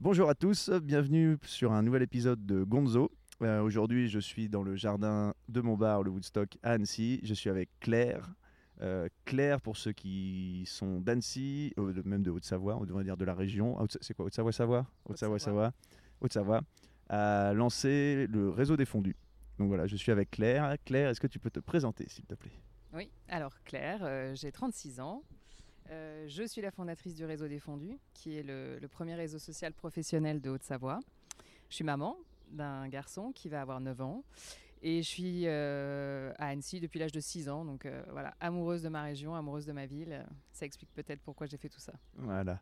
Bonjour à tous, bienvenue sur un nouvel épisode de Gonzo. Euh, Aujourd'hui, je suis dans le jardin de mon bar, le Woodstock à Annecy. Je suis avec Claire. Euh, Claire, pour ceux qui sont d'Annecy, euh, même de Haute-Savoie, on devrait dire de la région. Haute- C'est quoi Haute-Savoie-Savoie Haute-Savoie-Savoie. Haute-Savoie a lancé le réseau des fondus. Donc voilà, je suis avec Claire. Claire, est-ce que tu peux te présenter, s'il te plaît? Oui, alors Claire, j'ai 36 ans. Euh, je suis la fondatrice du réseau des fondus, qui est le, premier réseau social professionnel de Haute-Savoie. Je suis maman d'un garçon qui va avoir 9 ans. Et je suis euh, à Annecy depuis l'âge de 6 ans. Donc euh, voilà, amoureuse de ma région, amoureuse de ma ville. Ça explique peut-être pourquoi j'ai fait tout ça. Voilà.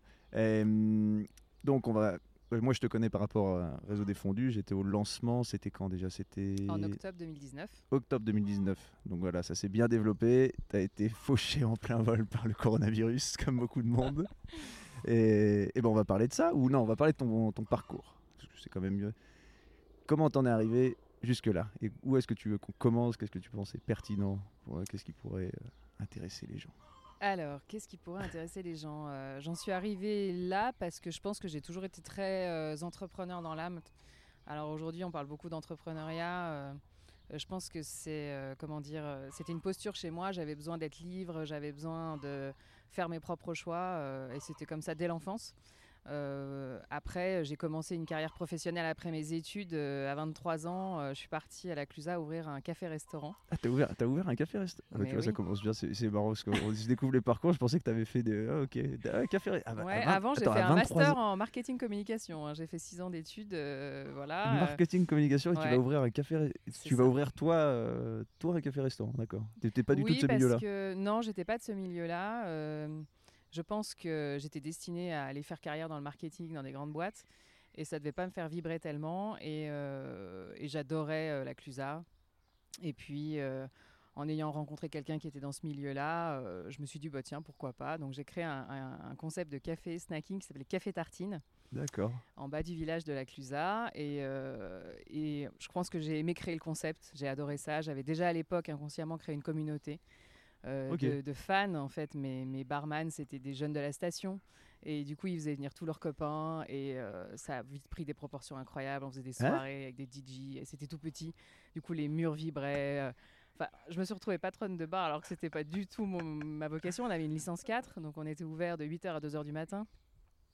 Donc on va. Euh, Moi, je te connais par rapport au réseau des fondus. J'étais au lancement. C'était quand déjà? C'était En octobre 2019. octobre 2019. Donc voilà, ça s'est bien développé. Tu as été fauché en plein vol par le coronavirus, comme beaucoup de monde. et, et ben on va parler de ça, ou non, on va parler de ton, ton parcours. Parce que C'est quand même mieux. Comment t'en es arrivé jusque-là? Et où est-ce que tu veux qu'on commence? Qu'est-ce que tu penses est pertinent? Pour- Qu'est-ce qui pourrait euh, intéresser les gens? Alors, qu'est-ce qui pourrait intéresser les gens Euh, J'en suis arrivée là parce que je pense que j'ai toujours été très euh, entrepreneur dans l'âme. Alors aujourd'hui, on parle beaucoup d'entrepreneuriat. euh, je pense que c'est, comment dire, c'était une posture chez moi. J'avais besoin d'être libre, j'avais besoin de faire mes propres choix, et c'était comme ça dès l'enfance. Euh, après, j'ai commencé une carrière professionnelle après mes études. euh, à 23 ans, euh, je suis partie à la Clusa ouvrir un café-restaurant. Ah, t'as ouvert, un café restaurant Mais Tu vois, ça oui. commence bien, c'est marrant parce qu'on se découvre les parcours. Je pensais que t'avais fait des. Ah, ok, ah, café. Ah, bah, Ouais, avant, j'ai fait un 23 master ans. en marketing communication. hein. J'ai fait six ans d'études. euh, voilà. Marketing, communication, et tu vas ouvrir un café. Tu vas ouvrir toi, toi un café restaurant, d'accord. T'étais pas du oui, tout de ce milieu-là. que non, j'étais pas de ce milieu-là. Je pense que j'étais destinée à aller faire carrière dans le marketing, dans des grandes boîtes, et ça devait pas me faire vibrer tellement. Et, euh, et j'adorais euh, la Clusa. Et puis, euh, en ayant rencontré quelqu'un qui était dans ce milieu-là, je me suis dit bah tiens pourquoi pas. Donc j'ai créé un, un- un concept de café snacking qui s'appelait Café Tartine D'accord. en bas du village de la Clusa. Et, et je pense que j'ai aimé créer le concept. J'ai adoré ça. J'avais déjà à l'époque inconsciemment créé une communauté euh, de fans. En fait, mes, mes barman, c'était des jeunes de la station. Et du coup, ils faisaient venir tous leurs copains. Et euh, ça a vite pris des proportions incroyables. On faisait des Hein soirées avec des DJ. Et c'était tout petit. Du coup, les murs vibraient. euh, Enfin, je me suis retrouvée patronne de bar alors que c'était pas du tout mon- ma vocation. On avait une licence 4, donc on était ouvert de 8h à 2h du matin.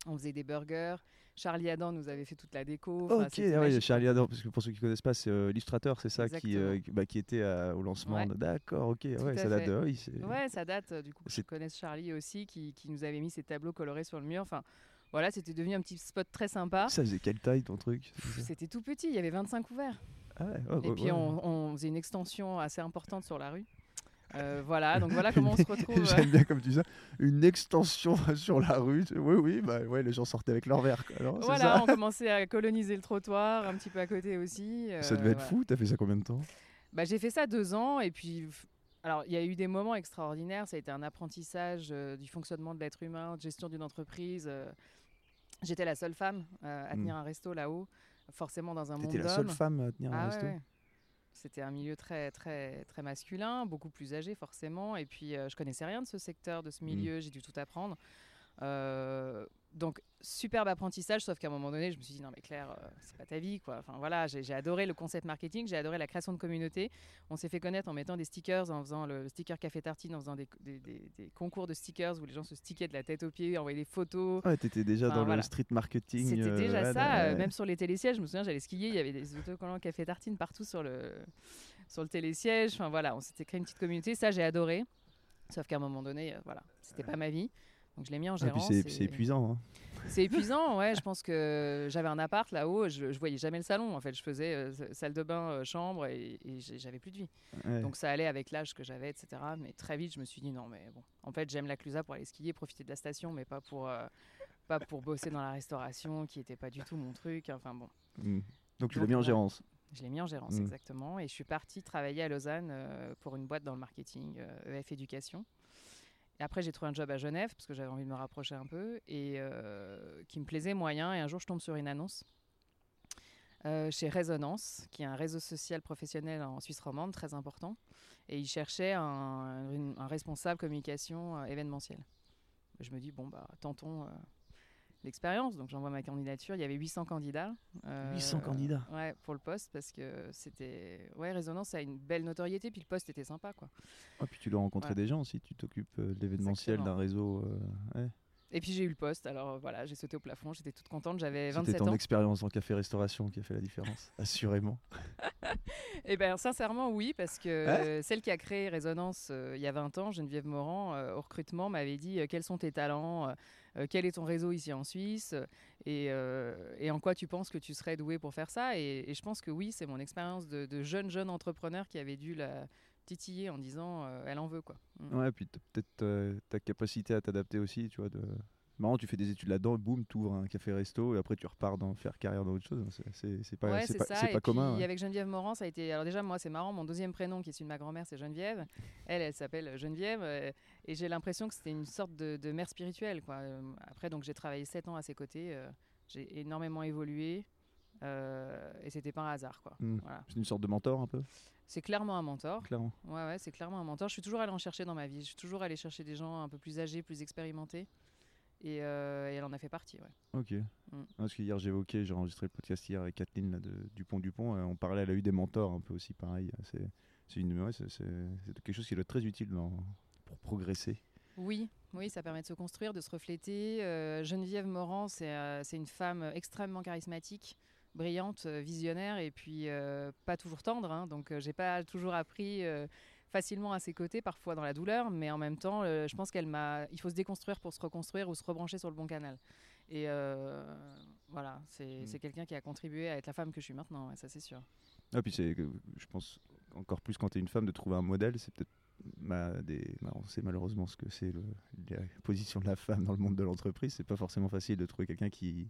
On faisait des burgers. Charlie Adam nous avait fait toute la déco. Enfin, ok, ah magique, Charlie Adore, parce que pour ceux qui connaissent pas, c'est euh, illustrateur, c'est ça, qui, euh, bah, qui était euh, au lancement. Ouais. D'accord, ok, ouais, ça date oui, Ouais, ça date. Du coup, je connais Charlie aussi qui, qui nous avait mis ses tableaux colorés sur le mur. Enfin, voilà, c'était devenu un petit spot très sympa. Ça faisait quelle taille ton truc? C'était tout petit, il y avait 25 couverts. Ah ouais, oh, Et puis on faisait une extension assez importante sur la rue. Euh, voilà, donc voilà comment on se retrouve. euh, J'aime bien comme tu dis ça. Une extension sur la rue. Oui, oui, bah ouais, les gens sortaient avec leur verre. Quoi. Voilà, ça on commençait à coloniser le trottoir, un petit peu à côté aussi. ça euh, devait être voilà. fou. T'as fait ça combien de temps? Bah, j'ai fait ça deux ans et puis alors il y a eu des moments extraordinaires. Ça a été un apprentissage euh, du fonctionnement de l'être humain, de gestion d'une entreprise. euh. J'étais la seule femme euh, à Mm. tenir un resto là-haut, forcément dans un monde T'étais d'hommes. la seule femme à tenir un Ah ouais, resto? ouais. C'était un milieu très très très masculin, beaucoup plus âgé forcément. Et puis euh, je connaissais rien de ce secteur, de ce milieu. J'ai dû tout apprendre. Euh, donc superbe apprentissage, sauf qu'à un moment donné, je me suis dit non mais Claire, euh, c'est pas ta vie quoi. Enfin voilà, j'ai adoré le concept marketing, j'ai adoré la création de communauté. On s'est fait connaître en mettant des stickers, en faisant le sticker café tartine, en faisant des, des- des- des concours de stickers où les gens se stickaient de la tête aux pieds, envoyaient des photos. Ouais, t'étais déjà Enfin, dans le street marketing. C'était euh, déjà ouais, ça, euh, même sur les télésièges, je me souviens, j'allais skier, il y avait des autocollants café tartine partout sur le, sur le télésiège. Enfin voilà, on s'était créé une petite communauté, ça j'ai adoré. Sauf qu'à un moment donné, voilà, c'était pas ma vie. Donc je l'ai mis en Ah, gérance. c'est épuisant. hein. C'est épuisant, ouais. Je pense que j'avais un appart là-haut, je, je voyais jamais le salon. En fait, je faisais euh, salle de bain, euh, chambre et, et j'avais plus de vie. Ouais. Donc ça allait avec l'âge que j'avais, etc. Mais très vite, je me suis dit non, mais bon. En fait, j'aime la Clusa pour aller skier, profiter de la station, mais pas pour, euh, pas pour bosser dans la restauration, qui était pas du tout mon truc. Enfin bon. Mm. Donc tu l'as mis en gérance. Je l'ai mis en gérance, Mm. exactement. Et je suis partie travailler à Lausanne pour une boîte dans le marketing, EF Éducation. Après, j'ai trouvé un job à Genève parce que j'avais envie de me rapprocher un peu et euh, qui me plaisait moyen. Et un jour, je tombe sur une annonce euh, chez Résonance, qui est un réseau social professionnel en Suisse romande très important. Et ils cherchaient un responsable communication euh, événementielle. Je me dis, bon, bah, tentons, euh, l'expérience. Donc j'envoie ma candidature. Il y avait 800 candidats. 800 candidats Ouais, pour le poste parce que c'était. Ouais, Résonance a une belle notoriété. Puis le poste était sympa, quoi. Ah, puis tu dois rencontrer Ouais. des gens aussi. Tu t'occupes euh, de l'événementiel d'un réseau. euh, ouais. Et puis j'ai eu le poste. Alors euh, voilà, j'ai sauté au plafond. J'étais toute contente. J'avais C'était 27 ton ans. expérience en café-restauration qui a fait la différence, assurément. Eh bien, sincèrement, oui, parce que euh, celle qui a créé Résonance euh, il y a 20 ans, Geneviève Morand, euh, au recrutement, m'avait dit euh, quels sont tes talents, euh, euh, quel est ton réseau ici en Suisse, euh, et, euh, et en quoi tu penses que tu serais doué pour faire ça. Et, et je pense que oui, c'est mon expérience de, jeune, jeune entrepreneur qui avait dû la titiller en disant euh, elle en veut, quoi. Mm. Ouais, puis t'as peut-être euh, ta capacité à t'adapter aussi, tu vois. Marrant, tu fais des études là-dedans, boum, tu ouvres un café-resto, et après tu repars dans faire carrière dans autre chose. C'est- pas, ouais, c'est pas, ça. c'est et pas puis, commun. ouais. avec Geneviève Morand, ça a été. Alors, déjà, moi, c'est marrant. Mon deuxième prénom, qui est celui de ma grand-mère, c'est Geneviève. Elle, elle s'appelle Geneviève. euh, et j'ai l'impression que c'était une sorte de, de mère spirituelle. Quoi. Euh, Après, donc, j'ai travaillé sept ans à ses côtés. euh, j'ai énormément évolué. euh, et c'était pas un hasard. Quoi. Mm. Voilà. C'est une sorte de mentor, un peu, C'est clairement un mentor. clairement. Ouais, ouais, c'est clairement un mentor. Je suis toujours allée en chercher dans ma vie. Je suis toujours allée chercher des gens un peu plus âgés, plus expérimentés. Et, euh, et elle en a fait partie. Ouais. Ok. Mm. Parce que hier, j'évoquais, j'ai enregistré le podcast hier avec Kathleen là, de Dupont-Dupont, on parlait, elle a eu des mentors un peu aussi, pareil. C'est une- ouais, quelque chose qui doit être très utile dans- pour progresser. Oui, oui, ça permet de se construire, de se refléter. Euh, Geneviève Morand, c'est euh, une femme extrêmement charismatique, brillante, euh, visionnaire et puis euh, pas toujours tendre. hein. donc j'ai pas toujours appris facilement à ses côtés, parfois dans la douleur, mais en même temps, euh, je pense qu'elle m'a. Il faut se déconstruire pour se reconstruire ou se rebrancher sur le bon canal. Et euh, voilà, c'est Mm. c'est quelqu'un qui a contribué à être la femme que je suis maintenant, ouais, ça c'est sûr. Ah, puis c'est, je pense, encore plus quand tu es une femme, de trouver un modèle, c'est peut-être. ma- des, bah, on sait malheureusement ce que c'est la position de la femme dans le monde de l'entreprise. C'est pas forcément facile de trouver quelqu'un qui,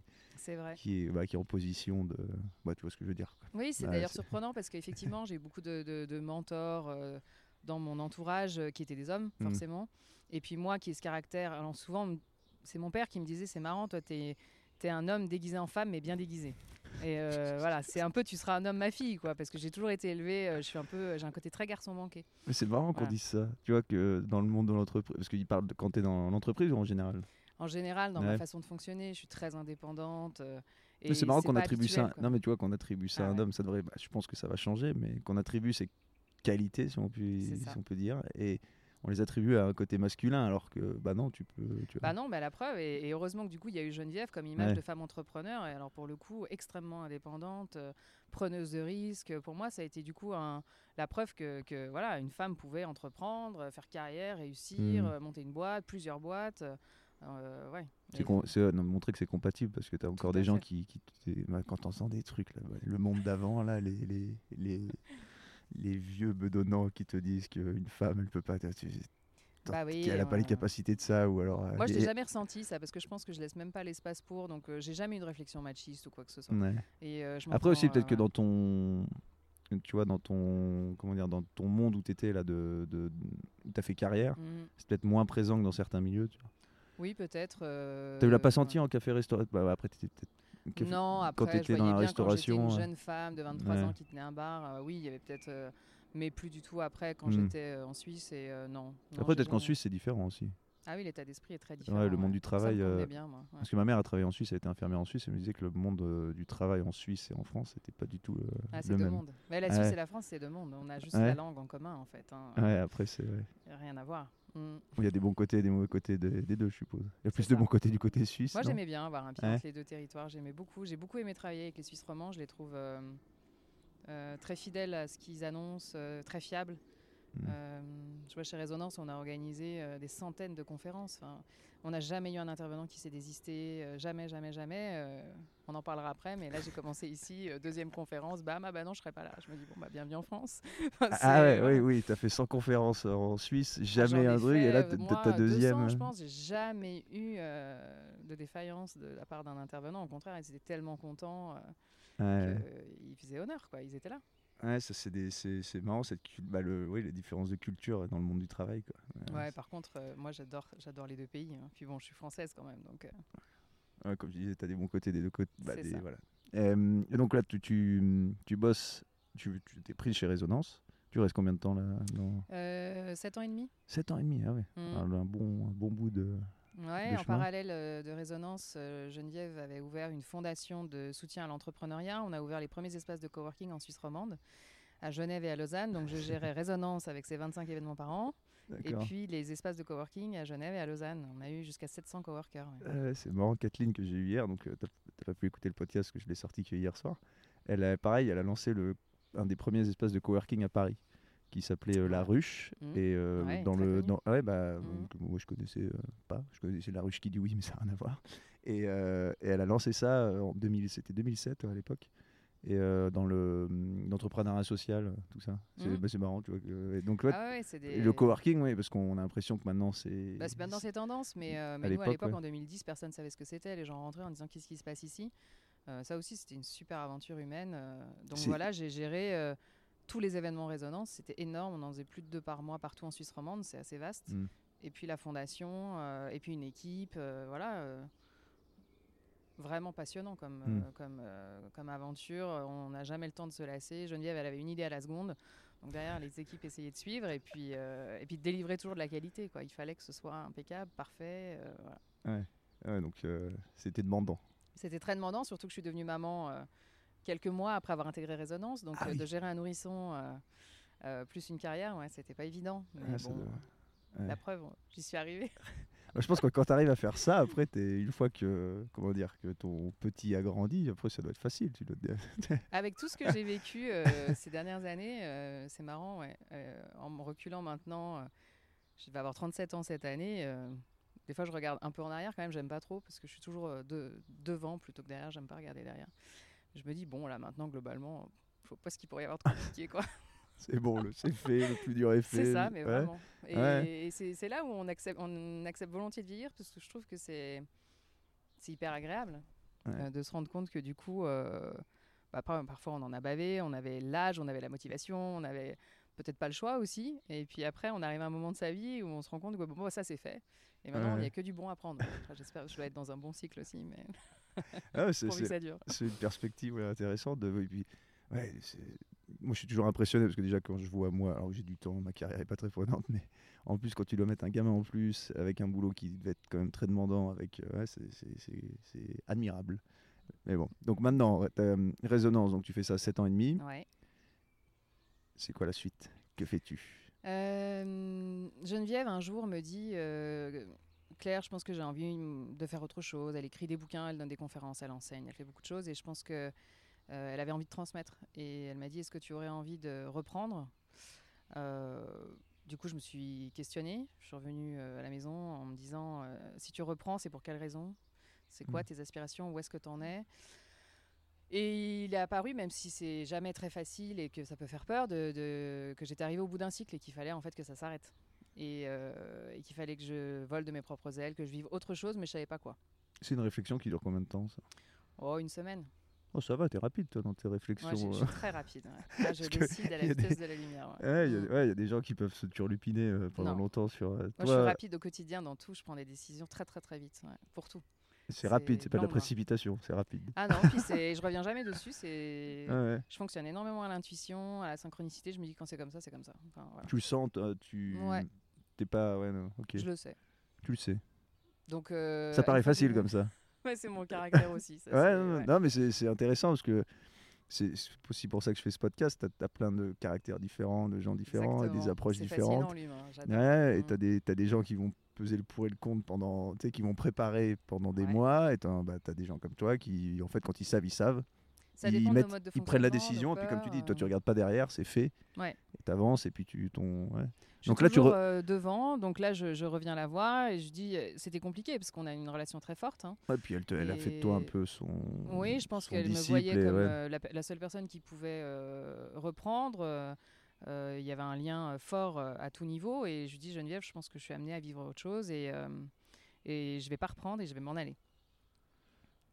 vrai. qui, est, bah, qui est en position de. Bah, tu vois ce que je veux dire. Oui, c'est Ouais, d'ailleurs surprenant parce qu'effectivement, j'ai eu beaucoup de, de- de mentors euh, dans mon entourage euh, qui étaient des hommes, Mhm. forcément. Et puis moi qui ai ce caractère, alors souvent, c'est mon père qui me disait c'est marrant, toi, t'es es un homme déguisé en femme, mais bien déguisé. Et euh, voilà, c'est un peu, tu seras un homme, ma fille, quoi, parce que j'ai toujours été élevée, euh, je suis un peu, j'ai un côté très garçon manqué. Mais c'est marrant qu'on dise ça. Tu vois que dans le monde de l'entreprise. Parce qu'il parle de quand tu es dans l'entreprise ou en général En général, dans Ouais. ma façon de fonctionner, je suis très indépendante. euh, et Mais c'est marrant qu'on attribue ça. quoi. Non, mais tu vois qu'on attribue ça Ah à un ouais. homme, ça devrait. bah, je pense que ça va changer, mais qu'on attribue ces qualités, si on, peut, si on peut dire, et on les attribue à un côté masculin, alors que bah non, tu peux. Tu vois. Bah non, mais la preuve, et, et heureusement que du coup, il y a eu Geneviève comme image Ouais. de femme entrepreneur, et alors pour le coup, extrêmement indépendante, euh, preneuse de risques. Pour moi, ça a été du coup un- la preuve que, que, voilà, une femme pouvait entreprendre, faire carrière, réussir, Mm. euh, monter une boîte, plusieurs boîtes. euh, ouais. C'est euh, montrer que c'est compatible parce que tu as encore des gens qui, qui bah, quand on sent des trucs là, ouais, le monde d'avant là les, les, les, les vieux bedonnants qui te disent qu'une femme elle peut pas Bah oui, qu'elle a pas les capacités de ça ou alors euh, Moi, je l'ai jamais ressenti ça parce que je pense que je laisse même pas l'espace pour, donc euh, j'ai jamais eu de réflexion machiste ou quoi que ce soit. Ouais. Et, euh, je Après aussi peut-être que euh, dans ton tu vois dans ton comment dire dans ton monde où tu étais là de, de où t'as fait carrière mm, c'est peut-être moins présent que dans certains milieux tu vois. oui, peut-être. euh, tu l'as pas ouais. senti en café restaurant bah, ouais, après t'étais peut-être Non, quand après, t'étais je dans voyais la bien quand j'étais restauration une jeune femme de 23 Ouais. ans qui tenait un bar. euh, oui, il y avait peut-être, euh, mais plus du tout après quand Mm. j'étais euh, en Suisse et non. non, après peut-être qu'en Suisse c'est différent aussi Ah oui, l'état d'esprit est très différent. Ouais, le monde du Ça me travail, bien, moi. Parce que ma mère a travaillé en Suisse, elle était infirmière en Suisse, elle me disait que le monde du travail en Suisse et en France, c'était pas du tout Ah, c'est le deux même. mondes. Mais la. Suisse et la France, c'est deux mondes. On a juste la langue en commun, en fait. hein. Ouais, après, c'est Rien à voir. Mm. Il y a des bons côtés et des mauvais côtés de- des deux, je suppose. Il y a plus de bons côtés du côté suisse. Moi, j'aimais bien avoir un pied Ouais. entre les deux territoires. J'aimais beaucoup. J'ai beaucoup aimé travailler avec les Suisses romands. Je les trouve euh, euh, très fidèles à ce qu'ils annoncent, euh, très fiables. Mm. Euh, je vois chez Résonance, on a organisé euh, des centaines de conférences. Enfin, on n'a jamais eu un intervenant qui s'est désisté. euh, jamais, jamais, jamais. On en parlera après. Mais là, j'ai commencé ici, deuxième conférence. Bam, ah bah non, je serai pas là. Je me dis, bon, bah bienvenue en France. Enfin, Ah c'est- ouais, voilà. oui, oui, t'as fait 100 conférences en Suisse, Ah, jamais ai un truc, et là, ta deuxième. 200, je pense, j'ai jamais eu de défaillance de la part d'un intervenant. Au contraire, ils étaient tellement contents Ouais. qu'ils faisaient honneur, quoi. Ils étaient là. Ouais, ça c'est des- c'est c'est marrant cette bah, le, oui, les différences de culture dans le monde du travail quoi. Ouais, Ouais, par contre, euh, moi, j'adore, j'adore les deux pays. hein. Puis bon, je suis française quand même, donc. euh, ouais, comme je disais, t'as des bons côtés des deux côtés. bah, des- voilà. Euh, et donc là, tu, tu, tu bosses, tu tu t'es pris chez Résonance. Tu restes combien de temps là dans... Euh, 7 ans et demi 7 ans et demi, ah ouais. Mm. Alors, un, bon, un bon bout de. Ouais, en chemin. parallèle euh, de Résonance, euh, Geneviève avait ouvert une fondation de soutien à l'entrepreneuriat. On a ouvert les premiers espaces de coworking en Suisse romande, à Genève et à Lausanne. Donc je gérais Résonance avec ses 25 événements par an. Et puis les espaces de coworking à Genève et à Lausanne. On a eu jusqu'à 700 coworkers. ouais. Euh, c'est marrant, Kathleen que j'ai eu hier, donc euh, t'as t'as pas pu écouter le podcast parce que je l'ai sorti que hier soir. Elle a, pareil, elle a lancé le, un des premiers espaces de coworking à Paris qui s'appelait euh, La Ruche Mhm. et euh, Ouais, dans le ouais bah donc, moi je connaissais euh, pas je connaissais La Ruche qui dit oui mais ça n'a rien à voir et, et elle a lancé ça en 2000 c'était 2007 à l'époque et dans le hum, l'entrepreneuriat social tout ça c'est bah, marrant tu vois et donc Ah ouais, des... le coworking oui parce qu'on a l'impression que maintenant c'est Bah, c'est maintenant c'est tendance, mais, mais À nous à l'époque, en 2010, personne ne savait ce que c'était. Les gens rentraient en disant qu'est-ce qui se passe ici? Ça aussi, c'était une super aventure humaine. donc voilà, j'ai géré tous les événements résonance. C'était énorme. On en faisait plus de deux par mois partout en Suisse romande. C'est assez vaste. Mm. Et puis la fondation, euh, et puis une équipe. euh, voilà. euh, Vraiment passionnant comme, Mm. comme, comme aventure. On n'a jamais le temps de se lasser. Geneviève, elle avait une idée à la seconde. Donc derrière, les équipes essayaient de suivre et puis, et puis de délivrer toujours de la qualité. Quoi. Il fallait que ce soit impeccable, parfait. voilà. Ouais, donc c'était demandant C'était très demandant, surtout que je suis devenue maman quelques mois après avoir intégré Résonance. Donc Ah euh, oui. de gérer un nourrisson euh, euh, plus une carrière, ouais, c'était pas évident. Mais Ah, bon, ouais. la preuve, j'y suis arrivée. Moi, je pense que quand tu arrives à faire ça, après, es, une fois que, comment dire, que ton petit a grandi, après, ça doit être facile. Tu dois te- Avec tout ce que j'ai vécu euh, ces dernières années, euh, c'est marrant. ouais. Euh, en me reculant maintenant, je vais avoir 37 ans cette année. des fois, je regarde un peu en arrière quand même. J'aime pas trop parce que je suis toujours de- devant plutôt que derrière. J'aime pas regarder derrière. Je me dis, bon, là maintenant, globalement, faut pas ce qu'il pourrait y avoir de compliqué. Quoi. c'est bon, c'est fait, le plus dur est fait. C'est ça, mais Ouais. vraiment. Et, Ouais. et c'est là où on accepte, on accepte volontiers de vieillir parce que je trouve que c'est c'est hyper agréable Ouais. euh, de se rendre compte que du coup, euh, bah, parfois on en a bavé, on avait l'âge, on avait la motivation, on avait peut-être pas le choix aussi. Et puis après, on arrive à un moment de sa vie où on se rend compte que bon, ça c'est fait. Et maintenant, il n'y a que du bon à prendre. J'espère que je dois être dans un bon cycle aussi, mais Ah c'est- une perspective ouais, intéressante. De, et puis, ouais, moi, je suis toujours impressionné parce que déjà, quand je vois moi, alors j'ai du temps, ma carrière est pas très prenante, mais en plus, quand tu dois mettre un gamin en plus, avec un boulot qui devait être quand même très demandant, avec, euh, ouais, c'est- admirable. Mais bon, donc maintenant, euh, résonance, donc tu fais ça 7 ans et demi. Ouais. C'est quoi la suite? Que fais-tu? Euh, Geneviève, un jour, me dit euh, Claire, je pense que j'ai envie de faire autre chose. Elle écrit des bouquins, elle donne des conférences, elle enseigne, elle fait beaucoup de choses. Et je pense que euh, elle avait envie de transmettre. Et elle m'a dit Est-ce que tu aurais envie de reprendre? Euh, Du coup, je me suis questionnée. Je suis revenue euh, à la maison en me disant euh, Si tu reprends, c'est pour quelle raison? C'est quoi Mhm. tes aspirations? Où est-ce que tu en es? Et il est apparu, même si c'est jamais très facile et que ça peut faire peur, de, de- que j'étais arrivée au bout d'un cycle et qu'il fallait en fait que ça s'arrête. Et, euh, et qu'il fallait que je vole de mes propres ailes, que je vive autre chose, mais je savais pas quoi. C'est une réflexion qui dure combien de temps ça? Oh, une semaine. Oh, ça va, t'es rapide toi dans tes réflexions. Je, je euh. suis très rapide. ouais. Là, je décide à la il des- vitesse de la lumière. ouais. Ouais, il y, a- Mm. il y a des gens qui peuvent se turlupiner euh, pendant Non. longtemps sur. euh, Moi, je suis rapide au quotidien dans tout. Je prends des décisions très, très, très vite. pour tout. c'est rapide, c'est pas de la moi. précipitation, c'est rapide. Ah non, puis je reviens jamais dessus. C'est. Ouais. Je fonctionne énormément à l'intuition, à la synchronicité. Je me dis quand c'est comme ça, c'est comme ça. Enfin, voilà. Tu le sens, tu. Ouais. T'es pas. Ouais, non, ok. Je le sais. Tu le sais. Donc, euh, ça paraît facile comme ça. Ouais, c'est mon caractère aussi. ça, Ouais, c'est- non, non, ouais. non, mais c'est c'est intéressant parce que c'est c'est aussi pour ça que je fais ce podcast. T'as as plein de caractères différents, de gens différents, et des Exactement. approches différentes. j'adore. Ouais, et Mm. t'as des, t'as des gens qui vont peser le pour et le contre pendant, tu sais, qui vont préparer pendant des Ouais. mois, et t'as bah, t'as des gens comme toi qui, en fait, quand ils savent, ils savent. Ça ils, mettent- ils prennent la décision, et puis comme tu dis, toi tu euh, regardes pas derrière, c'est fait, Ouais. Et t'avances, et puis tu ton. Ouais. Donc là, tu re- euh, devant, donc là je, je reviens la voir et je dis euh, c'était compliqué parce qu'on a une relation très forte. hein. Ouais, puis elle, te- elle a fait de toi un peu son. Oui, je pense qu'elle me voyait et comme ouais. euh, la, seule personne qui pouvait euh, reprendre. Il y avait un lien fort à tout niveau et je dis Geneviève, je pense que je suis amenée à vivre autre chose et, et je vais pas reprendre et je vais m'en aller.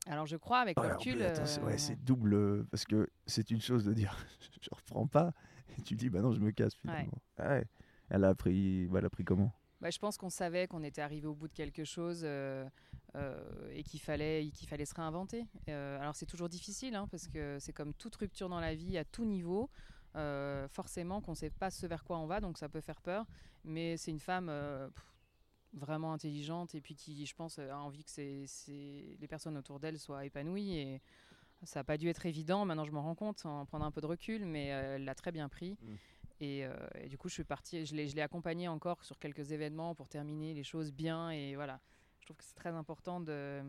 Alors je crois avec Ouais, le recul. euh, ouais, c'est double parce que c'est une chose de dire je reprends pas et tu dis bah non je me casse finalement. Ah ouais. Elle a appris, bah, elle a pris comment? Bah, je pense qu'on savait qu'on était arrivé au bout de quelque chose euh, euh, et qu'il fallait, qu'il fallait se réinventer. Euh, alors c'est toujours difficile hein, parce que c'est comme toute rupture dans la vie à tout niveau. Euh, forcément qu'on ne sait pas ce vers quoi on va, donc ça peut faire peur. Mais c'est une femme euh, pff, vraiment intelligente et puis qui, je pense, a envie que c'est les personnes autour d'elle soient épanouies. Et ça n'a pas dû être évident, maintenant je m'en rends compte en prenant un peu de recul, mais euh, elle l'a très bien pris. Mm. Et, et, du coup, je suis partie, je l'ai accompagnée encore sur quelques événements pour terminer les choses bien. Et voilà, je trouve que c'est très important de.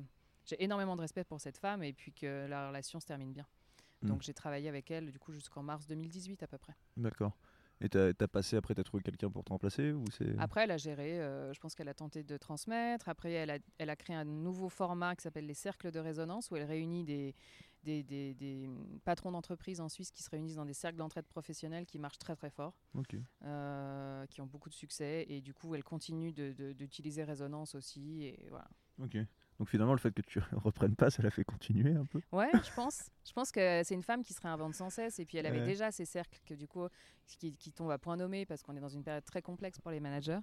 J'ai énormément de respect pour cette femme et puis que la relation se termine bien. Mm. Donc j'ai travaillé avec elle du coup jusqu'en mars 2018 à peu près. D'accord. Et t'as as passé après, t'as trouvé quelqu'un pour te remplacer ou c'est Après, elle a géré. Euh, je pense qu'elle a tenté de transmettre. Après, elle a, elle a créé un nouveau format qui s'appelle les cercles de résonance, où elle réunit des, des, des, des patrons d'entreprises en Suisse qui se réunissent dans des cercles d'entraide professionnelle qui marchent très très fort, euh, qui ont beaucoup de succès. Et du coup, elle continue d'utiliser résonance aussi. Et voilà. Ok. Donc finalement, le fait que tu reprennes pas, ça l'a fait continuer un peu. Ouais, je pense. Je pense que c'est une femme qui se réinvente sans cesse. Et puis elle avait déjà ces cercles que du coup, qui, qui tombent à point nommé parce qu'on est dans une période très complexe pour les managers.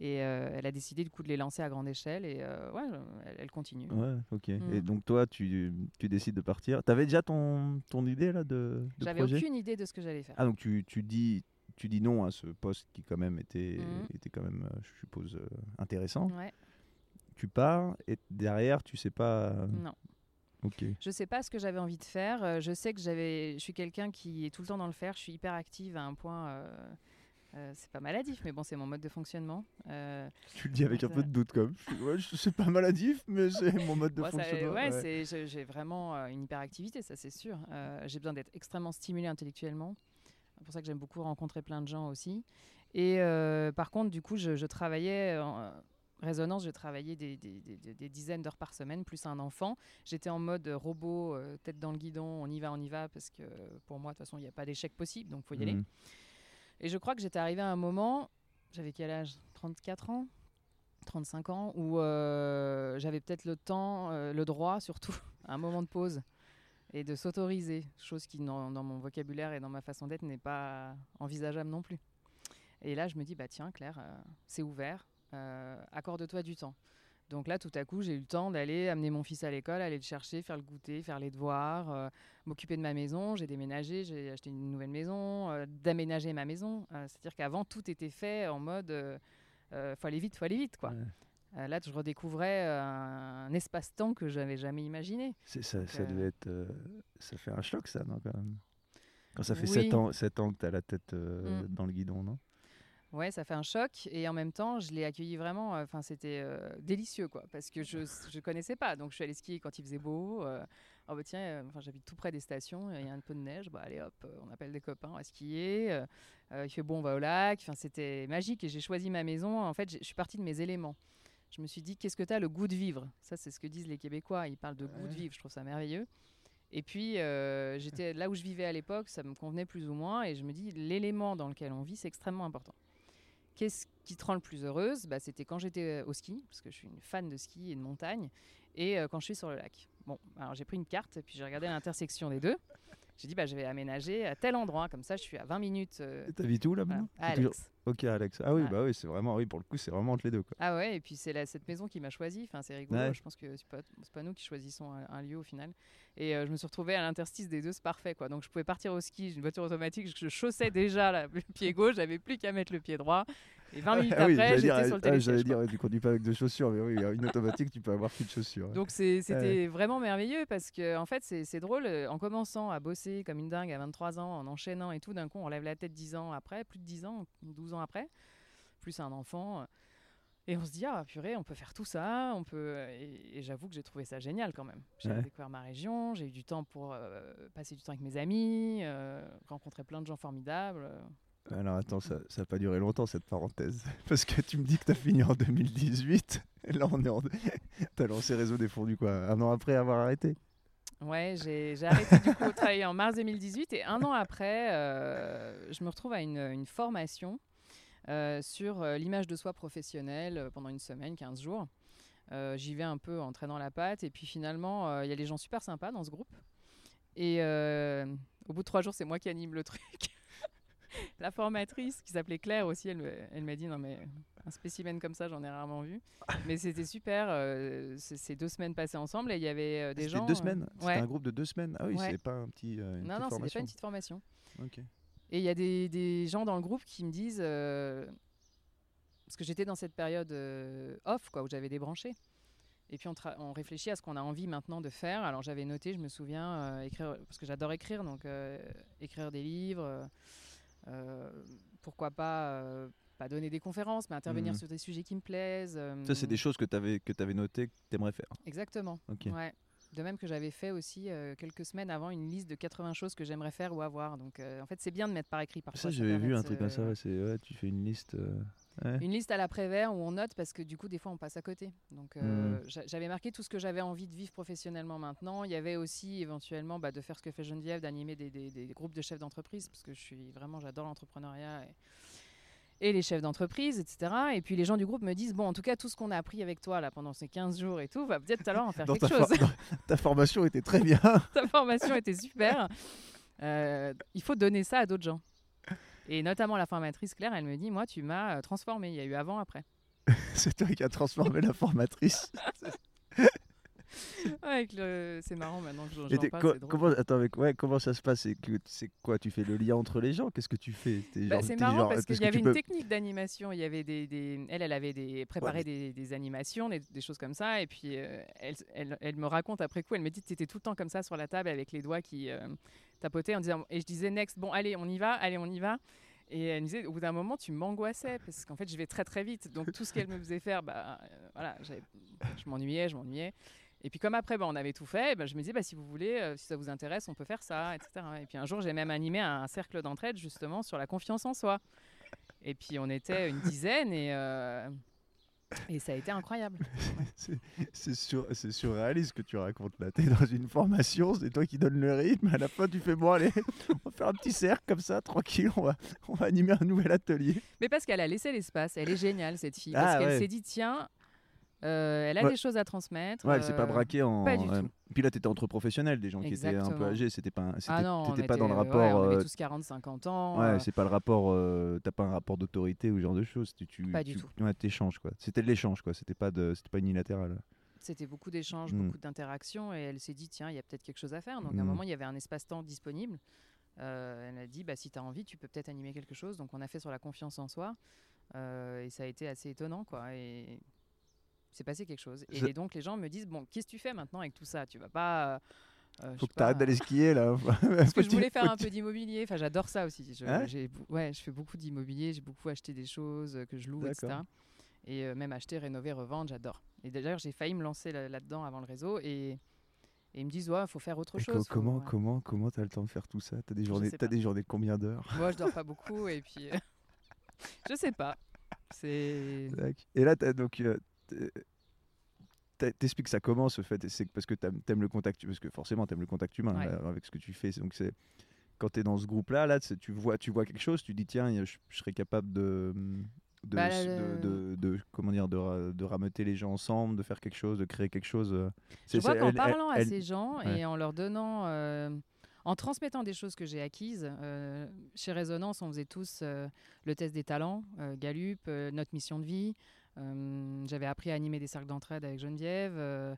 Et euh, elle a décidé du coup de les lancer à grande échelle. Et euh, ouais, elle, continue. Ouais, ok. Mm. Et donc toi, tu, tu, décides de partir. Tu avais déjà ton, ton idée là de, de J'avais aucune idée de ce que j'allais faire. Ah donc tu, tu dis tu dis non à ce poste qui quand même était, mm. était quand même, euh, je suppose, intéressant. Ouais tu pars et derrière, tu sais pas. Euh, non. Ok. Je sais pas ce que j'avais envie de faire. Euh, je sais que j'avais, je suis quelqu'un qui est tout le temps dans le faire. Je suis hyper active à un point. Euh, c'est pas maladif, mais bon, c'est mon mode de fonctionnement. tu le dis avec un peu de doute, comme. Ouais, c'est pas maladif, mais c'est mon mode de fonctionnement. ouais, ouais. j'ai vraiment une hyperactivité, ça c'est sûr. j'ai besoin d'être extrêmement stimulé intellectuellement. C'est pour ça que j'aime beaucoup rencontrer plein de gens aussi. Et par contre, du coup, je, je travaillais. Résonance, j'ai travaillé des, des, dizaines d'heures par semaine, plus un enfant. J'étais en mode robot, euh, tête dans le guidon, on y va, on y va, parce que pour moi, de toute façon, il n'y a pas d'échec possible, donc il faut y aller. Mhm. Et je crois que j'étais arrivée à un moment, j'avais quel âge? 34 ans? 35 ans, où euh, j'avais peut-être le temps, euh, le droit surtout, à un moment de pause et de s'autoriser, chose qui dans, dans, mon vocabulaire et dans ma façon d'être n'est pas envisageable non plus. Et là, je me dis, bah tiens, Claire, c'est ouvert, accorde-toi du temps. Donc là, tout à coup, j'ai eu le temps d'aller amener mon fils à l'école, aller le chercher, faire le goûter, faire les devoirs, euh, m'occuper de ma maison. J'ai déménagé, j'ai acheté une nouvelle maison, euh, d'aménager ma maison. C'est-à-dire qu'avant, tout était fait en mode faut aller vite, faut aller vite, quoi. là, je redécouvrais un, espace-temps que j'avais jamais imaginé. ça, ça devait être, ça fait un choc, ça, non, quand même? Quand ça fait 7 ans, 7 ans que tu as la tête mm. dans le guidon, non? Ouais, ça fait un choc et en même temps, je l'ai accueilli vraiment. Euh, enfin, c'était euh, délicieux, quoi, parce que je ne connaissais pas. Donc, je suis allée skier quand il faisait beau. Euh, oh, bah, tiens, enfin, j'habite tout près des stations. Il y a un peu de neige. Bah, allez, hop, on appelle des copains à skier. il fait bon, on va au lac. Enfin, c'était magique et j'ai choisi ma maison. En fait, je suis partie de mes éléments. Je me suis dit, qu'est-ce que tu as le goût de vivre? Ça, c'est ce que disent les Québécois. Ils parlent de goût de vivre. Je trouve ça merveilleux. Et puis, j'étais là où je vivais à l'époque, ça me convenait plus ou moins. Et je me dis, l'élément dans lequel on vit, c'est extrêmement important. Qu'est-ce qui te rend le plus heureuse? Bah, C'était quand j'étais euh, au ski, parce que je suis une fan de ski et de montagne, et euh, quand je suis sur le lac. Bon, alors j'ai pris une carte, puis j'ai regardé l'intersection des deux. J'ai dit, bah, je vais aménager à tel endroit, comme ça je suis à 20 minutes. Euh, T'habites où là maintenant? Alex. Ok, Alex. Ah oui, bah oui, c'est vraiment, oui, pour le coup, c'est vraiment entre les deux. Quoi. Ah ouais, et puis c'est cette maison qui m'a choisi. Enfin, c'est rigolo. Je pense que c'est pas, pas nous qui choisissons un, lieu au final. Et euh, je me suis retrouvée à l'interstice des deux, c'est parfait. Quoi. Donc je pouvais partir au ski, j'ai une voiture automatique, je chaussais déjà le pied gauche, j'avais plus qu'à mettre le pied droit. Et 20 minutes ah après, j'étais sur le téléphone. J'allais dire, tu conduis pas avec deux chaussures, mais oui, une automatique, tu peux avoir qu'une chaussure. Donc c'était vraiment merveilleux parce que, en fait, c'est drôle. Euh, en commençant à bosser comme une dingue à 23 ans, en enchaînant et tout, d'un coup, on lève la tête 10 ans après, plus de 10 ans, 12 ans après, plus un enfant. Et on se dit, ah purée, on peut faire tout ça, on peut. Et, j'avoue que j'ai trouvé ça génial quand même. J'ai découvert ma région, j'ai eu du temps pour euh, passer du temps avec mes amis, euh, rencontrer plein de gens formidables. Alors attends, ça n'a pas duré longtemps cette parenthèse. Parce que tu me dis que tu as fini en 2018. Et là, on est en... tu as lancé Réseau Défendu quoi Un an après avoir arrêté Ouais, j'ai arrêté du coup de travailler en mars 2018. Et un an après, euh, je me retrouve à une, formation euh, sur euh, l'image de soi professionnelle pendant une semaine, 15 jours. J'y vais un peu en traînant la patte. Et puis finalement, il y a des gens super sympas dans ce groupe. Et au bout de trois jours, c'est moi qui anime le truc. la formatrice qui s'appelait Claire aussi, elle, elle m'a dit non mais un spécimen comme ça, j'en ai rarement vu. Mais c'était super. Euh, ces deux semaines passées ensemble et il y avait euh, des gens. C'était deux semaines. Euh, c'était un groupe de deux semaines. Ah oui, c'est pas un petit. Une non non, c'était pas une petite formation. Et il y a des, des, gens dans le groupe qui me disent parce que j'étais dans cette période off, quoi, où j'avais débranché. Et puis on, on, réfléchit à ce qu'on a envie maintenant de faire. Alors j'avais noté, je me souviens, écrire, parce que j'adore écrire, donc écrire des livres. Pourquoi pas pas donner des conférences, mais intervenir mmh. sur des sujets qui me plaisent. Ça, c'est des choses que tu avais, que avais notées, que tu aimerais faire. Exactement. Ouais. De même que j'avais fait aussi quelques semaines avant une liste de 80 choses que j'aimerais faire ou avoir. Donc en fait, c'est bien de mettre par écrit parfois. Ça, j'avais vu un truc comme ça. Ouais, ouais, tu fais une liste. Une liste à l'après-vert où on note parce que du coup, des fois, on passe à côté. Donc mmh. j'avais marqué tout ce que j'avais envie de vivre professionnellement maintenant. Il y avait aussi éventuellement bah, de faire ce que fait Geneviève, d'animer des, des, des, groupes de chefs d'entreprise parce que je suis vraiment, j'adore l'entrepreneuriat. Et et les chefs d'entreprise, etc. Et puis les gens du groupe me disent, bon, en tout cas, tout ce qu'on a appris avec toi là pendant ces 15 jours et tout, va peut-être l'heure en faire quelque chose. ta formation était très bien. ta formation était super. Euh, il faut donner ça à d'autres gens. Et notamment la formatrice Claire, elle me dit, moi, tu m'as euh, transformé. Il y a eu avant, après. C'est toi qui as transformé la formatrice. c'est marrant maintenant que j'en parle. comment, attends, avec, ouais, comment ça se passe? C'est quoi? Tu fais le lien entre les gens? Qu'est-ce que tu fais? Bah, C'est marrant parce qu'il y avait une technique d'animation. Il y avait des, des, elle, elle avait des, préparé des, des, animations, des, choses comme ça. Et puis euh, elle, elle, elle, me raconte après coup. Elle me dit que tu étais tout le temps comme ça sur la table avec les doigts qui euh, tapotaient en disant. Et je disais next. Bon, allez, on y va. Allez, on y va. Et elle me disait, au bout d'un moment, tu m'angoissais parce qu'en fait, je vais très très vite. Donc tout ce qu'elle me faisait faire, bah, euh, voilà, je m'ennuyais, je m'ennuyais. Et puis comme après, bah, on avait tout fait, bah, je me disais, bah, si vous voulez, euh, si ça vous intéresse, on peut faire ça, etc. Et puis un jour, j'ai même animé un cercle d'entraide justement sur la confiance en soi. Et puis on était une dizaine et, euh, et ça a été incroyable. c'est sur, surréaliste ce que tu racontes là. Tu es dans une formation, c'est toi qui donnes le rythme. À la fin, tu fais bon, allez, on va faire un petit cercle comme ça, tranquille, on va, on va animer un nouvel atelier. Mais parce qu'elle a laissé l'espace, elle est géniale cette fille. parce ah qu'elle s'est dit, tiens, euh, elle a des choses à transmettre. Ouais, c'est pas euh, braqué en. Pas du tout. Puis là, tu étais entre professionnels, des gens qui étaient un peu âgés. C'était pas, ah non, pas dans le rapport. Ouais, on avait euh, tous 40-50 ans. Ouais, c'est pas le rapport. T'as pas un rapport d'autorité ou ce genre de choses. Tu, pas du tout. Ouais, t'échanges quoi. C'était de l'échange quoi. C'était pas de, c'était pas unilatéral. C'était beaucoup d'échanges, mm. beaucoup d'interactions, et elle s'est dit tiens, il y a peut-être quelque chose à faire. Donc à un mm. moment, il y avait un espace-temps disponible. elle a dit bah si tu as envie, tu peux peut-être animer quelque chose. Donc on a fait sur la confiance en soi, et ça a été assez étonnant quoi. Et c'est passé quelque chose. Et donc les gens me disent bon, qu'est-ce que tu fais maintenant avec tout ça? Tu vas pas. Euh, Faut que tu arrêtes d'aller skier là. Parce que je voulais faire un peu d'immobilier. Enfin, j'adore ça aussi. Je, hein? ouais, je fais beaucoup d'immobilier. J'ai beaucoup acheté des choses euh, que je loue, etc. Et euh, même acheter, rénover, revendre, j'adore. Et d'ailleurs, j'ai failli me lancer là-dedans avant le réseau. Et, ils me disent, ouais, il faut faire autre chose. comment, comment, comment tu as le temps de faire tout ça? Tu as des journées, as des journées combien d'heures? Moi, je dors pas beaucoup. et puis, je sais pas. C'est. Et là, as, donc, t'expliques ça comment ce fait? C'est parce que t'aimes aimes le contact, parce que forcément t'aimes le contact humain avec ce que tu fais. Donc c'est quand tu es dans ce groupe-là, là, tu vois, tu vois quelque chose, tu dis tiens, je, serais capable de de, bah, de, de, comment dire de, rameuter les gens ensemble, de faire quelque chose, de créer quelque chose. Euh. Je vois qu'en parlant à ces gens et en leur donnant euh, en transmettant des choses que j'ai acquises. Euh, chez Résonance, on faisait tous le test des talents, Galup, notre mission de vie. Euh, j'avais appris à animer des cercles d'entraide avec Geneviève. Euh,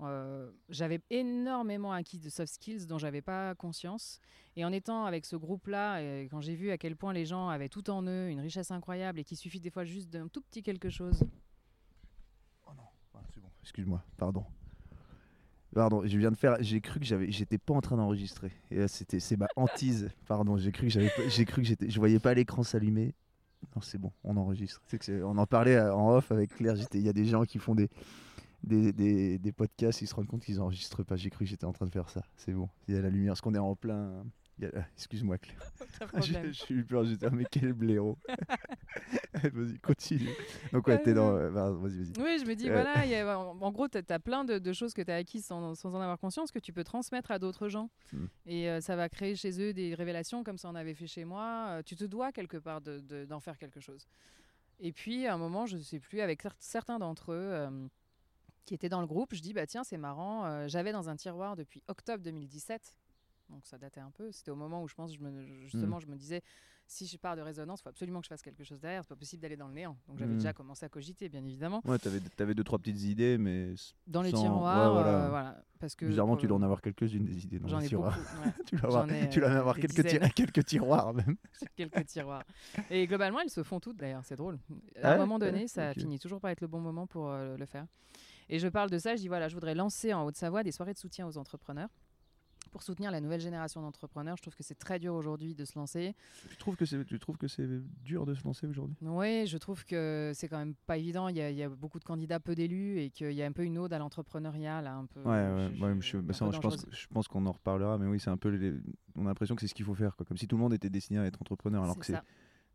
euh, j'avais énormément acquis de soft skills dont j'avais pas conscience. Et en étant avec ce groupe-là, quand j'ai vu à quel point les gens avaient tout en eux, une richesse incroyable, et qu'il suffit des fois juste d'un tout petit quelque chose. Oh non, c'est bon, excuse-moi, pardon. Pardon, je viens de faire. J'ai cru que j'avais, j'étais pas en train d'enregistrer. Et c'était, c'est ma hantise. Pardon, j'ai cru que j'avais, j'ai cru que j'étais, je voyais pas l'écran s'allumer. Non, c'est bon, on enregistre. On en parlait euh, en off avec Claire. Il y a des gens qui font des, des, des, podcasts, ils se rendent compte qu'ils enregistrent pas. J'ai cru que j'étais en train de faire ça. C'est bon. Il y a la lumière. Parce qu'on est en plein. Excuse-moi, Claire. je, suis peur, j'étais mais quel blaireau. vas-y, continue. Donc, ouais, t'es dans. Euh, vas-y, vas-y. Oui, je me dis, euh, voilà, en, gros, tu as, plein de, choses que tu as acquises sans, sans, en avoir conscience que tu peux transmettre à d'autres gens. Hmm. Et euh, ça va créer chez eux des révélations comme ça en avait fait chez moi. tu te dois quelque part d'en de, d'en faire quelque chose. Et puis, à un moment, je ne sais plus, avec certains d'entre eux qui étaient dans le groupe, je dis, bah tiens, c'est marrant, j'avais dans un tiroir depuis octobre 2017 Donc ça datait un peu. C'était au moment où je pense, je me, justement, je me disais, si je pars de résonance, il faut absolument que je fasse quelque chose derrière. C'est pas possible d'aller dans le néant. Donc j'avais Mm. déjà commencé à cogiter, bien évidemment. Ouais, t'avais, t'avais deux, trois petites idées, mais Dans les Sans- tiroirs, ouais, voilà. euh, voilà. Parce que bizarrement, tu dois en avoir quelques-unes des idées dans les ai tiroirs. beaucoup. ouais. tu dois avoir, J'en ai, tu dois euh, avoir quelques, ti- dizaines. quelques tiroirs même. Quelques tiroirs. Et globalement, elles se font toutes d'ailleurs, c'est drôle. Ah À un moment donné, ça finit toujours par être le bon moment pour euh, le faire. Et je parle de ça, je dis voilà, je voudrais lancer en Haute-Savoie des soirées de soutien aux entrepreneurs pour soutenir la nouvelle génération d'entrepreneurs. Je trouve que c'est très dur aujourd'hui de se lancer. tu, trouves que c'est, tu trouves que c'est dur de se lancer aujourd'hui? Oui, je trouve que c'est quand même pas évident. Il y, a, il y a beaucoup de candidats, peu d'élus, et qu'il y a un peu une ode à l'entrepreneuriat là, un peu. Ouais, ouais, je- ouais, je- je, bah, un ça, peu je pense, je pense qu'on en reparlera, mais oui, c'est un peu. les- on a l'impression que c'est ce qu'il faut faire, quoi. comme si tout le monde était destiné à être entrepreneur, alors que c'est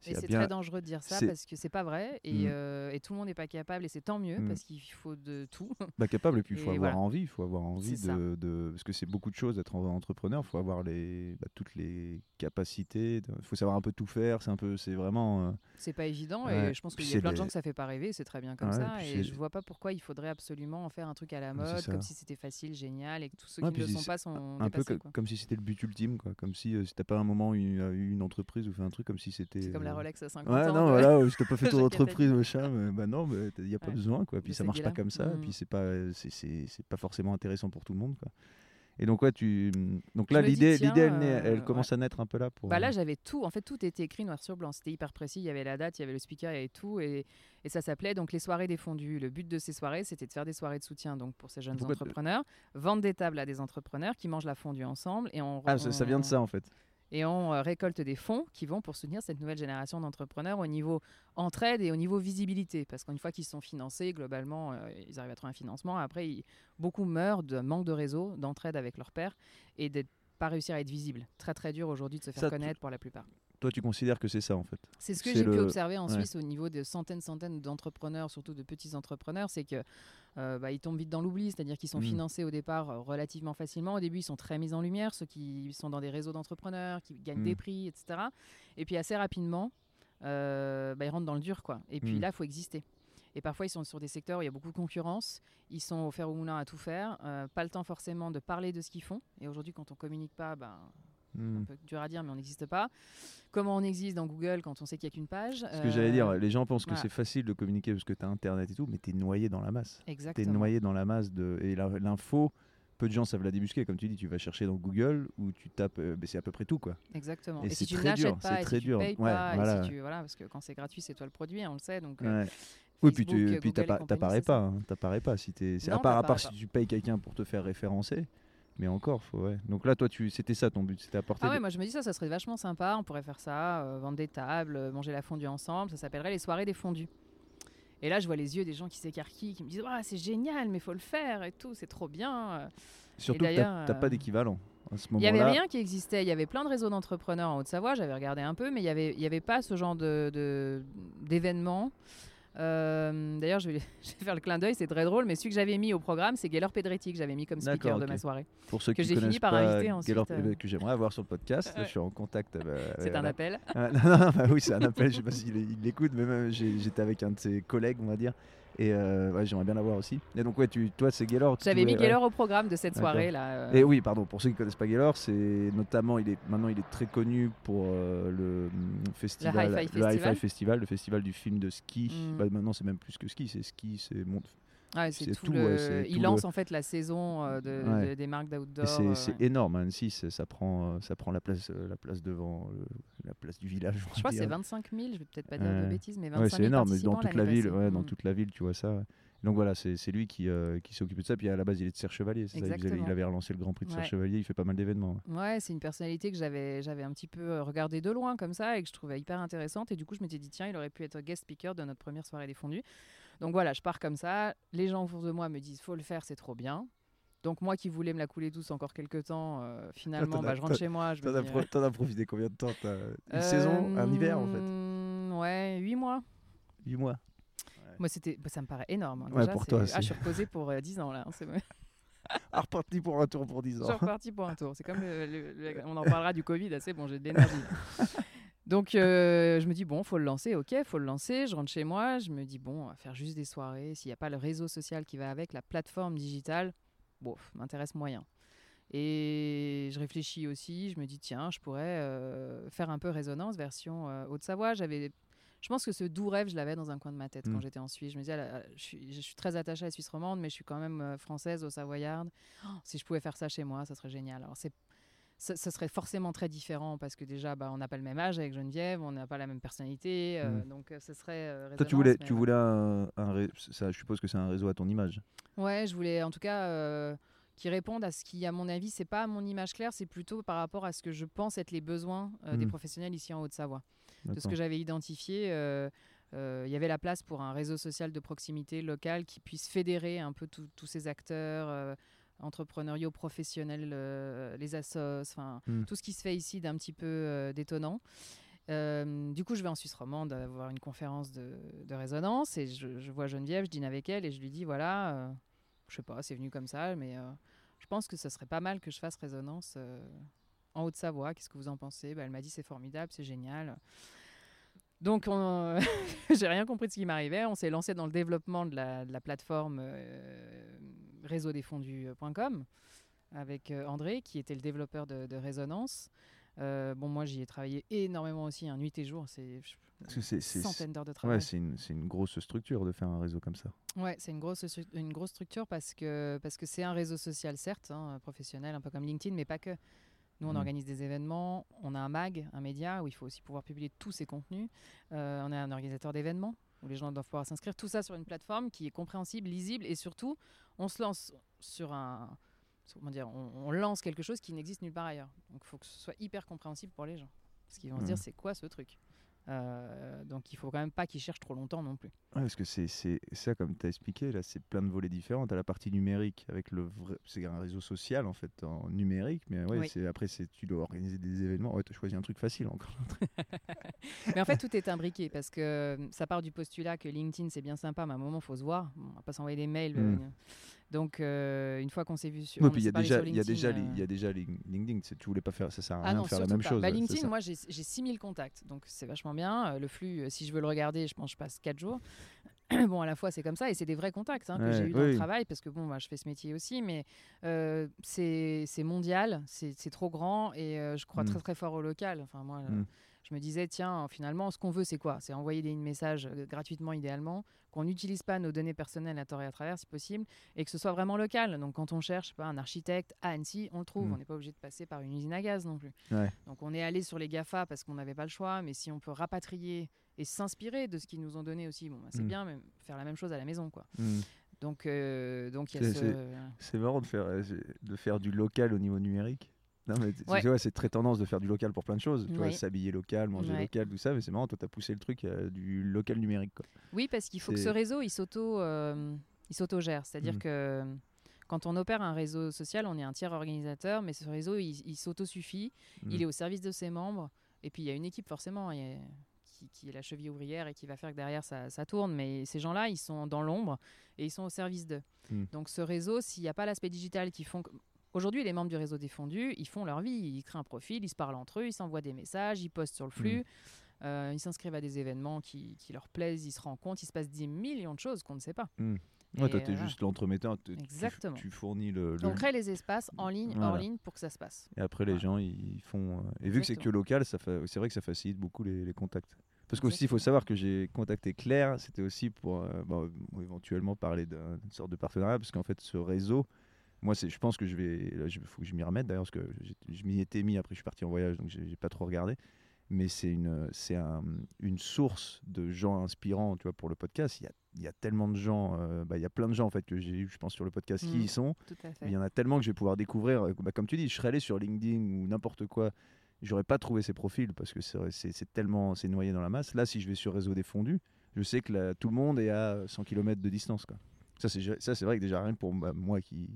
Et c'est bien- très dangereux de dire ça parce que c'est pas vrai et, Mm. euh, et tout le monde n'est pas capable et c'est tant mieux Mm. parce qu'il faut de tout. bah, capable, et puis il faut Et avoir voilà. envie, il faut avoir envie de, de- Parce que c'est beaucoup de choses d'être en- entrepreneur, il faut avoir les, bah, toutes les capacités, il faut savoir un peu tout faire, c'est un peu. C'est vraiment. euh, C'est pas évident Ouais, et je pense qu'il y a plein de les- gens que ça fait pas rêver, c'est très bien comme Ouais, ça et c'est- je vois pas pourquoi il faudrait absolument en faire un truc à la c'est mode comme si c'était facile, génial et que tous ceux Ouais, qui ne le sont pas sont un peu comme si c'était le but ultime, quoi. Comme si, euh, si t'as pas un moment eu une entreprise ou fait un truc, comme si c'était. La euh, Rolex à 50 Ouais, ans. non, de- voilà, euh, si t'as pas fait ton entreprise, machin, mais bah non, il n'y a pas Ouais. besoin, quoi. Puis De ça marche pas comme ça, Mm. puis c'est pas, c'est- pas forcément intéressant pour tout le monde, quoi. Et donc, ouais, tu. Donc Je là, l'idée, l'idée, elle, euh, elle commence à naître un peu là pour. Bah là, euh, j'avais tout. En fait, tout était écrit noir sur blanc. C'était hyper précis. Il y avait la date, il y avait le speaker, il y avait tout. Et, et ça s'appelait donc les soirées des fondus. Le but de ces soirées, c'était de faire des soirées de soutien donc pour ces jeunes Pourquoi entrepreneurs, vendre des tables à des entrepreneurs qui mangent la fondue ensemble. Et on, Ah, ça, ça vient de on- ça, en fait. Et on euh, récolte des fonds qui vont pour soutenir cette nouvelle génération d'entrepreneurs au niveau entraide et au niveau visibilité. Parce qu'une fois qu'ils sont financés, globalement, euh, ils arrivent à trouver un financement. Après, ils- beaucoup meurent de manque de réseau, d'entraide avec leur père et de pas réussir à être visible. Très très dur aujourd'hui de se faire Ça, connaître pour la plupart. Toi, tu considères que c'est ça, en fait. C'est ce que j'ai pu observer en ouais. Suisse au niveau de centaines, centaines d'entrepreneurs, surtout de petits entrepreneurs, c'est que euh, bah, ils tombent vite dans l'oubli, c'est-à-dire qu'ils sont Mhm. financés au départ euh, relativement facilement. Au début, ils sont très mis en lumière, ceux qui sont dans des réseaux d'entrepreneurs, qui gagnent des prix, etc. Et puis assez rapidement, euh, bah, ils rentrent dans le dur, quoi. Et puis Mhm. là, il faut exister. Et parfois, ils sont sur des secteurs où il y a beaucoup de concurrence. Ils sont au fer au moulin à tout faire. euh, pas le temps forcément de parler de ce qu'ils font. Et aujourd'hui, quand on communique pas, ben, Hmm. un peu dur à dire, mais on n'existe pas. Comment on existe dans Google quand on sait qu'il n'y a qu'une page Ce que j'allais dire, Euh, les gens pensent que c'est facile de communiquer parce que tu as Internet et tout, mais tu es noyé dans la masse. Tu es Exactement. noyé dans la masse de. Et l'info, peu de gens savent la débusquer. Comme tu dis, tu vas chercher dans Google ou tu tapes. euh, mais c'est à peu près tout, quoi. Exactement. Et Et, si c'est tu très dur, c'est très si dur. tu Ouais, pas, et voilà. si tu, voilà, parce que quand c'est gratuit, c'est toi le produit, on le sait. Donc, euh, Ouais. Oui, puis Facebook, tu euh, puis Google et pas- hein, pas si À part, à part si tu payes quelqu'un pour te faire référencer, mais encore, faut ouais. Donc là, toi, tu, c'était ça ton but, c'était apporter. Ah des- ouais, moi je me dis ça, ça serait vachement sympa. On pourrait faire ça, euh, vendre des tables, euh, manger la fondue ensemble. Ça s'appellerait les soirées des fondus. Et là, je vois les yeux des gens qui s'écarquillent, qui me disent c'est génial, mais faut le faire et tout, c'est trop bien. euh. Surtout que t'as pas d'équivalent à ce Il n'y avait rien qui existait. Il y avait plein de réseaux d'entrepreneurs en Haute-Savoie. J'avais regardé un peu, mais il n'y avait, y avait pas ce genre de- de- d'événements. Euh, D'ailleurs, je vais, je vais faire le clin d'œil, c'est très drôle, mais celui que j'avais mis au programme, c'est Gaylor Pedretti que j'avais mis comme speaker de ma soirée. Pour ceux que qui j'ai fini par inviter ensuite, Gaylor- euh. que j'aimerais avoir sur le podcast, je suis en contact. euh, C'est un là. appel. Ah, non, non, bah oui, c'est un appel. Je sais pas s'il l'écoute, mais j'étais avec un de ses collègues, on va dire. Et euh, ouais, j'aimerais bien l'avoir aussi. Et donc, ouais, tu, toi, c'est Gaylor. J'avais mis ouais. Gaylor au programme de cette soirée là. euh. Et oui, pardon, pour ceux qui connaissent pas Gaylor, c'est notamment, il est, maintenant, il est très connu pour euh, le hum, festival, Hi-Fi le Festival. Hi-Fi Festival, le festival du film de ski. Mm. Bah, maintenant, c'est même plus que ski, c'est ski, c'est mon- Ouais, c'est c'est tout tout, le- ouais, c'est Il tout lance le- en fait la saison euh, de, Ouais. de- des marques d'outdoor. c'est euh, ouais. énorme, à Annecy, ça prend, euh, ça prend la place, euh, la place devant, le- la place du village. Je crois que c'est dire. 25 000, je vais peut-être pas dire de bêtises, mais 25 Ouais, 000 c'est énorme, dans toute la ville, dans Mm. toute la ville, tu vois ça. Donc voilà, c'est lui qui, euh, qui s'est occupé de ça. Puis à la base, il est de Serre Chevalier, c'est ça. Il, avait relancé le Grand Prix de Serre Ouais. Chevalier. Il fait pas mal d'événements. ouais. C'est une personnalité que j'avais un petit peu euh, regardé de loin comme ça et que je trouvais hyper intéressante. Et du coup, je m'étais dit, tiens, il aurait pu être guest speaker de notre première soirée des fondus. Donc voilà, je pars comme ça. Les gens autour de moi me disent, faut le faire, c'est trop bien. Donc moi qui voulais me la couler douce encore quelques temps, euh, finalement, bah, je rentre chez moi. Je T'en me as, pro- t'en as profité combien de temps? Une saison, un hiver en fait? euh, Ouais, 8 mois. 8 mois. Moi, c'était, bah, ça me paraît énorme. hein. Ouais, Déjà, pour c'est- toi, ah, c'est- je suis reposée pour euh, 10 ans là. hein, c'est. Ah, reparti pour un tour pour 10 Je ans. suis reparti pour un tour. C'est comme le- le- le- on en parlera du Covid, assez bon, j'ai de l'énergie. Donc euh, je me dis bon, faut le lancer, ok, faut le lancer. Je rentre chez moi, je me dis bon, on va faire juste des soirées. S'il n'y a pas le réseau social qui va avec, la plateforme digitale, bon, m'intéresse moyen. Et je réfléchis aussi, je me dis, tiens, je pourrais faire un peu résonance version Haute-Savoie. J'avais je pense que ce doux rêve, je l'avais dans un coin de ma tête quand mm. j'étais en Suisse. Je me disais, je, suis, je, suis, très attachée à la Suisse romande, mais je suis quand même euh, française au Savoyarde. Oh, si je pouvais faire ça chez moi, ça serait génial. Alors, c'est ça, serait forcément très différent parce que déjà, bah, on n'a pas le même âge avec Geneviève, on n'a pas la même personnalité, euh, mm. donc euh, ce serait. Toi, tu voulais, tu voulais un, ça, je suppose que c'est un réseau à ton image. Ouais, je voulais en tout cas qui répondent à ce qui, à mon avis, c'est pas mon image claire, c'est plutôt par rapport à ce que je pense être les besoins des mm. professionnels ici en Haute-Savoie de ce que j'avais identifié. Euh, euh, il y avait la place pour un réseau social de proximité local qui puisse fédérer un peu tous ces acteurs euh, entrepreneuriaux, professionnels, les assos, enfin hmm. tout ce qui se fait ici d'un petit peu détonnant. du coup, je vais en Suisse romande avoir une conférence de, résonance et je, vois Geneviève, je dîne avec elle et je lui dis voilà, je sais pas, c'est venu comme ça, mais je pense que ce serait pas mal que je fasse résonance en Haute-Savoie. Qu'est-ce que vous en pensez? Bah, Elle m'a dit c'est formidable, c'est génial. Donc, j'ai rien compris de ce qui m'arrivait. On s'est lancé dans le développement de la, plateforme euh, réseaudesfondus.com avec euh, André, qui était le développeur de, Résonance. Euh, bon, moi, j'y ai travaillé énormément aussi, un nuit et jour. C'est centaines d'heures de travail. Ouais, c'est une, une, grosse structure de faire un réseau comme ça. Ouais, c'est une grosse, une grosse structure parce que c'est parce que un réseau social, certes, hein, professionnel, un peu comme LinkedIn, mais pas que. Nous, on mm. organise des événements, on a un mag, un média où il faut aussi pouvoir publier tous ces contenus. Euh, on est un organisateur d'événements où les gens doivent pouvoir s'inscrire. Tout ça sur une plateforme qui est compréhensible, lisible et surtout, on se lance sur un. Comment dire on, lance quelque chose qui n'existe nulle part ailleurs. Donc il faut que ce soit hyper compréhensible pour les gens. Parce qu'ils vont se dire mm. c'est quoi ce truc? Euh, donc il faut quand même pas qu'ils cherchent trop longtemps non plus. parce que c'est ça, comme tu as expliqué, là, c'est plein de volets différents. Tu as la partie numérique avec le vrai. C'est un réseau social en fait, en numérique, mais ouais, oui. après, tu dois organiser des événements. Ouais, tu as choisi un truc facile encore. mais en fait, tout est imbriqué parce que euh, ça part du postulat que LinkedIn c'est bien sympa, mais à un moment, il faut se voir. on va pas s'envoyer des mails. Hmm. Euh, donc, euh, une fois qu'on s'est vu sur. Oui, puis il y a déjà, il y a déjà, il y a déjà LinkedIn. Tu voulais pas faire, ça sert à ah rien de faire la même chose. Bah, LinkedIn, moi, j'ai 6000 contacts, donc c'est vachement bien. Euh, le flux, euh, si je veux le regarder, je pense que je passe 4 jours. bon, à la fois, c'est comme ça, et c'est des vrais contacts hein, que j'ai eu dans le travail, parce que bon, moi, je fais ce métier aussi, mais c'est mondial, c'est trop grand, et je crois mm. très très fort au local. Enfin, moi. Mm je me disais, tiens, finalement, ce qu'on veut, c'est quoi? C'est envoyer des messages euh, gratuitement, idéalement, qu'on n'utilise pas nos données personnelles à tort et à travers, si possible, et que ce soit vraiment local. Donc, quand on cherche pas, un architecte à Annecy, on le trouve. Mm. On n'est pas obligé de passer par une usine à gaz non plus. Donc, on est allé sur les GAFA parce qu'on n'avait pas le choix, mais si on peut rapatrier et s'inspirer de ce qu'ils nous ont donné aussi, bon, bah, c'est mm. bien, mais faire la même chose à la maison, quoi. Mm. Donc, euh, donc a ce... C'est marrant de faire, euh, de faire du local au niveau numérique c'est très tendance de faire du local pour plein de choses. Tu vois, s'habiller local, manger local, tout ça. Mais c'est marrant, toi, tu as poussé le truc euh, du local numérique. Quoi. Oui, parce qu'il faut que ce réseau, il s'auto, euh, il s'auto-gère. C'est-à-dire mmh. que quand on opère un réseau social, on est un tiers organisateur, mais ce réseau, il, s'auto-suffit. Mmh. Il est au service de ses membres. Et puis, il y a une équipe, forcément. qui, est la cheville ouvrière et qui va faire que derrière ça, ça tourne. Mais ces gens-là, ils sont dans l'ombre et ils sont au service d'eux. Mmh. Donc ce réseau, s'il n'y a pas l'aspect digital qui font... Aujourd'hui, les membres du réseau défendu, ils font leur vie, ils créent un profil, ils se parlent entre eux, ils s'envoient des messages, ils postent sur le flux, mm. euh, ils s'inscrivent à des événements qui, leur plaisent, ils se rencontrent, il se passe des millions de choses qu'on ne sait pas. Mm. toi, tu es juste l'entremetteur. Exactement. Tu, fournis le, On crée les espaces en ligne, hors ligne pour que ça se passe. Et après, les gens, ils font. Euh, et vu que c'est que local, c'est vrai que ça facilite beaucoup les, contacts. Parce qu'aussi, il faut savoir que j'ai contacté Claire, c'était aussi pour euh, éventuellement parler d'une sorte de partenariat, parce qu'en fait, ce réseau, moi, je pense que je vais. Il faut que je m'y remette d'ailleurs, parce que je m'y étais mis, après je suis parti en voyage, donc j'ai pas trop regardé. Mais c'est une, c'est un, une source de gens inspirants tu vois, pour le podcast. Il y a, il y a tellement de gens, euh, bah, il y a plein de gens en fait, que j'ai eu, je pense, sur le podcast qui y mmh, sont. Il y en a tellement que je vais pouvoir découvrir. Euh, bah, comme tu dis, je serais allé sur LinkedIn ou n'importe quoi. J'aurais pas trouvé ces profils parce que c'est tellement c'est noyé dans la masse. Là, si je vais sur Réseau des Fondus, je sais que tout le monde est à 100 km de distance. Quoi. Ça, c'est vrai que déjà rien pour moi qui,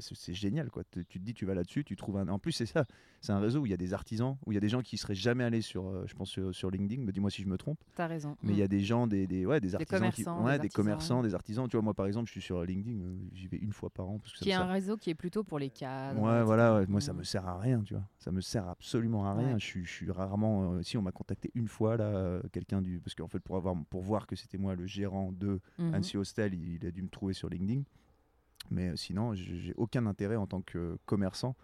c'est génial quoi. Tu, te dis tu vas là-dessus, tu trouves un. En plus c'est ça, c'est un réseau où il y a des artisans, où il y a des gens qui seraient jamais allés sur, euh, je pense sur, LinkedIn. Me dis-moi si je me trompe. T'as raison. Mais il y a mm. des gens, des, des ouais, des artisans, qui, ouais, des, commerçants, des artisans. Tu vois moi par exemple, je suis sur LinkedIn, euh, j'y vais une fois par an parce que qui est un réseau qui est plutôt pour les cadres. Ouais voilà, moi ça mm. me sert à rien, tu vois. Ça me sert absolument à rien. Je, suis, je suis rarement. Euh, si on m'a contacté une fois là, quelqu'un du, parce qu'en fait pour avoir, pour voir que c'était moi le gérant de mm-hmm. Annecy Hostel, il, il a dû me trouver sur LinkedIn. Mais sinon, j'ai aucun intérêt en tant que commerçant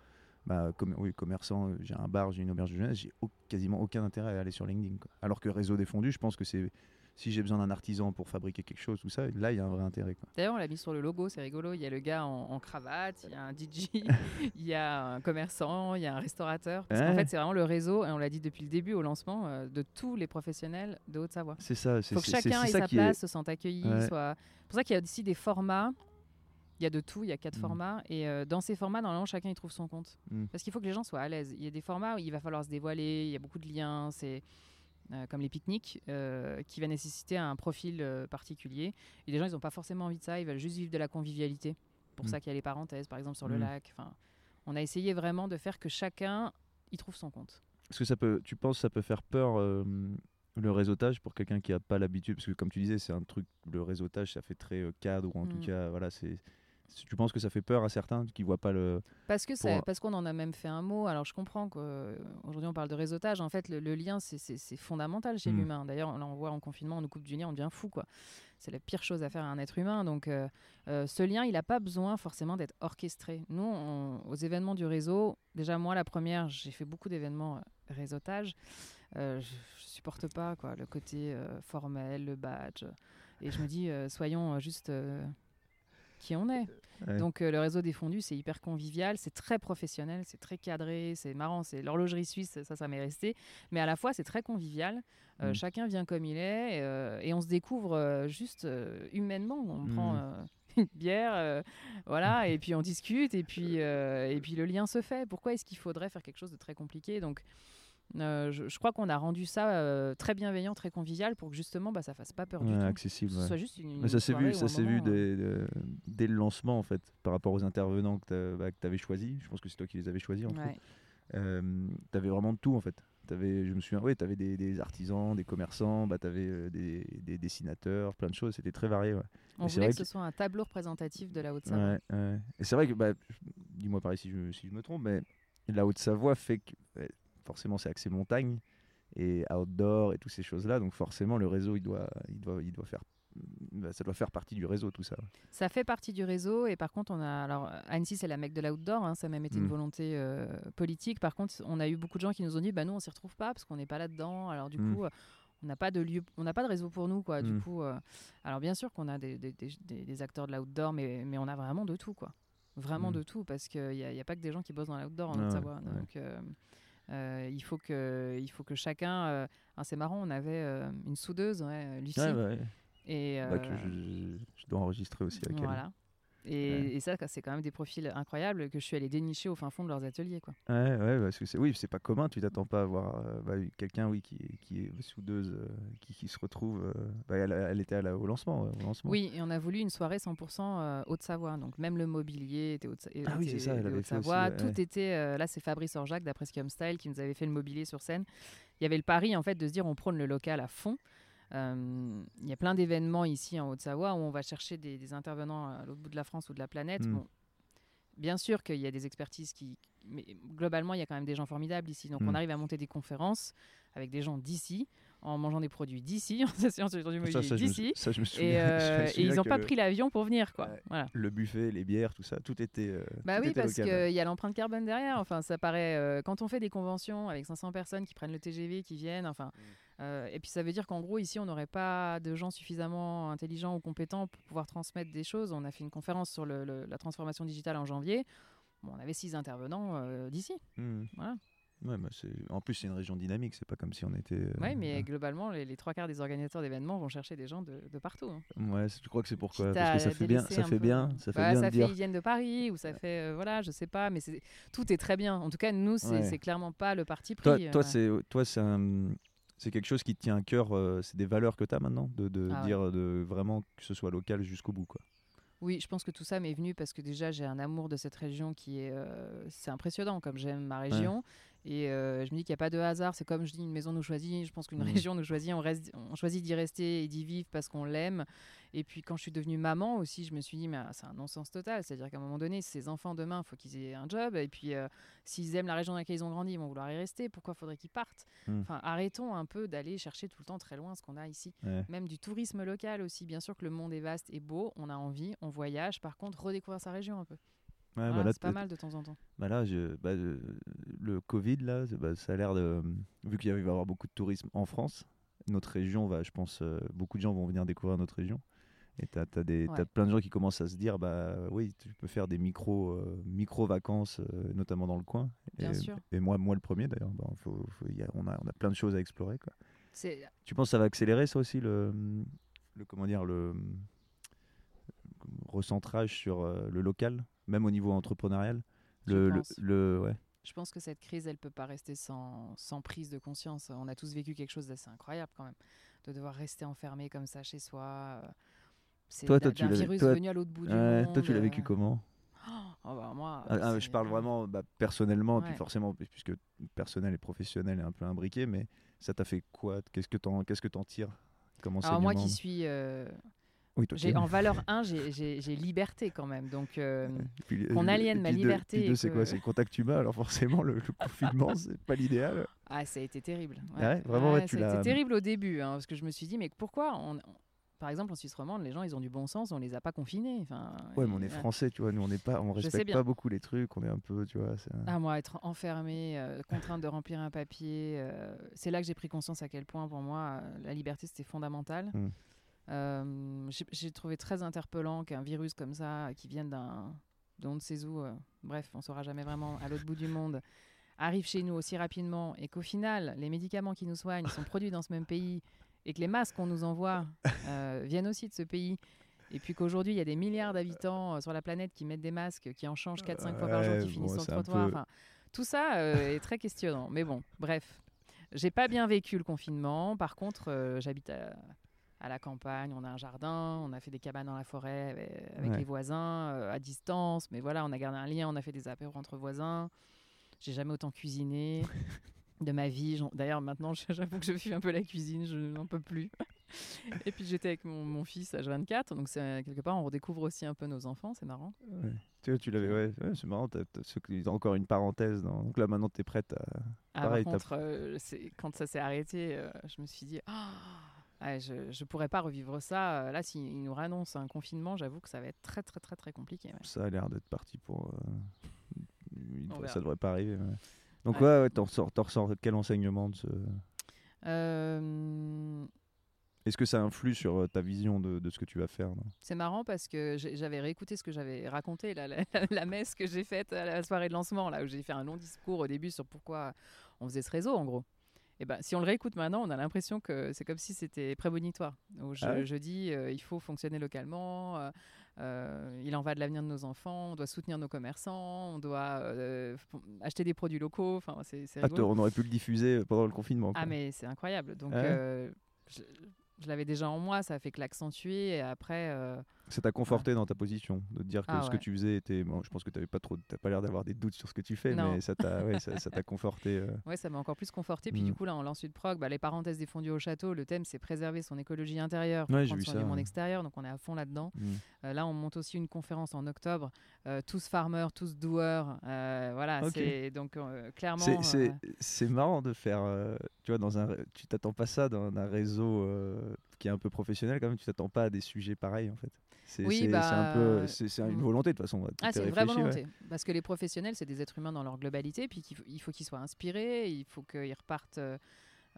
bah, oui, commerçant, j'ai un bar, j'ai une auberge de jeunesse, j'ai au- quasiment aucun intérêt à aller sur LinkedIn. quoi. Alors que réseau défendu, je pense que c'est si j'ai besoin d'un artisan pour fabriquer quelque chose, tout ça, là, il y a un vrai intérêt. D'ailleurs, on l'a mis sur le logo, c'est rigolo. Il y a le gars en, en cravate, il y a un DJ, il y a un commerçant, il y a un restaurateur. Parce qu'en fait, c'est vraiment le réseau, et on l'a dit depuis le début au lancement, euh, de tous les professionnels de Haute-Savoie. C'est ça. C'est faut que chacun ait ça sa place, est. se sente accueilli. Ouais. Soit... C'est pour ça qu'il y a aussi des formats. Il y a de tout, il y a quatre Mm. formats. Et euh, dans ces formats, normalement, chacun y trouve son compte. Mm. Parce qu'il faut que les gens soient à l'aise. Il y a des formats où il va falloir se dévoiler, il y a beaucoup de liens, c'est euh, comme les pique-niques, euh, qui va nécessiter un profil particulier. Et les gens, ils n'ont pas forcément envie de ça, ils veulent juste vivre de la convivialité. pour Mm. ça qu'il y a les parenthèses, par exemple, sur le lac. Enfin, on a essayé vraiment de faire que chacun y trouve son compte. Est-ce que ça peut, tu penses que ça peut faire peur le réseautage pour quelqu'un qui n'a pas l'habitude? Parce que comme tu disais, c'est un truc, le réseautage, ça fait très cadre ou en tout cas, voilà, c'est. Tu penses que ça fait peur à certains qui voient pas le. Parce que Pour ça- un- parce qu'on en a même fait un mot. Alors je comprends qu'aujourd'hui on parle de réseautage. En fait, le, le lien c'est- fondamental chez Mm. l'humain. D'ailleurs, là on voit en confinement, on nous coupe du lien, on devient fou quoi. C'est la pire chose à faire à un être humain. Donc euh, euh, ce lien, il n'a pas besoin forcément d'être orchestré. Nous, on- aux événements du réseau, déjà moi la première, j'ai fait beaucoup d'événements euh, réseautage. Euh, je, je supporte pas quoi le côté formel, le badge. Et je me dis, soyons juste qui on est. Ouais. Donc euh, le réseau des fondus, c'est hyper convivial, c'est très professionnel, c'est très cadré, c'est marrant, c'est l'horlogerie suisse, ça, ça m'est resté. Mais à la fois, c'est très convivial. Euh, Mm. Chacun vient comme il est euh, et on se découvre euh, juste euh, humainement. On Mm. prend euh, une bière, euh, voilà, et puis on discute et puis euh, et puis le lien se fait. Pourquoi est-ce qu'il faudrait faire quelque chose de très compliqué? Donc euh, je, je crois qu'on a rendu ça euh, très bienveillant, très convivial pour que justement bah, ça fasse pas peur du Ouais, tout. accessible. Ce ouais. soit juste une, Mais ça s'est vu, ça s'est vu dès, euh, dès le lancement en fait, par rapport aux intervenants que tu avais choisis. Je pense que c'est toi qui les avais choisis. autres. ouais. Euh, t'avais vraiment de tout en fait. Avais, je me souviens, oui, t'avais des, des artisans, des commerçants, bah, t'avais euh, des, des dessinateurs, plein de choses. C'était très varié. On voulait vrai que ce que- soit un tableau représentatif de la Haute-Savoie. Et c'est vrai que, bah, dis-moi pareil si je, si je me trompe, mais la Haute-Savoie fait que ouais, forcément c'est axé montagne et outdoor et toutes ces choses-là. Donc forcément le réseau il doit, il doit, il doit faire, bah, ça doit faire partie du réseau tout ça. Ça fait partie du réseau et par contre, on a alors Annecy, c'est la mecque de l'outdoor, hein, ça a même été Mm. une volonté euh, politique. Par contre, on a eu beaucoup de gens qui nous ont dit, bah nous, on s'y retrouve pas parce qu'on n'est pas là-dedans. Alors du Mm. coup, euh, on n'a pas de lieu, on n'a pas de réseau pour nous, quoi. Du Mm. coup, euh, alors bien sûr qu'on a des, des- des- des- des acteurs de l'outdoor, mais, mais on a vraiment de tout, quoi. Vraiment Mm. de tout parce qu'il n'y a, y a pas que des gens qui bossent dans l'outdoor en Ah ouais, Haute-Savoie. ouais. Donc euh, euh, il faut que, il faut que chacun. euh, ah, c'est marrant, on avait euh, une soudeuse, ouais, Lucie, Ouais, ouais. et Bah, que je, je dois enregistrer aussi avec voilà. Et, Ouais. et ça, c'est quand même des profils incroyables que je suis allée dénicher au fin fond de leurs ateliers. Quoi. Ouais, ouais, parce que c'est, oui, c'est pas commun. Tu t'attends pas à voir euh, bah, quelqu'un, oui, qui, est- qui est soudeuse, euh, qui, qui se retrouve. euh, bah, elle, elle était à la- au lancement, euh, au lancement. Oui, et on a voulu une soirée 100% euh, Haute-Savoie. Donc même le mobilier était Haute- Ah oui, c'est était ça, elle de avait fait aussi, Haute-Savoie. ouais, Tout était. là, c'est Fabrice Orjac d'après Style qui nous avait fait le mobilier sur scène. Il y avait le pari en fait de se dire on prône le local à fond. Euh, Il y a plein d'événements ici en Haute-Savoie où on va chercher des, des intervenants à l'autre bout de la France ou de la planète. Mm. Bon, bien sûr qu'il y a des expertises qui. Mais globalement, il y a quand même des gens formidables ici. Donc on arrive à monter des conférences avec des gens d'ici, en mangeant des produits d'ici, en s'asseyant sur du d'ici. Et, euh, et ils n'ont pas pris l'avion pour venir, quoi. Voilà. Le buffet, les bières, tout ça, tout était. euh, Bah tout oui, était parce qu'il y a l'empreinte carbone derrière. Enfin, ça paraît. euh, quand on fait des conventions avec 500 personnes qui prennent le TGV, qui viennent, enfin. Mm. Euh, et puis ça veut dire qu'en gros, ici, on n'aurait pas de gens suffisamment intelligents ou compétents pour pouvoir transmettre des choses. On a fait une conférence sur le- le- la transformation digitale en janvier. Bon, on avait six intervenants euh, d'ici. Hmm. Voilà. Ouais. En plus, c'est une région dynamique, c'est pas comme si on était. euh, Oui, mais ouais. globalement, les, les trois quarts des organisateurs d'événements vont chercher des gens de, de partout. hein. Ouais, je crois que c'est pourquoi. Parce que ça fait bien, ça fait peu. bien, ça fait Bah, bien ça de fait dire. ils viennent de Paris ou ça fait euh, voilà je sais pas mais tout est très bien en tout cas nous c'est Ouais. clairement pas le parti pris Toi, toi, c'est un- c'est quelque chose qui te tient à cœur. euh, c'est des valeurs que tu as maintenant, de, de Ah ouais. dire de vraiment que ce soit local jusqu'au bout, quoi. Oui, je pense que tout ça m'est venu parce que déjà j'ai un amour de cette région qui est, euh, c'est impressionnant comme j'aime ma région. Et euh, je me dis qu'il n'y a pas de hasard. C'est comme je dis, une maison nous choisit. Je pense qu'une Mhm. région nous choisit. On, reste, on choisit d'y rester et d'y vivre parce qu'on l'aime. Et puis quand je suis devenue maman aussi, je me suis dit, mais ah, c'est un non-sens total. C'est-à-dire qu'à un moment donné, ces enfants demain, il faut qu'ils aient un job. Et puis euh, s'ils aiment la région dans laquelle ils ont grandi, ils vont vouloir y rester. Pourquoi faudrait qu'ils partent? Mhm. Enfin, arrêtons un peu d'aller chercher tout le temps très loin ce qu'on a ici Ouais. même du tourisme local aussi. Bien sûr que le monde est vaste et beau, on a envie, on voyage. Par contre, redécouvrir sa région un peu. Ouais, bah c'est pas mal de temps en temps. bah là, je- bah, euh, le Covid, là, ça a l'air de. Vu qu'il va y avoir beaucoup de tourisme en France, notre région va, je pense, euh, beaucoup de gens vont venir découvrir notre région. Et tu as, plein de gens qui commencent à se dire, bah oui, tu peux faire des micro, euh, micro vacances, euh, notamment dans le coin. Bien et, sûr. Et moi, moi le premier d'ailleurs. Bah, on, a, on a plein de choses à explorer. Quoi. Tu penses que ça va accélérer ça aussi le, le comment dire le recentrage sur le local, même au niveau entrepreneurial. Je Le, pense. le- ouais. Je pense que cette crise, elle peut pas rester sans, sans prise de conscience. On a tous vécu quelque chose d'assez incroyable quand même, de devoir rester enfermé comme ça chez soi. euh, C'est Toi, toi, tu virus toi- venu à l'autre bout du Ouais, monde. toi, tu l'as euh, vécu comment? Oh, bah, moi, Ah, ah, Je parle vraiment bah, personnellement, puis forcément, pu- puisque personnel et professionnel est un peu imbriqué, mais ça t'a fait quoi? Qu'est-ce que t'en qu'est-ce que tires Alors moi qui suis, euh, Oui, toi, en valeur 1, j'ai- liberté quand même. Donc euh, puis, euh, aliène ma liberté deux, c'est quoi? C'est le contact humain, alors forcément, le, le confinement, c'est pas l'idéal. ah ça a été terrible. Ah ouais, vraiment, ouais, tu ça a été terrible au début, hein, parce que je me suis dit mais pourquoi on, on- par exemple en Suisse romande, les gens ils ont du bon sens, on les a pas confinés. Enfin, Ouais, mais on est français, tu vois, nous on n'est pas, on respecte pas beaucoup les trucs, on est un peu, tu vois. Ah, moi, être enfermée, euh, contrainte de remplir un papier, euh, c'est là que j'ai pris conscience à quel point, pour moi, euh, la liberté, c'était fondamental. Mm. Euh, j'ai- trouvé très interpellant qu'un virus comme ça, qui vienne d'un, de on ne sait où, euh, bref, on saura jamais vraiment, à l'autre bout du monde, arrive chez nous aussi rapidement et qu'au final, les médicaments qui nous soignent sont produits dans ce même pays et que les masques qu'on nous envoie euh, viennent aussi de ce pays. Et puis qu'aujourd'hui, il y a des milliards d'habitants sur la planète qui mettent des masques, qui en changent 4-5 fois par jour, qui finissent bon, sur le trottoir. peu- Enfin, tout ça est très questionnant. Mais bon, bref. J'ai pas bien vécu le confinement. Par contre, euh, j'habite à, à la campagne, on a un jardin, on a fait des cabanes dans la forêt avec, avec Ouais. les voisins, euh, à distance. Mais voilà, on a gardé un lien, on a fait des apéros entre voisins. J'ai jamais autant cuisiné de ma vie. D'ailleurs, maintenant, j'avoue que je fuis un peu la cuisine, je n'en peux plus. Et puis j'étais avec mon, mon fils à 24, donc c'est quelque part on redécouvre aussi un peu nos enfants, c'est marrant. Ouais. Tu tu l'avais, ouais, ouais, c'est marrant, ce que- encore une parenthèse. dans- Donc là, maintenant, t'es prête à. Ah, Pareil, par contre, euh, quand ça s'est arrêté, euh, je me suis dit, Ah, ouais, je ne pourrais pas revivre ça. Euh, Là, s'ils nous réannoncent un confinement, j'avoue que ça va être très, très, très, très compliqué. ouais. Ça a l'air d'être parti pour. euh, ça devrait pas arriver. ouais. Donc, Ouais. t'en ressors, quel enseignement de ce. Euh, Est-ce que ça influe sur euh, ta vision de, de ce que tu vas faire c'est marrant parce que j'avais réécouté ce que j'avais raconté, la, la messe que j'ai faite à la soirée de lancement, là où j'ai fait un long discours au début sur pourquoi on faisait ce réseau, en gros. Et ben, si on le réécoute maintenant, on a l'impression que c'est comme si c'était prémonitoire. Où je, Ah ouais je dis, euh, il faut fonctionner localement, euh, euh, il en va de l'avenir de nos enfants, on doit soutenir nos commerçants, on doit euh, acheter des produits locaux. Enfin, c'est c'est Ah, on aurait pu le diffuser pendant le confinement. quoi. Ah, mais c'est incroyable. Donc, Ah ouais je, je l'avais déjà en moi, ça a fait que l'accentuer. Et après, euh, Ça t'a conforté dans ta position, de te dire que Ah ce que tu faisais était. Bon, je pense que t'avais pas trop, t'as pas l'air d'avoir des doutes sur ce que tu fais, Non. mais ça t'a, ouais, ça, ça conforté. euh. ouais, ça m'a encore plus conforté. Puis Mm. du coup, là, en lance de prog, bah, les parenthèses des fondus au château, le thème, c'est préserver son écologie intérieure, Ouais, prendre soin ça, du monde extérieur. Donc, on est à fond là-dedans. Mm. Euh, là, on monte aussi une conférence en octobre, euh, tous farmers, tous doueurs. Euh, voilà, c'est donc clairement. C'est, marrant de faire. tu vois, dans un, tu t'attends pas ça dans un réseau qui est un peu professionnel quand même. Tu t'attends pas à des sujets pareils en fait. C'est, Oui, c'est, bah, un peu, c'est, c'est une mm. volonté de toute façon. Ah, est c'est une vraie ouais. volonté. Parce que les professionnels, c'est des êtres humains dans leur globalité, puis faut- il faut qu'ils soient inspirés, il faut qu'ils repartent. euh,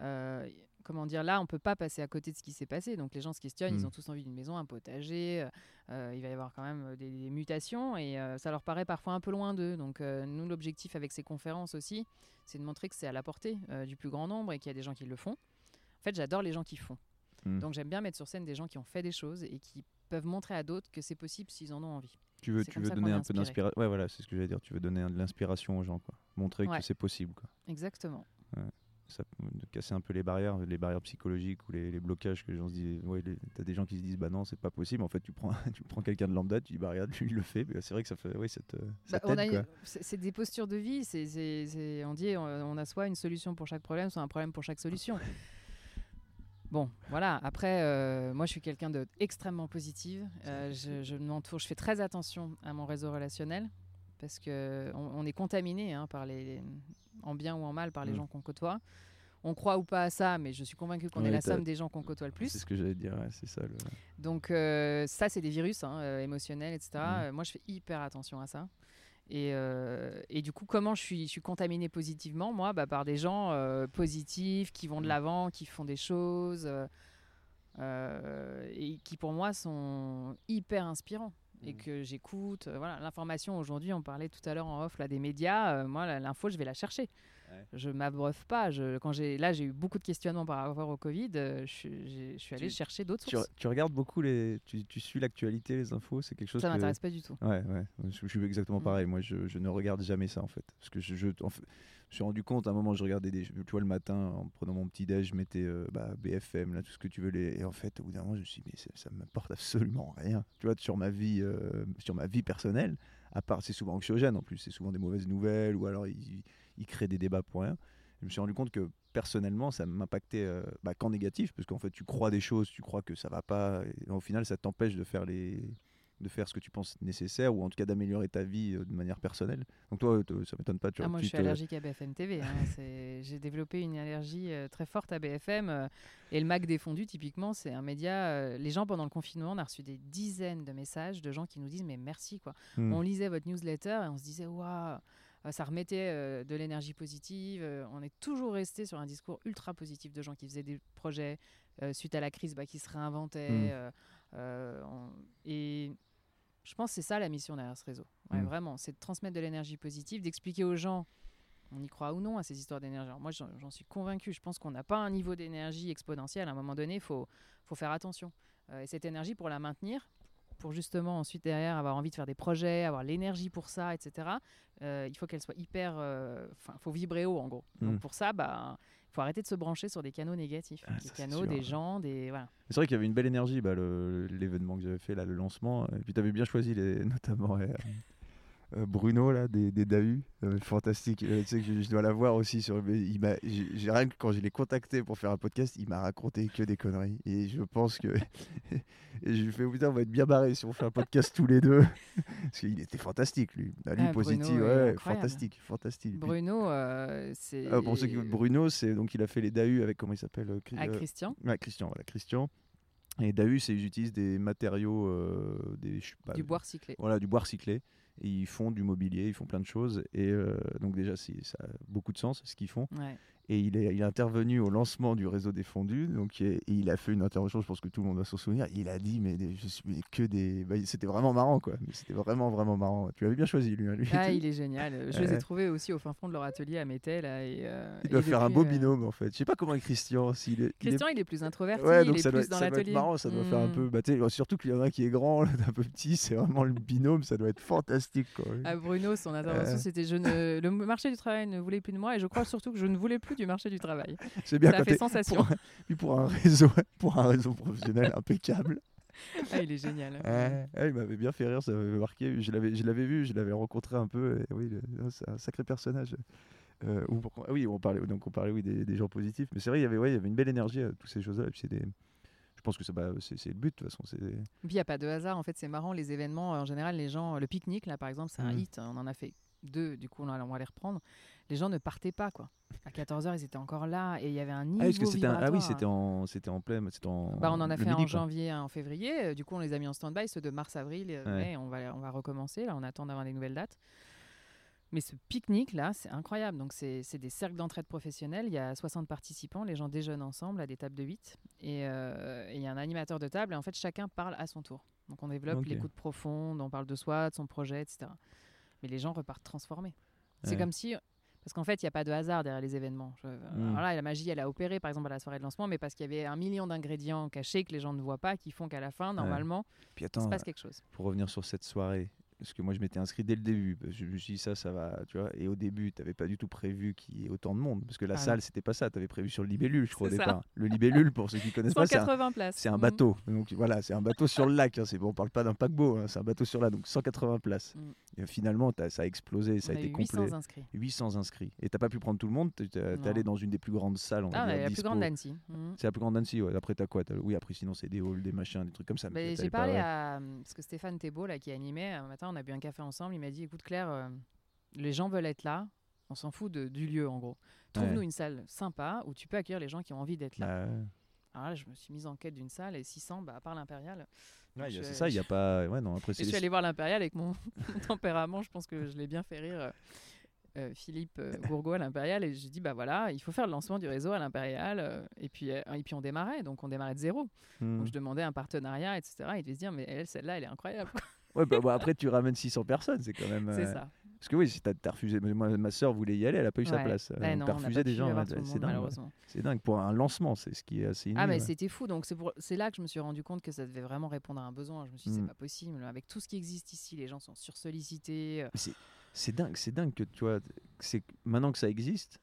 euh, comment dire, là, on peut pas passer à côté de ce qui s'est passé. Donc les gens se questionnent, Mm. ils ont tous envie d'une maison, un potager. euh, il va y avoir quand même des, des mutations et euh, ça leur paraît parfois un peu loin d'eux. Donc euh, nous, l'objectif avec ces conférences aussi, c'est de montrer que c'est à la portée du plus grand nombre et qu'il y a des gens qui le font. En fait, j'adore les gens qui font. Mm. Donc j'aime bien mettre sur scène des gens qui ont fait des choses et qui peuvent montrer à d'autres que c'est possible s'ils en ont envie. Tu veux, tu veux donner un peu d'inspiration. Ouais, voilà, c'est ce que j'allais dire. Tu veux donner de l'inspiration aux gens, quoi. Montrer Ouais. que c'est possible, quoi. Exactement. ça, de casser un peu les barrières, les barrières psychologiques ou les, les blocages que les gens se disent. Ouais, t'as des gens qui se disent bah non, c'est pas possible. En fait, tu prends, tu prends quelqu'un de lambda, tu dis bah regarde, lui il le fait. Bah, c'est vrai que ça fait, oui, ça te, ça Bah, c'est des postures de vie. c'est- on dit on, on a soit une solution pour chaque problème, soit un problème pour chaque solution. Bon, voilà. Après, euh, moi, je suis quelqu'un d'extrêmement positive. Euh, je, je m'entoure, je fais très attention à mon réseau relationnel parce que on, on est contaminé hein, par les, en bien ou en mal, par les Mm. gens qu'on côtoie. On croit ou pas à ça, mais je suis convaincue qu'on Ouais, est la somme des gens qu'on côtoie le plus. C'est ce que j'allais dire, ouais, c'est ça. Le... Donc euh, ça, c'est des virus hein, émotionnels, etc. Euh, moi, je fais hyper attention à ça. Et, euh, et, du coup, comment je suis, je suis contaminée positivement, moi bah, Par des gens euh, positifs, qui vont de mmh. l'avant, qui font des choses, euh, et qui pour moi sont hyper inspirants. Et mmh. que j'écoute. voilà, l'information aujourd'hui, on parlait tout à l'heure en off là, des médias. moi, l'info, je vais la chercher. Je m'abreuve pas. Je, quand j'ai, là, j'ai eu beaucoup de questionnements par rapport au Covid. Euh, je, suis allé chercher d'autres sources. Tu, regardes beaucoup les. Tu, suis l'actualité, les infos C'est quelque chose. Ça m'intéresse pas du tout. Ouais, ouais. Je, suis exactement mm. pareil. Moi, je, ne regarde jamais ça en fait. Parce que je, je, me suis rendu compte à un moment, je regardais des. Tu vois, le matin, en prenant mon petit déj, je mettais euh, bah, BFM, là, tout ce que tu veux. Les... Et en fait, au bout d'un moment, je me suis dit, mais ça, ne m'apporte absolument rien. Tu vois, sur ma vie, euh, sur ma vie personnelle. À part, c'est souvent anxiogène en plus. C'est souvent des mauvaises nouvelles ou alors ils il crée des débats pour rien. Je me suis rendu compte que personnellement, ça m'impactait euh, bah, qu'en négatif, parce qu'en fait, tu crois des choses, tu crois que ça va pas, et au final, ça t'empêche de faire les de faire ce que tu penses nécessaire ou en tout cas d'améliorer ta vie euh, de manière personnelle. Donc toi, ça m'étonne pas. Tu ah, moi, je suis allergique à BFM TV. Hein. J'ai développé une allergie euh, très forte à BFM. et le Mac défendu, typiquement, c'est un média. les gens, pendant le confinement, on a reçu des dizaines de messages de gens qui nous disent mais merci quoi. Hmm. On lisait votre newsletter et on se disait waouh ça remettait euh, de l'énergie positive. Euh, on est toujours resté sur un discours ultra positif de gens qui faisaient des projets suite à la crise bah, qui se réinventaient. Mmh. et je pense que c'est ça la mission derrière ce réseau. Mmh. Vraiment, c'est de transmettre de l'énergie positive, d'expliquer aux gens, on y croit ou non à ces histoires d'énergie. Moi, j'en suis convaincu. Je pense qu'on n'a pas un niveau d'énergie exponentiel. À un moment donné, il faut, faut faire attention. et cette énergie, pour la maintenir, pour justement ensuite derrière avoir envie de faire des projets, avoir l'énergie pour ça, etc. Euh, il faut qu'elle soit hyper, euh, enfin, il faut vibrer haut en gros. Donc hmm. pour ça, bah, il faut arrêter de se brancher sur des canaux négatifs, ah, des canaux, des gens, des voilà. C'est vrai qu'il y avait une belle énergie, bah, l'événement que j'avais fait là, le lancement. Et puis tu avais bien choisi les, notamment. Euh, Bruno là des, des Dahu euh, fantastique. Euh, tu sais que je, dois la voir aussi sur il m'a j'ai rien que quand je l'ai contacté pour faire un podcast il m'a raconté que des conneries. Et je pense que et je lui fais putain on va être bien barré si on fait un podcast tous les deux. Parce qu'il était fantastique lui. Bah, lui ah, positif ouais fantastique fantastique Bruno c'est pour ceux qui Bruno c'est donc il a fait les Dahu avec comment il s'appelle ah, Christian. Ouais, Christian voilà Christian. Et Dahu, c'est ils utilisent des matériaux, des, du bois recyclé. Voilà, du bois recyclé ils font du mobilier, ils font plein de choses. Et euh, donc déjà, ça a beaucoup de sens ce qu'ils font. Et il est, il est intervenu au lancement du réseau des fondus. Donc, et, il a fait une intervention, je pense que tout le monde va s'en souvenir. Il a dit, mais je suis que des. Bah, c'était vraiment marrant, quoi. C'était vraiment, vraiment marrant. Tu avais bien choisi, lui. Hein, lui ah, il est génial. Je les ai trouvés aussi au fin fond de leur atelier à Métel. Et, euh, il doit faire un beau euh, binôme, en fait. Je sais pas comment est Christian. S'il est, Christian, il est... plus introverti. Ouais, donc il ça doit, dans ça doit être marrant. Ça doit faire un hmm. peu. Bah, surtout qu'il y en a un qui est grand, un peu petit. C'est vraiment le binôme. Ça doit être fantastique, quoi. Ah, Bruno, son intervention, c'était je ne... le marché du travail ne voulait plus de moi. Et je crois surtout que je ne voulais plus du marché du travail. C'est bien ça fait sensation. Pour, pour, un réseau, pour un réseau professionnel impeccable. Ah, il est génial. il m'avait bien fait rire, ça m'avait marqué. Je l'avais, je l'avais vu, je l'avais rencontré un peu. Et oui, c'est un sacré personnage. Euh, ah oui, on parlait, donc on parlait oui, des, des gens positifs. Mais c'est vrai, il y avait, ouais, il y avait une belle énergie à toutes ces choses-là. c'est des, je pense que c'est, le but de toute façon. C'est... Puis il n'y a pas de hasard. En fait, c'est marrant les événements. En général, les gens, le pique-nique là, par exemple, c'est un mmh. hit. On en a fait deux. Du coup, on va les reprendre les gens ne partaient pas quoi. À 14h, ils étaient encore là et il y avait un niveau ah, c'était ah oui, c'était en c'était en plein c'était en bah, on en a fait en janvier, en février, euh, du coup on les a mis en stand-by ceux de mars avril euh, on va on va recommencer là, on attend d'avoir des nouvelles dates. Mais ce pique-nique là, c'est incroyable. Donc c'est des cercles d'entraide professionnels, il y a 60 participants, les gens déjeunent ensemble à des tables de 8 euh, et il y a un animateur de table. Et en fait chacun parle à son tour. Donc on développe l'écoute profonde, on parle de soi, de son projet, etc. Mais les gens repartent transformés. C'est comme si parce qu'en fait, il n'y a pas de hasard derrière les événements. Hmm. là, la magie, elle a opéré, par exemple, à la soirée de lancement, mais parce qu'il y avait un million d'ingrédients cachés que les gens ne voient pas, qui font qu'à la fin, normalement, il se passe quelque chose. Pour revenir sur cette soirée, parce que moi je m'étais inscrit dès le début. Je me suis dit ça, ça va, tu vois. Et au début, tu n'avais pas du tout prévu qu'il y ait autant de monde, parce que la ah salle, c'était pas ça. Tu avais prévu sur le libellule, je crois au départ. Le libellule, pour ceux qui connaissent pas, c'est un, c'est un mhm. bateau. Donc voilà, c'est un bateau sur le lac. Hein. C'est bon, on parle pas d'un paquebot, hein. c'est un bateau sur là, donc 180 places. Mm. Et finalement, ça a explosé, ça a été complet. 800 inscrits. 800 inscrits. Et t'as pas pu prendre tout le monde. Tu es allé dans une des plus grandes salles. ah, la plus grande d'Annecy. Mm. C'est la plus grande d'Annecy. Ouais. Après t'as quoi? Oui, après sinon c'est des halls, des machins, des trucs comme ça. J'ai parlé à parce que Stéphane Thébault là qui animait un matin, on a bu un café ensemble il m'a dit écoute Claire, euh, les gens veulent être là, on s'en fout du lieu en gros. Trouve-nous une salle sympa où tu peux accueillir les gens qui ont envie d'être là. Alors là, je me suis mise en quête d'une salle et 600, bah, à part l'Impérial. Ouais, c'est ça, il n'y a pas. Ouais, non, après, je suis allée voir l'Impérial avec mon, mon tempérament. Je pense que je l'ai bien fait rire. euh, euh, Philippe euh, Gourgaud à l'Impérial et j'ai dit bah voilà il faut faire le lancement du réseau à l'Impérial euh, et puis euh, et puis on démarrait donc on démarrait de zéro donc je demandais un partenariat etc il devait se dire mais elle celle-là elle est incroyable Ouais, bah, bah, après, tu ramènes 600 personnes, c'est quand même. c'est euh, ça Parce que oui, si t'as as refusé. Moi, ma soeur voulait y aller, elle a pas eu sa place. Ouais, t'as refusé des gens. c'est dingue. C'est dingue pour un lancement, c'est ce qui est assez. Ah mais ouais. c'était fou donc c'est pour là que je me suis rendu compte que ça devait vraiment répondre à un besoin. Je me suis dit Mm. c'est pas possible avec tout ce qui existe ici, les gens sont sursollicités. euh, c'est- dingue, c'est dingue que tu vois, c'est maintenant que ça existe,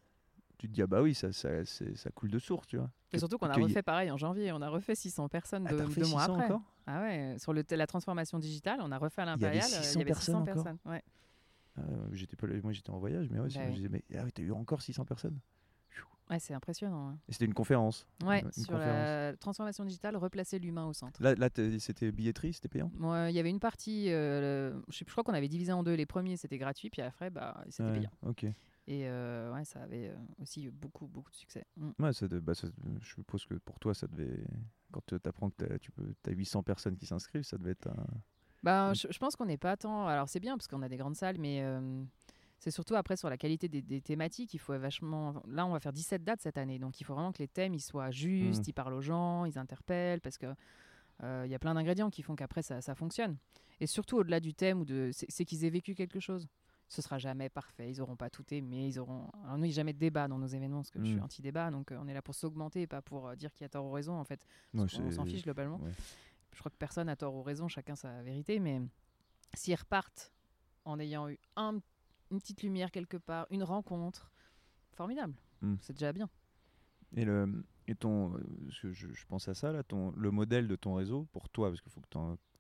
tu te dis ah bah oui, ça, ça, ça coule de source, tu vois. Et surtout qu'on a y refait pareil en janvier, on a refait 600 personnes Ah, deux, t'as refait deux mois 600 après. encore? Ah ouais, sur le, la transformation digitale, on a refait à y avait l'Impérial, euh, 600 il y avait 600 personnes encore personnes. Ouais. Ah, J'étais pas, moi j'étais en voyage, mais ouais, Bah je oui. disais mais ah t'as eu encore 600 personnes? Ouais, c'est impressionnant. hein. Et c'était une conférence. Ouais, Une sur conférence. la transformation digitale, replacer l'humain au centre. Là, là c'était billetterie, c'était payant? Il y avait une partie, euh, le- je, sais- je crois qu'on avait divisé en deux. Les premiers, c'était gratuit, puis après, bah, c'était Ouais, payant. Ok. Et euh, ouais, ça avait euh, aussi eu beaucoup, beaucoup de succès. Mm. Ouais, ça de- bah, ça- je suppose que pour toi, ça devait. Quand tu apprends que tu peux, as 800 personnes qui s'inscrivent, ça devait être un. Bah, Mm. je, je pense qu'on n'est pas tant. Alors, c'est bien parce qu'on a des grandes salles, mais euh, c'est surtout après sur la qualité des, des thématiques. Il faut vachement. Là, on va faire 17 dates cette année, donc il faut vraiment que les thèmes ils soient justes, Mm. ils parlent aux gens, ils interpellent, parce que euh, il y a plein d'ingrédients qui font qu'après ça, ça fonctionne. Et surtout au-delà du thème ou de, c'est qu'ils aient vécu quelque chose. Ce sera jamais parfait, ils auront pas tout aimé, ils auront. Alors nous, il n'y a jamais de débat dans nos événements parce que je suis Mm. anti-débat, donc euh, on est là pour s'augmenter et pas pour euh, dire qui a tort ou raison en fait. C'est- s'en fiche globalement. ouais. Je crois que personne a tort ou raison, chacun sa vérité, mais s'ils repartent en ayant eu un- une petite lumière quelque part, une rencontre, formidable. Mm. C'est déjà bien. Et, le, et ton, euh, je, je pense à ça là, ton, le modèle de ton réseau pour toi, parce qu'il faut que tu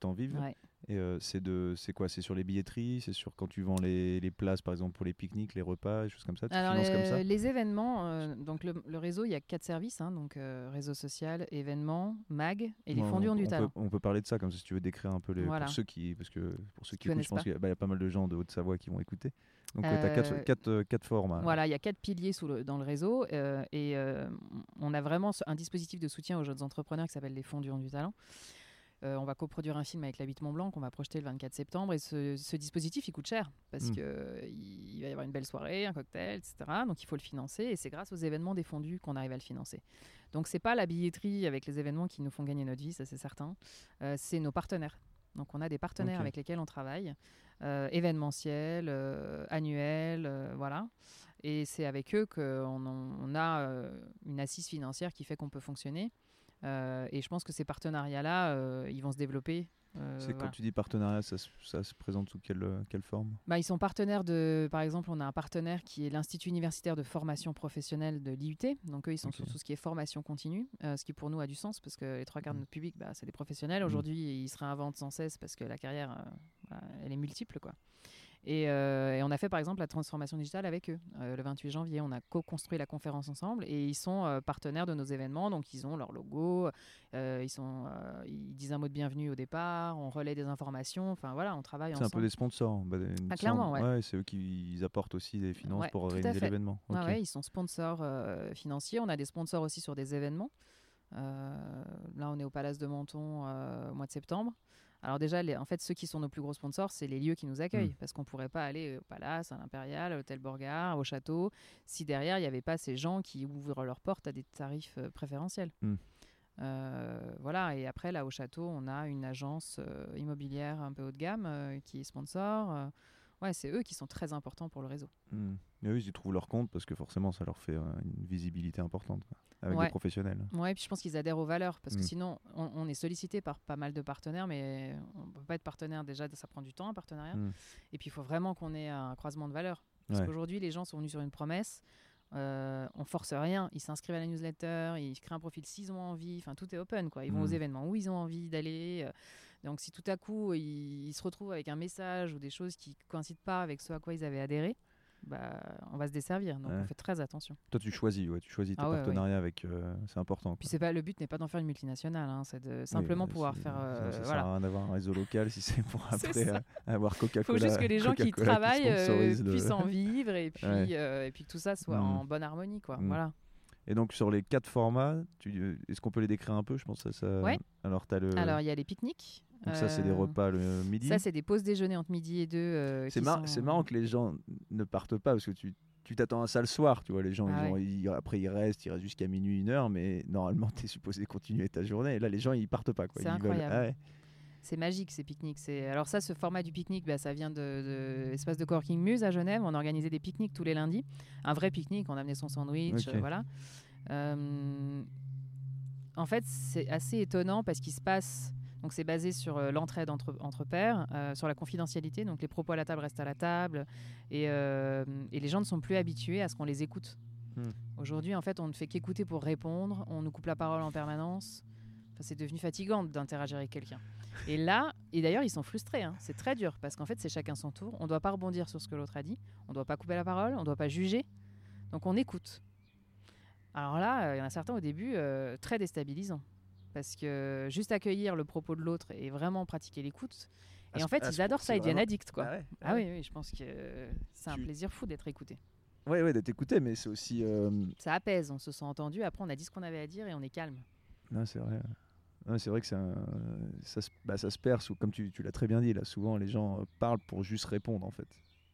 en, vives. Ouais. Et euh, c'est de, c'est quoi? C'est sur les billetteries, c'est sur quand tu vends les, les places, par exemple pour les pique-niques, les repas, des choses comme ça? Tu Alors finances les, comme ça? les événements, euh, donc le, le réseau, il y a quatre services, hein, donc euh, réseau social, événements, mag et les fondus du talent. Peut, on peut parler de ça comme ça, si tu veux décrire un peu les, Voilà. pour ceux qui, parce que pour ceux qui Qui écoutent, je pense qu'il y, a- bah, y a pas mal de gens de Haute-Savoie qui vont écouter. Donc tu as quatre, Euh, quatre, euh, quatre formats. Voilà, il y a quatre piliers sous le- dans le réseau euh, et euh, on a vraiment un dispositif de soutien aux jeunes entrepreneurs qui s'appelle les Fondus du talent. Euh, on va coproduire un film avec la 8 Mont Blanc qu'on va projeter le 24 septembre et ce, ce dispositif il coûte cher parce Mm. que euh, il va y avoir une belle soirée, un cocktail, etc. Donc il faut le financer et c'est grâce aux événements des fondus qu'on arrive à le financer. Donc c'est pas la billetterie avec les événements qui nous font gagner notre vie, ça c'est certain. Euh, c'est nos partenaires. Donc on a des partenaires avec lesquels on travaille, euh, événementiels, euh, annuels, voilà. Et c'est avec eux qu'on on a une assise financière qui fait qu'on peut fonctionner. Euh, et je pense que ces partenariats-là, euh, ils vont se développer. euh, c'est quand voilà. tu dis partenariat, ça, se- ça se présente sous quelle, quelle forme? Bah, ils sont partenaires de, par exemple, on a un partenaire qui est l'Institut universitaire de formation professionnelle de l'IUT. Donc eux, ils sont Ok. sur tout ce qui est formation continue, euh, ce qui pour nous a du sens parce que les trois quarts de Mm. notre public, bah, c'est des professionnels. Mm. Aujourd'hui, ils se réinventent sans cesse parce que la carrière, euh, bah, elle est multiple, quoi. Et, euh, et on a fait par exemple la transformation digitale avec eux. Euh, le 28 janvier, on a co-construit la conférence ensemble et ils sont euh, partenaires de nos événements. Donc ils ont leur logo, euh, ils, sont, ils disent un mot de bienvenue au départ, on relaie des informations. Enfin voilà, on travaille C'est un peu ensemble. des sponsors. bah, Ah, clairement, ouais. c'est eux qui ils apportent aussi des finances Ouais, pour organiser l'événement. Ah Ok. ouais, ils sont sponsors financiers. On a des sponsors aussi sur des événements. Là, on est au Palace de Menton au mois de septembre. Alors déjà, les- en fait, ceux qui sont nos plus gros sponsors, c'est les lieux qui nous accueillent, Mm. parce qu'on pourrait pas aller au Palace, à l'Impérial, à l'Hôtel Borgard, au château, si derrière il n'y avait pas ces gens qui ouvrent leurs portes à des tarifs euh, préférentiels. Mm. Euh, voilà, et après là au château, on a une agence euh, immobilière un peu haut de gamme euh, qui est sponsor. Euh, ouais, c'est eux qui sont très importants pour le réseau. Hmm. Mais eux, ils y trouvent leur compte parce que forcément, ça leur fait euh, une visibilité importante quoi, avec Ouais. des professionnels. Ouais, puis je pense qu'ils adhèrent aux valeurs parce que Mm. sinon, on, on est sollicité par pas mal de partenaires, mais on peut pas être partenaire déjà, ça prend du temps un partenariat. Mm. Et puis il faut vraiment qu'on ait un croisement de valeurs. Parce Ouais. qu'aujourd'hui, les gens sont venus sur une promesse. Euh, on force rien. Ils s'inscrivent à la newsletter, ils créent un profil s'ils ont envie. Enfin, tout est open, quoi. Ils vont aux événements où ils ont envie d'aller. Donc, si tout à coup ils, ils se retrouvent avec un message ou des choses qui coïncident pas avec ce à quoi ils avaient adhéré, bah, on va se desservir. Donc, Ouais. on fait très attention. Toi, tu choisis, ouais, tu choisis tes Ah ouais, partenariats avec. euh, c'est important. Puis c'est pas le but n'est pas d'en faire une multinationale. hein, c'est de Oui, simplement euh, pouvoir faire. sinon, euh, ça sert voilà. à rien d'avoir un réseau local si c'est pour après ça. euh, avoir Coca-Cola. Il faut juste que les gens qui travaillent euh, le- puissent en vivre et puis, et puis que tout ça soit Mm. en bonne harmonie. Quoi. Mm. Voilà. Et donc sur les quatre formats, tu- est-ce qu'on peut les décrire un peu? Je pense que ça. ça- Ouais. Alors as le. Alors, il y a les pique-niques. donc ça c'est des Euh, repas le midi. Ça, c'est des pauses déjeuner entre midi et deux. euh, C'est mar- sont- marrant que les gens ne partent pas parce que tu tu t'attends à ça le soir, tu vois, les gens, Ah ils ont- ouais. ils- après ils restent, ils restent jusqu'à minuit, une heure, mais normalement tu es supposé continuer ta journée. Et là, les gens, ils partent pas. quoi. C'est veulent- incroyable. Ah ouais. C'est magique ces pique-niques. C'est alors ça, ce format du pique-nique, bah, ça vient de, de l'espace de coworking Muse à Genève. On organisait des pique-niques tous les lundis, un vrai pique-nique. On amenait son sandwich, euh, voilà. Euh, en fait, c'est assez étonnant parce qu'il se passe. Donc c'est basé sur euh, l'entraide entre, entre pairs, euh, sur la confidentialité. Donc les propos à la table restent à la table et, et les gens ne sont plus habitués à ce qu'on les écoute. Hmm. Aujourd'hui, en fait, on ne fait qu'écouter pour répondre. On nous coupe la parole en permanence. Enfin, c'est devenu fatigant d'interagir avec quelqu'un. Et là, et d'ailleurs, ils sont frustrés. hein. C'est très dur parce qu'en fait, c'est chacun son tour. On ne doit pas rebondir sur ce que l'autre a dit. On ne doit pas couper la parole. On ne doit pas juger. Donc, on écoute. Alors là, euh, il y en a certains au début euh, très déstabilisants. Parce que juste accueillir le propos de l'autre et vraiment pratiquer l'écoute. Et ce- en fait, à ils adorent ça. Ils deviennent addicts, quoi. Ah ouais, Ah ouais. oui, oui, je pense que c'est un Tu- plaisir fou d'être écouté. Ouais, ouais, d'être écouté, mais c'est aussi. euh, Ça apaise, on se sent entendu. Après, on a dit ce qu'on avait à dire et on est calme. Non, c'est vrai. C'est vrai que un- ça, se... bah, ça se perd, sous- comme tu, tu l'as très bien dit, là, souvent les gens euh, parlent pour juste répondre en fait.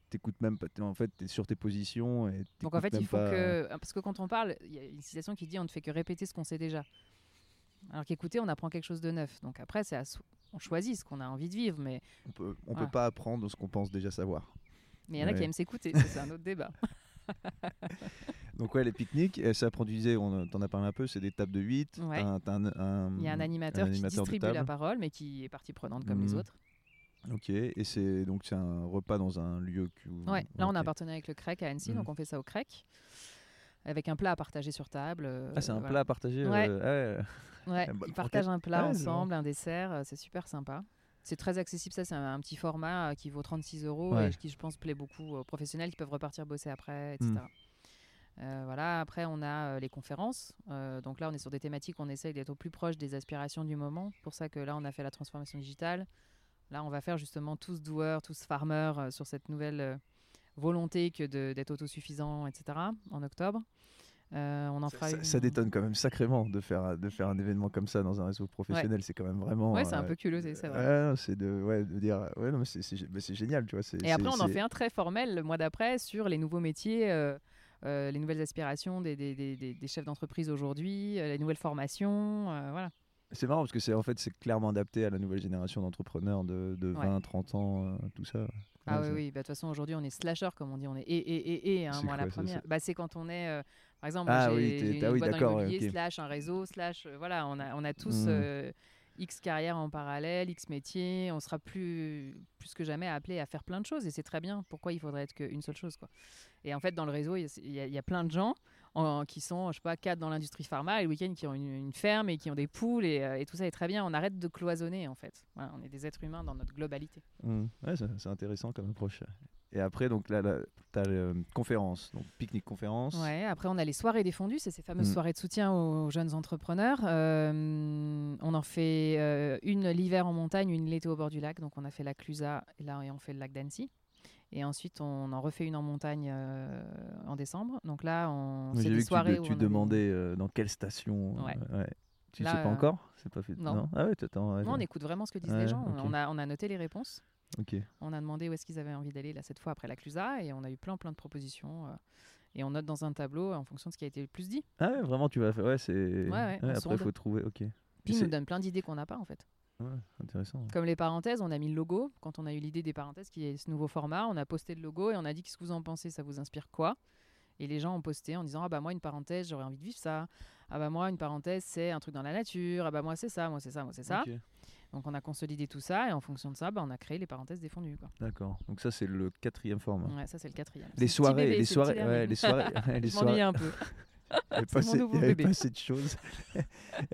T'écoutes même pas, en fait, t'es sur tes positions. Et Donc en fait, il faut pas- que. Parce que quand on parle, il y a une citation qui dit on ne fait que répéter ce qu'on sait déjà. Alors qu'écouter, on apprend quelque chose de neuf. Donc après, c'est so- on choisit ce qu'on a envie de vivre, mais On peut, on Voilà. peut pas apprendre ce qu'on pense déjà savoir. mais il y en a Ouais. qui aiment s'écouter. c'est un autre débat. Donc ouais, les pique-niques, et ça prend, tu disais, on t'en a parlé un peu, c'est des tables de 8. Ouais. T'as un- t'as un- un- Il y a un animateur, qui animateur distribue la parole, mais qui est partie prenante comme les Mhm. autres. Ok, et c'est donc c'est un repas dans un lieu que. Ouais. Là, on a un partenariat avec le CREC à Annecy, Mhm. donc on fait ça au CREC. Avec un plat à partager sur table. euh, Ah, c'est un voilà. plat à partager. Ouais. euh, ah ouais. Bonne ils partagent un plat c'est ensemble, un dessert, euh, c'est super sympa. C'est très accessible, ça c'est un, un petit format euh, qui vaut 36 euros Ouais. et qui je pense plaît beaucoup aux professionnels qui peuvent repartir bosser après, etc. Mm. Euh, voilà, après on a euh, les conférences. Euh, donc là on est sur des thématiques, on essaye d'être au plus proche des aspirations du moment. C'est pour ça que là on a fait la transformation digitale. Là on va faire justement tous doueurs, tous farmers sur cette nouvelle volonté que d'être autosuffisant, etc. en octobre. Euh, on en Ça, fera ça- une- ça détonne quand même sacrément de faire, de faire un événement comme ça dans un réseau professionnel. C'est quand même vraiment. Ouais, c'est un euh, peu culotté, c'est vrai. C'est de, ouais, de dire. Ouais, non, mais c'est- génial, tu vois. Et après, on en fait un très formel le mois d'après sur les nouveaux métiers, euh, les nouvelles aspirations des, des- des- des- chefs d'entreprise aujourd'hui, euh, les nouvelles formations. euh, voilà. C'est marrant parce que c'est en fait c'est clairement adapté à la nouvelle génération d'entrepreneurs de, de Ouais. 20, 30 ans, tout ça. Ah Ouais, oui. Bah, De toute façon, aujourd'hui, on est slasher, comme on dit. On est et, et, et, et. hein, moi, la quoi première. Bah, c'est quand on est. par exemple, Ah moi, j'ai une ah oui, boîte d'accord, slash un réseau, slash. euh, voilà, on a, on a tous Mhm. euh, X carrières en parallèle, X métiers. On sera plus, plus que jamais appelé à faire plein de choses. Et c'est très bien. Pourquoi il faudrait être qu'une seule chose quoi? Et en fait, dans le réseau, il y, y a- il y a plein de gens en- qui sont, je sais pas, cadres dans l'industrie pharma et le week-end qui ont une, une ferme et qui ont des poules et, euh, et tout ça est très bien. On arrête de cloisonner en fait. Voilà, on est des êtres humains dans notre globalité. Ouais, c'est c'est intéressant comme approche. Et après, donc là, là tu as les conférences, donc pique-nique conférence. Ouais, après, on a les soirées des fondus, c'est ces fameuses Mm. soirées de soutien aux jeunes entrepreneurs. Euh, on en fait euh, une l'hiver en montagne, une l'été au bord du lac. Donc, on a fait la Clusa et là, on fait le lac d'Annecy. Et ensuite, on en refait une en montagne euh, en décembre. Donc là, on J'ai vu des que tu, soirées demandais euh, dans quelle station. Ouais. euh, ouais. Tu Là, sais pas euh, encore? C'est pas fait. non. Ah ouais, t'attends. ouais, Non, on écoute vraiment ce que disent Ouais, les gens. On, a, on a noté les réponses. On a demandé où est-ce qu'ils avaient envie d'aller là cette fois après la Clusa. Et on a eu plein, plein de propositions. euh, et on note dans un tableau en fonction de ce qui a été le plus dit. Ah ouais, vraiment, tu vas faire. Ouais, c'est. ouais, après, faut trouver. Ok. Puis, ils nous donne plein d'idées qu'on n'a pas en fait. Ouais, intéressant. Comme les parenthèses, on a mis le logo. Quand on a eu l'idée des parenthèses, qui est ce nouveau format, on a posté le logo et on a dit qu'est-ce que vous en pensez, ça vous inspire quoi? Et les gens ont posté en disant ah bah moi une parenthèse, j'aurais envie de vivre ça. Ah bah moi une parenthèse, c'est un truc dans la nature. Ah bah moi c'est ça, moi c'est ça, moi c'est ça. Donc on a consolidé tout ça et en fonction de ça, bah, on a créé les parenthèses défendues. D'accord. Donc ça, c'est le quatrième format. Ouais, ça c'est le quatrième. Les soirées, bébé, les soirées, ouais, les soirées, les soirées. un peu. Il y avait pas assez- de choses.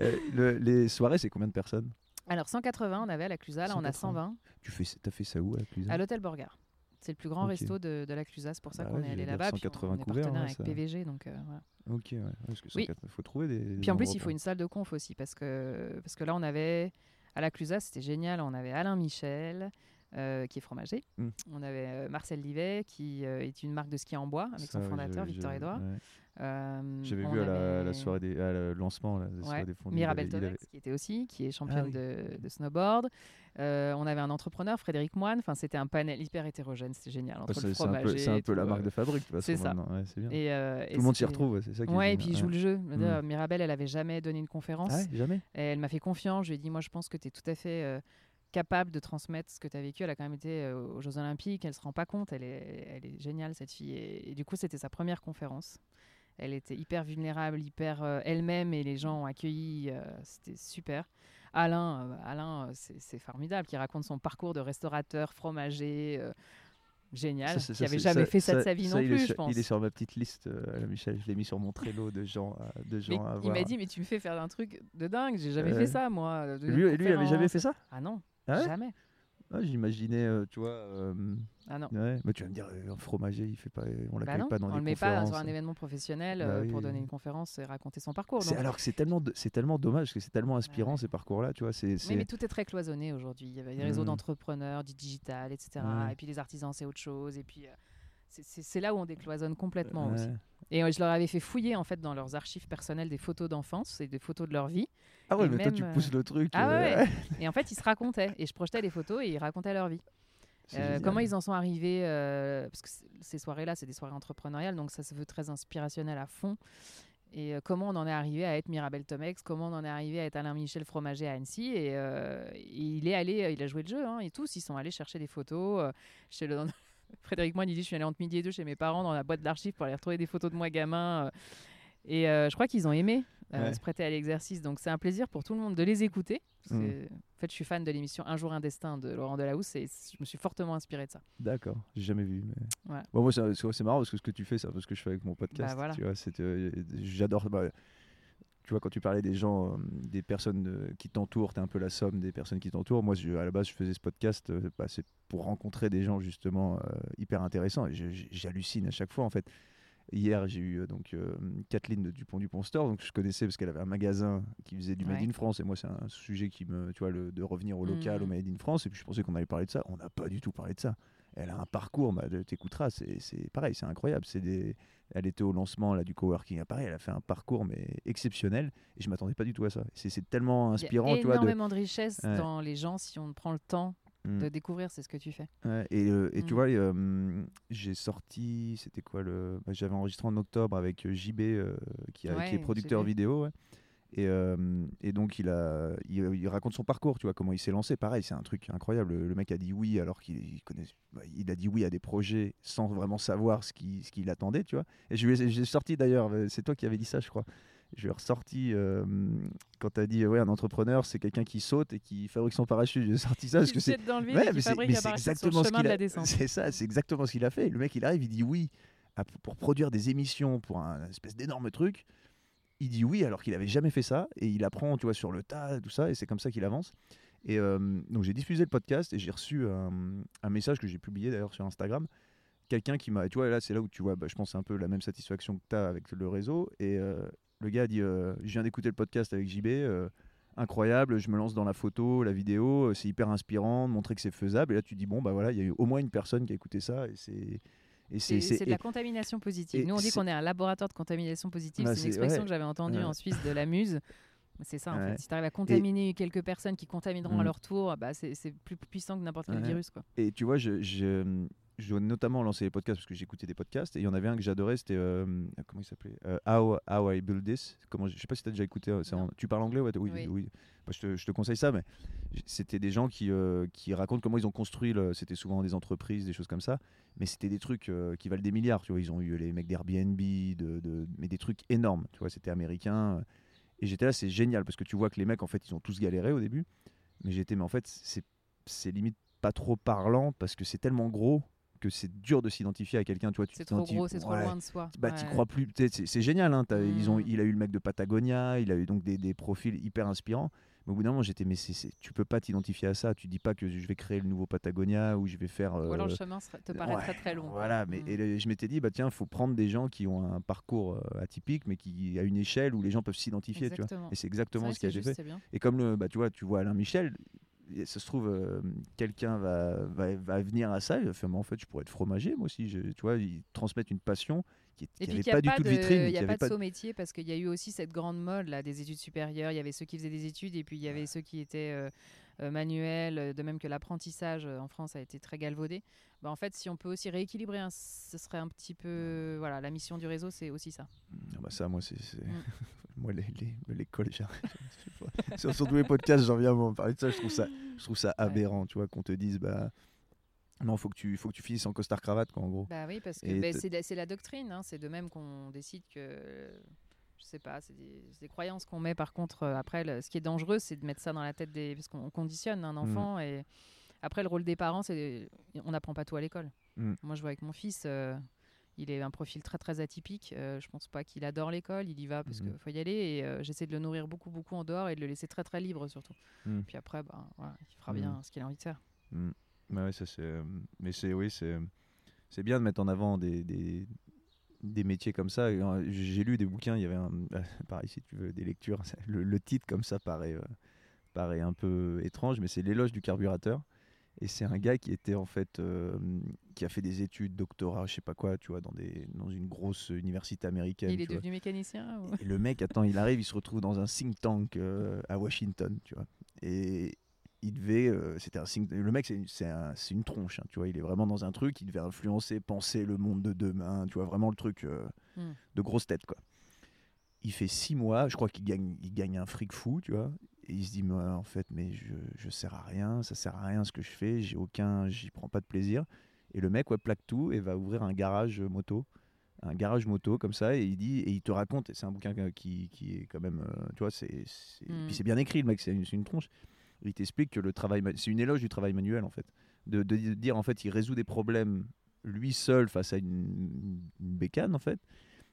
Euh, le- les soirées, c'est combien de personnes? Alors 180, on avait à la Clusa, là on a 180. 120 Tu fais, t'as fait ça où à la cuisine à l'hôtel Borgard. C'est le plus grand resto de, de la Clusa, c'est pour ça Bah qu'on ouais, est allé là-bas. puis 180 on, on est partenaire ouais, avec ça- PVG, donc euh, voilà. Ok, ouais. Parce que Oui. 180, faut trouver des. Puis en plus, il faut une salle de conf aussi, parce que, parce que là, on avait, à la Clusa, c'était génial, on avait Alain Michel, euh, qui est fromager. Mm. On avait euh, Marcel Livet, qui euh, est une marque de ski en bois avec Ça, son fondateur, Victor Edouard. ouais. Euh, J'avais vu à la, la soirée des, à le lancement, là, la soirée Ouais. des fondus. il Mirabel Tomex, avait- qui était aussi, qui est championne oui. de, de snowboard. Euh, on avait un entrepreneur, Frédéric Moine. Enfin, c'était un panel hyper hétérogène, c'était génial. Entre le c'est c'est un peu, un et peu la marque euh, de fabrique. c'est ça. ouais, bien. Et, euh, Tout le monde s'y retrouve, c'est ça qui est Ouais, et génial, puis il joue le jeu. Mm. D'ailleurs, Mirabel, elle avait jamais donné une conférence. Ah ouais, jamais Et elle m'a fait confiance. Je lui ai dit, moi, je pense que tu es tout à fait euh, capable de transmettre ce que tu as vécu. Elle a quand même été euh, aux Jeux Olympiques. Elle se rend pas compte. Elle est, elle est géniale, cette fille. Et, et du coup, c'était sa première conférence. Elle était hyper vulnérable, hyper euh, elle-même. Et les gens ont accueilli. euh, C'était super. Alain, euh, Alain c'est formidable, qui raconte son parcours de restaurateur, fromager. génial, Ça, qui ça, avait c'est- jamais ça- fait ça, de sa vie non plus, sur- je pense. Il est sur ma petite liste, euh, Michel. Je l'ai mis sur mon Trello de gens, à- de Mais gens à il m'a dit, mais tu me fais faire un truc de dingue, j'ai jamais fait ça, moi. Lui, lui, il avait jamais fait ça? Ah non, Ah jamais. Ah, J'imaginais, euh, tu vois. euh, Ah non. ouais. Mais tu vas me dire, euh, un fromager, il fait pas, on Bah l'accueille non, pas dans on des le met pas conférences. sur un événement professionnel Bah euh, pour oui. donner une conférence et raconter son parcours. C'est- donc- Alors que c'est tellement, de- c'est tellement dommage, parce que c'est tellement inspirant ces parcours-là, tu vois. C'est, Oui, c'est- mais tout est très cloisonné aujourd'hui. Il y avait des réseaux Mhm. d'entrepreneurs, du digital, etc. Ouais. Et puis les artisans, c'est autre chose. Et puis euh, c'est- c'est c'est là où on décloisonne complètement aussi. Ouais. Et euh, je leur avais fait fouiller en fait dans leurs archives personnelles des photos d'enfance et des photos de leur vie. Ah ouais, Et mais toi, tu pousses le truc. Ah euh, ouais, ouais. Et en fait, ils se racontaient. Et je projetais les photos et ils racontaient leur vie. Euh, comment ils en sont arrivés euh, Parce que ces soirées-là, c'est des soirées entrepreneuriales, donc ça se veut très inspirationnel à fond. Et euh, comment on en est arrivé à être Mirabel Tomex Comment on en est arrivé à être Alain Michel Fromager à Annecy Et, il est allé, il a joué le jeu. Hein, et tous, ils sont allés chercher des photos. chez le Frédéric Moine, il dit, je suis allé entre midi et deux chez mes parents dans la boîte d'archives pour aller retrouver des photos de moi gamin. Et je crois qu'ils ont aimé euh, Ouais. se prêter à l'exercice. Donc c'est un plaisir pour tout le monde de les écouter. parce Mm. que, En fait, je suis fan de l'émission Un jour un destin de Laurent Delahousse et je me suis fortement inspiré de ça. D'accord, j'ai jamais vu. Mais... Ouais. Bon, moi, c'est, marrant parce que ce que tu fais, c'est un peu ce que je fais avec mon podcast. Bah, voilà. tu vois, c'est, euh, j'adore. bah, tu vois, quand tu parlais des gens, euh, des personnes euh, qui t'entourent, tu es un peu la somme des personnes qui t'entourent. Moi, je- à la base, je faisais ce podcast, euh, bah, c'est pour rencontrer des gens justement hyper intéressants. J'hallucine à chaque fois, en fait. Hier, j'ai eu euh, donc euh, Kathleen de Dupont Dupont Store, donc je connaissais parce qu'elle avait un magasin qui faisait du Made Ouais. in France. Et moi, c'est un sujet qui me, tu vois, le, de revenir au local, au Mhm. Made in France. Et puis je pensais qu'on allait parler de ça. On n'a pas du tout parlé de ça. Elle a un parcours, bah, t'écouteras, c'est pareil, c'est incroyable. C'est des, elle était au lancement là, du coworking à Paris, elle a fait un parcours mais exceptionnel et je m'attendais pas du tout à ça. C'est tellement inspirant, Il y tu a vois. de- énormément de, richesse Ouais. dans les gens si on prend le temps Mm. de découvrir, c'est ce que tu fais. Ouais, et euh, et tu Mm. vois, euh, j'ai sorti, c'était quoi le, bah, j'avais enregistré en octobre avec euh, JB euh, qui, a- qui est producteur vidéo. ouais. Et, et donc il, a, il, il raconte son parcours, tu vois, comment il s'est lancé. Pareil, c'est un truc incroyable. Le, le mec a dit oui alors qu'il il connaît, bah, il a dit oui à des projets sans vraiment savoir ce qu'il ce attendait, tu vois. Et j'ai sorti d'ailleurs, c'est toi qui avais dit ça, je crois. Je lui ai ressorti euh, quand tu as dit ouais un entrepreneur c'est quelqu'un qui saute et qui fabrique son parachute. J'ai sorti ça parce que c'est jette dans le vide Ouais, mais c'est exactement ce chemin qu'il de a. la descente. C'est ça, c'est exactement ce qu'il a fait. Le mec, il arrive, il dit oui à- pour produire des émissions pour un espèce d'énorme truc. Il dit oui alors qu'il avait jamais fait ça et il apprend, tu vois, sur le tas, tout ça, et c'est comme ça qu'il avance. Et euh, donc j'ai diffusé le podcast et j'ai reçu un, un message que j'ai publié d'ailleurs sur Instagram. Quelqu'un qui m'a, tu vois, là c'est là où tu vois, bah, je pense c'est un peu la même satisfaction que tu as avec le réseau. Et euh, le gars a dit, euh, je viens d'écouter le podcast avec JB. euh, incroyable, je me lance dans la photo, la vidéo, euh, c'est hyper inspirant, de montrer que c'est faisable. Et là, tu dis, bon, bah voilà, il y a eu au moins une personne qui a écouté ça. Et c'est. Et C'est c'est. c'est de la contamination positive. Nous, on dit qu'on est un laboratoire de contamination positive. Bah, c'est une expression ouais. que j'avais entendue Ouais. en Suisse de la Muse. C'est ça, en Ouais. fait. Si tu arrives à contaminer quelques personnes qui contamineront à Mm. leur tour, bah, c'est c'est plus puissant que n'importe quel virus. Quoi. Et tu vois, je, je, je dois notamment lancer les podcasts parce que j'écoutais des podcasts et il y en avait un que j'adorais, c'était euh, comment il s'appelait Euh, How, How I Build This. Comment, je sais pas si tu as déjà écouté. euh, en- tu parles anglais ouais, Oui, Oui. oui. Bah, je, te, je te conseille ça, mais c'était des gens qui, euh, qui racontent comment ils ont construit. C'était souvent des entreprises, des choses comme ça, mais c'était des trucs qui valent des milliards. Tu vois, ils ont eu les mecs d'Airbnb, de, de, mais des trucs énormes. Tu vois, c'était américain. Et j'étais là, c'est génial parce que tu vois que les mecs, en fait, ils ont tous galéré au début. Mais j'étais, mais en fait, c'est c'est limite pas trop parlant parce que c'est tellement gros que c'est dur de s'identifier à quelqu'un. Tu vois, tu C'est trop gros, c'est trop ouais. loin de soi. Bah, Ouais. crois plus. C'est génial. Hein, ils ont, Mm. il a eu le mec de Patagonia, il a eu donc des, des profils hyper inspirants. Mais au bout d'un moment, j'étais, mais c'est- tu peux pas t'identifier à ça. Tu dis pas que je vais créer le nouveau Patagonia ou je vais faire. Ou alors le euh, chemin te paraît ouais, très très long. Voilà, mais Mm. et le- je m'étais dit, bah tiens, faut prendre des gens qui ont un parcours euh, atypique, mais qui a une échelle où les gens peuvent s'identifier, tu vois. Exactement. Et c'est exactement ce qu'il a c'est fait. Et comme le, bah, tu vois, tu vois Alain Michel, ça se trouve, euh, quelqu'un va, va, va venir à ça, il va faire, mais en fait, je pourrais être fromager, moi aussi. Je- tu vois, ils transmettent une passion qui Et qui puis avait qu'il y a pas du tout de vitrine. Il n'y a pas de saut métier parce qu'il y a eu aussi cette grande mode là, des études supérieures. Il y avait ceux qui faisaient des études et puis il y avait ceux qui étaient euh, euh, manuels, de même que l'apprentissage en France a été très galvaudé. Bah, en fait, si on peut aussi rééquilibrer, ce serait un petit peu. Voilà, la mission du réseau, c'est aussi ça. Ah bah ça, moi, c'est. c'est- Mm. moi, l'école, sur, sur tous les podcasts, j'en viens à m'en parler de ça. Je trouve ça, je trouve ça aberrant, tu vois, qu'on te dise, bah. Non, faut que tu, faut que tu finisses en costard cravate, quoi, en gros. Bah oui, parce que bah, c'est la- doctrine. hein. C'est de même qu'on décide que. Je sais pas, c'est des, croyances qu'on met. Par contre, euh, après, le- ce qui est dangereux, c'est de mettre ça dans la tête des. Parce qu'on conditionne un enfant. Et après, le rôle des parents, c'est. On n'apprend pas tout à l'école. Mm. Moi, je vois avec mon fils. euh, il est un profil très très atypique. Euh, je pense pas qu'il adore l'école. Il y va parce Mhm. qu'il faut y aller. Et euh, j'essaie de le nourrir beaucoup beaucoup en dehors et de le laisser très très libre surtout. Mm. Puis après, bah, voilà, il fera Mhm. bien ce qu'il a envie de faire. Ouais, ouais, ça c'est. euh, Mais c'est oui, c'est c'est bien de mettre en avant des, des, des métiers comme ça. Euh, J'ai lu des bouquins. Il y avait un pareil si tu veux des lectures. Le, le titre comme ça paraît paraît un peu étrange, mais c'est l'éloge du carburateur. Et c'est un gars qui était en fait euh, qui a fait des études, doctorat, je sais pas quoi, tu vois, dans des dans une grosse université américaine. il est vois. devenu mécanicien ou- Et le mec, attends, il arrive, il se retrouve dans un think tank euh, à Washington, tu vois. Et il devait, euh, c'était un think, le mec, c'est un- une tronche, hein, tu vois. Il est vraiment dans un truc, il devait influencer, penser le monde de demain, tu vois, vraiment le truc Hmm. de grosse tête, quoi. Il fait six mois, je crois qu'il gagne, il gagne un fric fou, tu vois. Et il se dit, mais en fait, mais je, je sers à rien, ça sert à rien ce que je fais, j'ai aucun, j'y prends pas de plaisir. Et le mec, ouais, plaque tout et va ouvrir un garage moto un garage moto comme ça. Et il dit et il te raconte et c'est un bouquin qui, qui est quand même euh, tu vois c'est c'est- Mm. puis c'est bien écrit le mec c'est une, tronche. Il t'explique que le travail c'est une éloge du travail manuel en fait. De, de dire en fait il résout des problèmes lui seul face à une, une bécane en fait.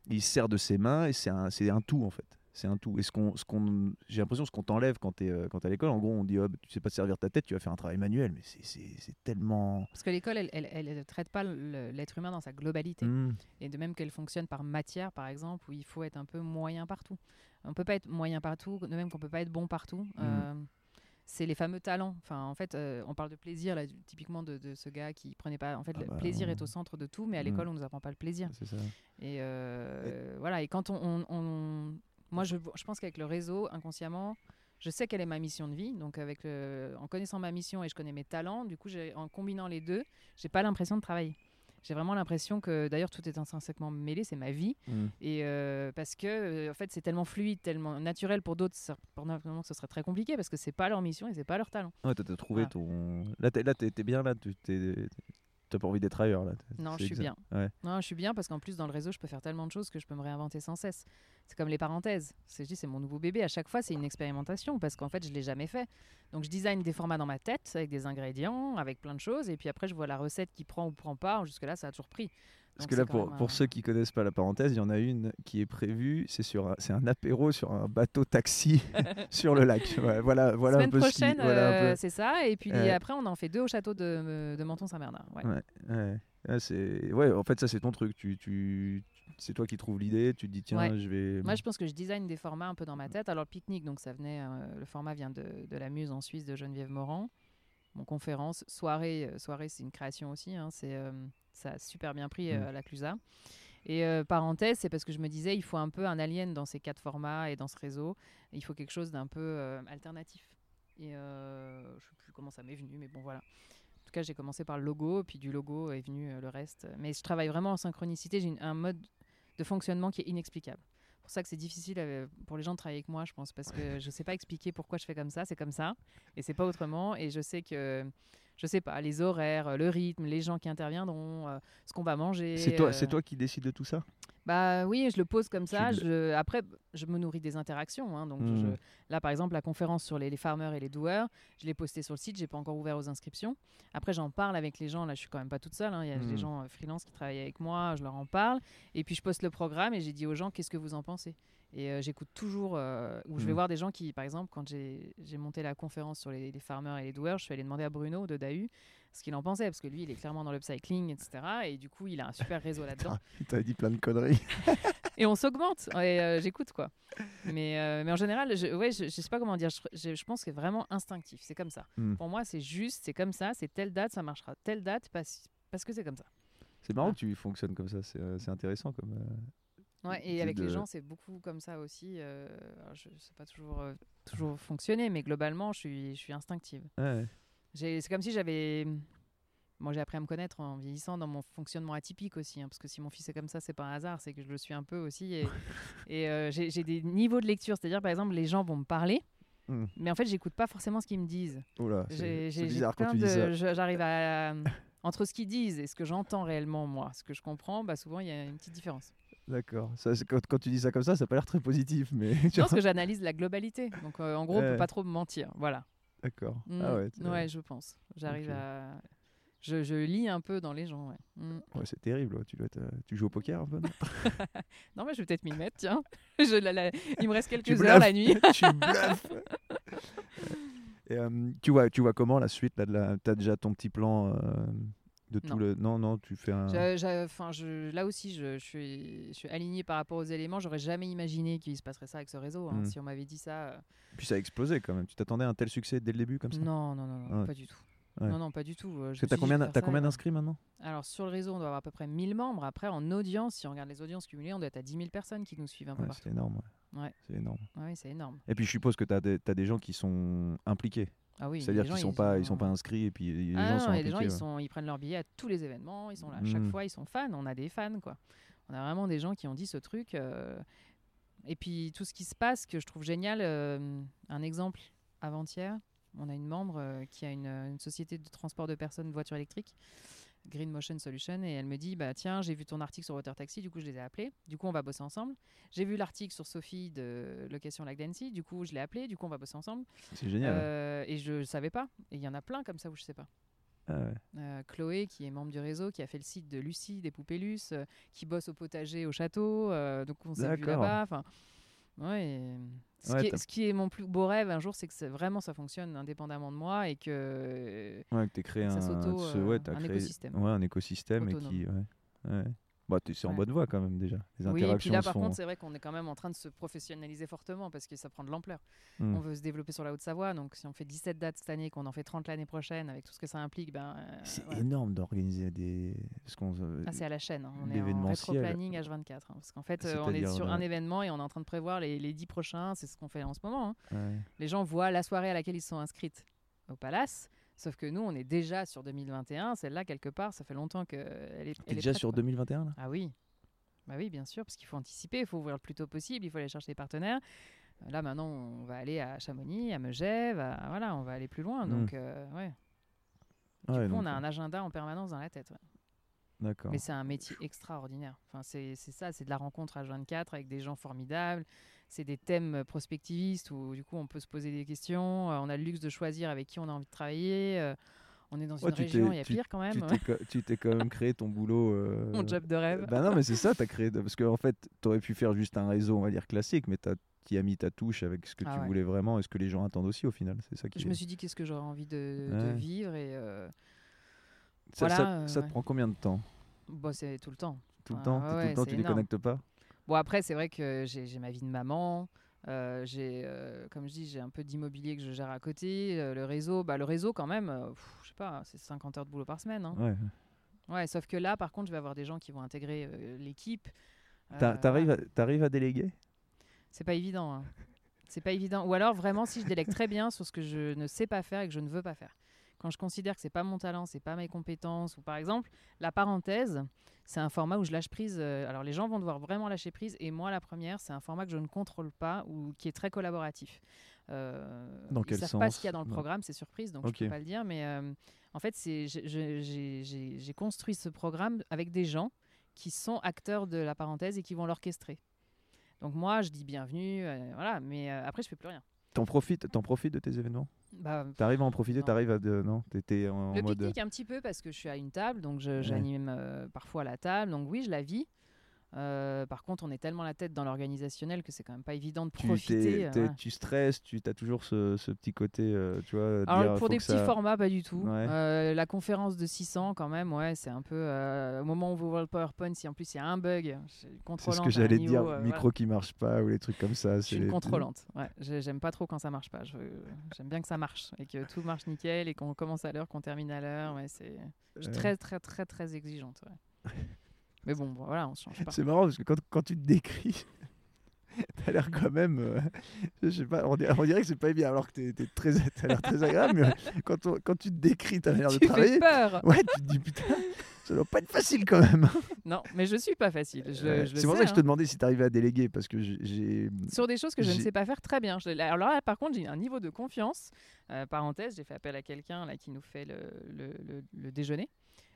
Il se sert de ses mains et c'est un, c'est un tout en fait c'est un tout et ce qu'on ce qu'on j'ai l'impression ce qu'on t'enlève quand t'es euh, quand t'es à l'école en gros on dit oh, bah, tu sais pas te servir ta tête tu vas faire un travail manuel mais c'est- c'est c'est tellement Parce que l'école, elle, elle, elle ne traite pas l'être humain dans sa globalité. Mm. Et de même qu'elle fonctionne par matière, par exemple, où il faut être un peu moyen partout. On peut pas être moyen partout, de même qu'on peut pas être bon partout. Mm. Euh, c'est les fameux talents. Enfin, en fait, euh, on parle de plaisir, là, typiquement de, de ce gars qui prenait pas. En fait, Ah le bah, plaisir ouais. est au centre de tout, mais à l'école, on nous apprend pas le plaisir. c'est ça Et, euh, voilà. Et quand on, on- on- moi, je, je pense qu'avec le réseau, inconsciemment, je sais quelle est ma mission de vie. Donc, avec le- en connaissant ma mission et je connais mes talents, du coup, en combinant les deux, j'ai pas l'impression de travailler. J'ai vraiment l'impression que, d'ailleurs, tout est intrinsèquement mêlé, c'est ma vie. Mm. Et euh, parce que, euh, en fait, c'est tellement fluide, tellement naturel pour d'autres. Pour nous, ce serait très compliqué parce que c'est pas leur mission et c'est pas leur talent. Ouais, t'as trouvé ton. Là, là, t'es, t'es bien, là, tu- t'es, t'as pas envie d'être ailleurs, là. Non, je suis bien. Ouais. Non, je suis bien parce qu'en plus, dans le réseau, je peux faire tellement de choses que je peux me réinventer sans cesse. C'est comme les parenthèses. C'est, je dis, c'est mon nouveau bébé. À chaque fois, c'est une expérimentation parce qu'en fait, je l'ai jamais fait. Donc, je design des formats dans ma tête avec des ingrédients, avec plein de choses. Et puis après, je vois la recette qui prend ou prend pas. Jusque-là, ça a toujours pris. Parce que là, pour, même pour un- ceux qui connaissent pas la parenthèse, il y en a une qui est prévue. C'est sur, un- c'est un apéro sur un bateau taxi sur le lac. Ouais, voilà, voilà un Semaine peu ce qui- prochaine, voilà un euh, peu. c'est ça. Et puis après, on en fait deux au château de, de Menton-Saint-Bernard. Ouais. Ouais, ouais. Ouais, c'est, ouais, en fait, ça c'est ton truc. Tu, tu, c'est toi qui trouves l'idée. Tu te dis tiens, je vais. Moi, je pense que je design des formats un peu dans ma tête. Alors, le pique-nique, donc ça venait, euh, le format vient de, de la Muse en Suisse de Geneviève Morand. Mon conférence, soirée, euh, soirée, c'est une création aussi. hein, c'est, euh, ça a super bien pris euh, Mm. à la Clusa. Et euh, parenthèse, c'est parce que je me disais, il faut un peu un alien dans ces quatre formats et dans ce réseau. Il faut quelque chose d'un peu euh, alternatif. Et euh, je sais plus comment ça m'est venu, mais bon, voilà. En tout cas, j'ai commencé par le logo, puis du logo est venu euh, le reste. Mais je travaille vraiment en synchronicité. J'ai un mode de fonctionnement qui est inexplicable. C'est pour ça que c'est difficile euh, pour les gens de travailler avec moi, je pense, parce que je ne sais pas expliquer pourquoi je fais comme ça, c'est comme ça, et c'est pas autrement. Et je sais que, je sais pas, les horaires, euh, le rythme, les gens qui interviendront, euh, ce qu'on va manger. C'est toi, euh, c'est toi qui décides de tout ça? Bah oui, je le pose comme ça. Je, après, je me nourris des interactions. hein, donc je- là, par exemple, la conférence sur les, les farmers et les doueurs, je l'ai postée sur le site. J'ai pas encore ouvert aux inscriptions. Après, j'en parle avec les gens. Là, je suis quand même pas toute seule. hein, Il y a des gens euh, freelance qui travaillent avec moi. Je leur en parle. Et puis je poste le programme et j'ai dit aux gens qu'est-ce que vous en pensez? Et euh, j'écoute toujours. euh, où je vais Mhm. voir des gens qui, par exemple, quand j'ai monté la conférence sur les, les farmers et les doueurs, je suis allée demander à Bruno de Dahu ce qu'il en pensait parce que lui, il est clairement dans l'upcycling, etc. Et du coup, il a un super réseau là-dedans. T'as dit plein de conneries. et on s'augmente. Et euh, j'écoute quoi. Mais, euh, mais en général, je, ouais, je, je sais pas comment dire. Je, pense que c'est vraiment instinctif. C'est comme ça. Hmm. Pour moi, c'est juste, c'est comme ça. C'est telle date, ça marchera. Telle date parce, parce que c'est comme ça. C'est marrant Ah. que tu fonctionnes comme ça, c'est c'est intéressant comme. Ouais, et avec de- les gens, c'est beaucoup comme ça aussi. euh, alors je sais pas toujours, euh, toujours fonctionner, mais globalement, je suis, je suis instinctive. ouais. C'est comme si j'avais. Moi, j'ai appris à me connaître en vieillissant dans mon fonctionnement atypique aussi. hein, parce que si mon fils est comme ça, c'est pas un hasard, c'est que je le suis un peu aussi. Et, et, euh, j'ai des niveaux de lecture. C'est-à-dire, par exemple, les gens vont me parler, Hmm. mais en fait, j'écoute pas forcément ce qu'ils me disent. Oh c'est bizarre quand tu dis ça. J'arrive à. Entre ce qu'ils disent et ce que j'entends réellement, moi, ce que je comprends, bah, souvent, il y a une petite différence. D'accord. Quand, quand tu dis ça comme ça, ça a pas l'air très positif, mais. pense vois. que j'analyse la globalité. Donc, euh, en gros, on Ouais. peut pas trop me mentir. Voilà. D'accord. Mm, Ah ouais. c'est- ouais, je pense. J'arrive à. Je, je lis un peu dans les gens. Ouais. Mm. ouais, c'est terrible. ouais. Tu, dois être, euh, tu joues au poker un peu non? Non, mais je vais peut-être m'y mettre, tiens. Je, la- la- Il me reste quelques Tu heures la nuit. tu bluffes. Et, euh, tu vois, tu vois comment la suite là, de la... T'as déjà ton petit plan euh, de tout Non. le. Non, non, tu fais un. Enfin, je- là aussi, je, je suis, je suis alignée par rapport aux éléments. J'aurais jamais imaginé qu'il se passerait ça avec ce réseau. hein. Mm. Si on m'avait dit ça. euh, Puis ça a explosé quand même. Tu t'attendais à un tel succès dès le début comme ça? Non, non, non, non, Ouais. pas du tout. Ouais. Non, non, pas du tout. euh, Parce que t'as combien, ça, combien et- d'inscrits maintenant? Alors, sur le réseau, on doit avoir à peu près 1000 membres. Après, en audience, si on regarde les audiences cumulées, on doit être à 10 000 personnes qui nous suivent un peu Ouais, partout. C'est énorme. Ouais. Ouais. C'est énorme. Oui, c'est énorme. Et puis je suppose que tu as, des gens qui sont impliqués. Ah oui, C'est-à-dire qu'ils sont ils pas, ils sont pas inscrits et puis les Ah gens non, sont et les gens, ils, ouais. sont, ils prennent leur billet à tous les événements, ils sont là. Chaque Mm. fois, ils sont fans. On a des fans, quoi. On a vraiment des gens qui ont dit ce truc. euh, Et puis, tout ce qui se passe, que je trouve génial, euh, un exemple avant-hier, on a une membre euh, qui a une, une société de transport de personnes, voiture électrique, Green Motion Solution, et elle me dit bah tiens, j'ai vu ton article sur Water Taxi, du coup je les ai appelés, du coup on va bosser ensemble. J'ai vu l'article sur Sophie de Location Lac d'Annecy, du coup je l'ai appelé, du coup on va bosser ensemble. C'est génial. Euh, et je savais pas. Et il y en a plein comme ça où je sais pas. Ah ouais. Euh, Chloé, qui est membre du réseau, qui a fait le site de Lucie des poupées Luce, euh, qui bosse au potager au château. euh, donc on s'est vu là-bas. Enfin, ouais. et Ce, Ouais, qui est, ce qui est mon plus beau rêve un jour, c'est que vraiment ça fonctionne indépendamment de moi et que Ouais, que tu créé Ça un, ce- euh, ouais, t'as un créé- écosystème. Ouais, un écosystème et Autonome. qui. Ouais. Bah, c'est en Ouais. bonne voie quand même déjà. Les oui. Et puis là, par font. contre, c'est vrai qu'on est quand même en train de se professionnaliser fortement parce que ça prend de l'ampleur. Hmm. On veut se développer sur la Haute-Savoie, donc si on fait 17 dates cette année, qu'on en fait 30 l'année prochaine, avec tout ce que ça implique, ben. euh, C'est énorme d'organiser des. Euh, Ah, c'est à la chaîne. hein. On est en rétro-planning H24. hein, parce qu'en fait, euh, on est sur un événement et on est en train de prévoir les, les 10 prochains. C'est ce qu'on fait en ce moment. hein. Les gens voient la soirée à laquelle ils sont inscrits au Palace. Sauf que nous, on est déjà sur 2021. Celle-là, quelque part, ça fait longtemps qu'elle est. T'es elle est déjà prête, sur quoi. 2021 là? Ah oui. Bah oui, bien sûr, parce qu'il faut anticiper, il faut ouvrir le plus tôt possible, il faut aller chercher des partenaires. Euh, Là, maintenant, on va aller à Chamonix, à Megève, à- voilà, on va aller plus loin. Mm. Donc, euh, ouais. Du Ouais, coup, donc, on a euh, un agenda en permanence dans la tête. ouais. D'accord. Mais c'est un métier extraordinaire. Enfin, c'est ça, c'est de la rencontre à 24 avec des gens formidables. C'est des thèmes prospectivistes où du coup on peut se poser des questions. Euh, on a le luxe de choisir avec qui on a envie de travailler. Euh, on est dans une région, il y a tu- pire quand même. tu t'es quand même créé ton boulot. euh, Mon job de rêve. Bah non, mais c'est ça, t'as créé. Parce qu'en en fait, t'aurais pu faire juste un réseau, on va dire classique, mais t'as qui a mis ta touche avec ce que Ah tu ouais. voulais vraiment et ce que les gens attendent aussi au final. C'est ça qui. Je est- me suis dit qu'est-ce que j'aurais envie de, vivre et euh, Ça, voilà, ça- euh, ça te ouais. prend combien de temps? Bon, c'est tout le temps. Tout le Ah, temps ouais, Tout ouais, le temps, tu énorme. déconnectes pas? Bon après c'est vrai que j'ai ma vie de maman. euh, j'ai, euh, comme je dis, j'ai un peu d'immobilier que je gère à côté. euh, le réseau, bah, le réseau quand même, je sais pas, c'est 50 heures de boulot par semaine. hein. Ouais. Ouais, sauf que là, par contre, je vais avoir des gens qui vont intégrer l'équipe. T'a- T'arrives à, t'arrives à déléguer? C'est pas évident. hein. C'est pas évident. Ou alors vraiment si je délègue très bien sur ce que je ne sais pas faire et que je ne veux pas faire. Quand je considère que c'est pas mon talent, c'est pas mes compétences, ou par exemple la parenthèse, c'est un format où je lâche prise. euh, alors les gens vont devoir vraiment lâcher prise, et moi la première, c'est un format que je ne contrôle pas ou qui est très collaboratif. Euh, Dans ils quel savent pas ce qu'il y a dans le programme, c'est surprise, donc Ok. je peux pas le dire. Mais euh, en fait, j'ai construit ce programme avec des gens qui sont acteurs de la parenthèse et qui vont l'orchestrer. Donc moi, je dis bienvenue, euh, voilà, mais après, je fais plus rien. T'en profites, t'en profites de tes événements? Bah, T'arrives à en profiter. T'arrives à. De... Non T'étais en le mode. pique-nique un petit peu parce que je suis à une table, donc j'anime euh, parfois la table, donc oui, je la vis. Euh, par contre, on est tellement la tête dans l'organisationnel que c'est quand même pas évident de Tu, profiter. euh, tu stresses, tu as toujours ce, ce petit côté, euh, tu vois. Alors, dire, pour des petits ça- formats, pas du tout. Ouais. Euh, la conférence de 600, quand même, ouais, c'est un peu. au moment où vous voit le PowerPoint, si en plus il y a un bug, suis C'est ce contrôlante que j'allais dire, micro voilà. qui marche pas ou les trucs comme ça. Je suis les- contrôlante. Ouais, j'ai- j'aime pas trop quand ça marche pas. J'aime bien que ça marche et que tout marche nickel et qu'on commence à l'heure, qu'on termine à l'heure. Ouais, c'est. Je suis très, très, très, très exigeante. ouais. Mais bon, voilà, on se change pas. C'est marrant parce que quand, quand tu te décris, t'as l'air quand même. euh, je sais pas, on dirait, on dirait que c'est pas bien alors que t'es, t'es très, t'as l'air très agréable, mais quand, on- quand tu te décris ta manière de Tu travailler, fais peur. ouais, tu te dis putain, ça doit pas être facile quand même. Non, mais je suis pas facile. Je, je c'est pour ça que je te hein. demandais si t'arrivais à déléguer parce que j'ai-. Sur des choses que je ne sais pas faire très bien. Je- alors là, par contre, j'ai un niveau de confiance. Euh, parenthèse, j'ai fait appel à quelqu'un là qui nous fait le, le- le- le déjeuner.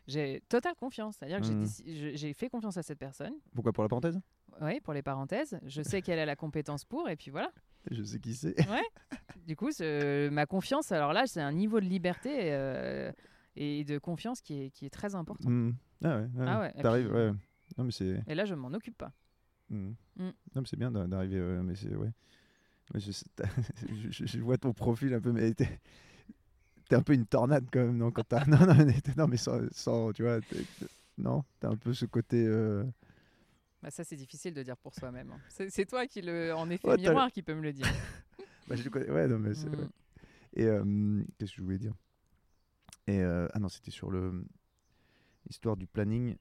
J'ai totale confiance. C'est-à-dire que je- j'ai fait confiance à cette personne. Pourquoi pour la parenthèse? Oui, pour les parenthèses. Je sais qu'elle a la compétence pour, et puis voilà. Je sais qui c'est. Du coup, ce- ma confiance, alors là, c'est un niveau de liberté euh, et de confiance qui est, qui est très important. Hmm. Ah ouais. ouais. Ah ouais, T'arrives, puis- ouais. Non mais c'est. Et là, je m'en occupe pas. Hmm. Mm. Non mais c'est bien d'a- d'arriver, ouais, mais c'est ouais. Ouais, je- je vois ton profil un peu, mais t'es un peu une tornade quand même, non quand t'as- Non non non, mais sans, sans, tu vois, t'es- non, t'as un peu ce côté. euh, Bah, ça, c'est difficile de dire pour soi-même. hein. C'est c'est toi qui le, en effet Ouais, t'as le- miroir, qui peut me le dire. bah, je le connais- ouais, non mais c'est. Mm. Et euh, qu'est-ce que je voulais dire? Et euh, ah non, c'était sur le histoire du planning.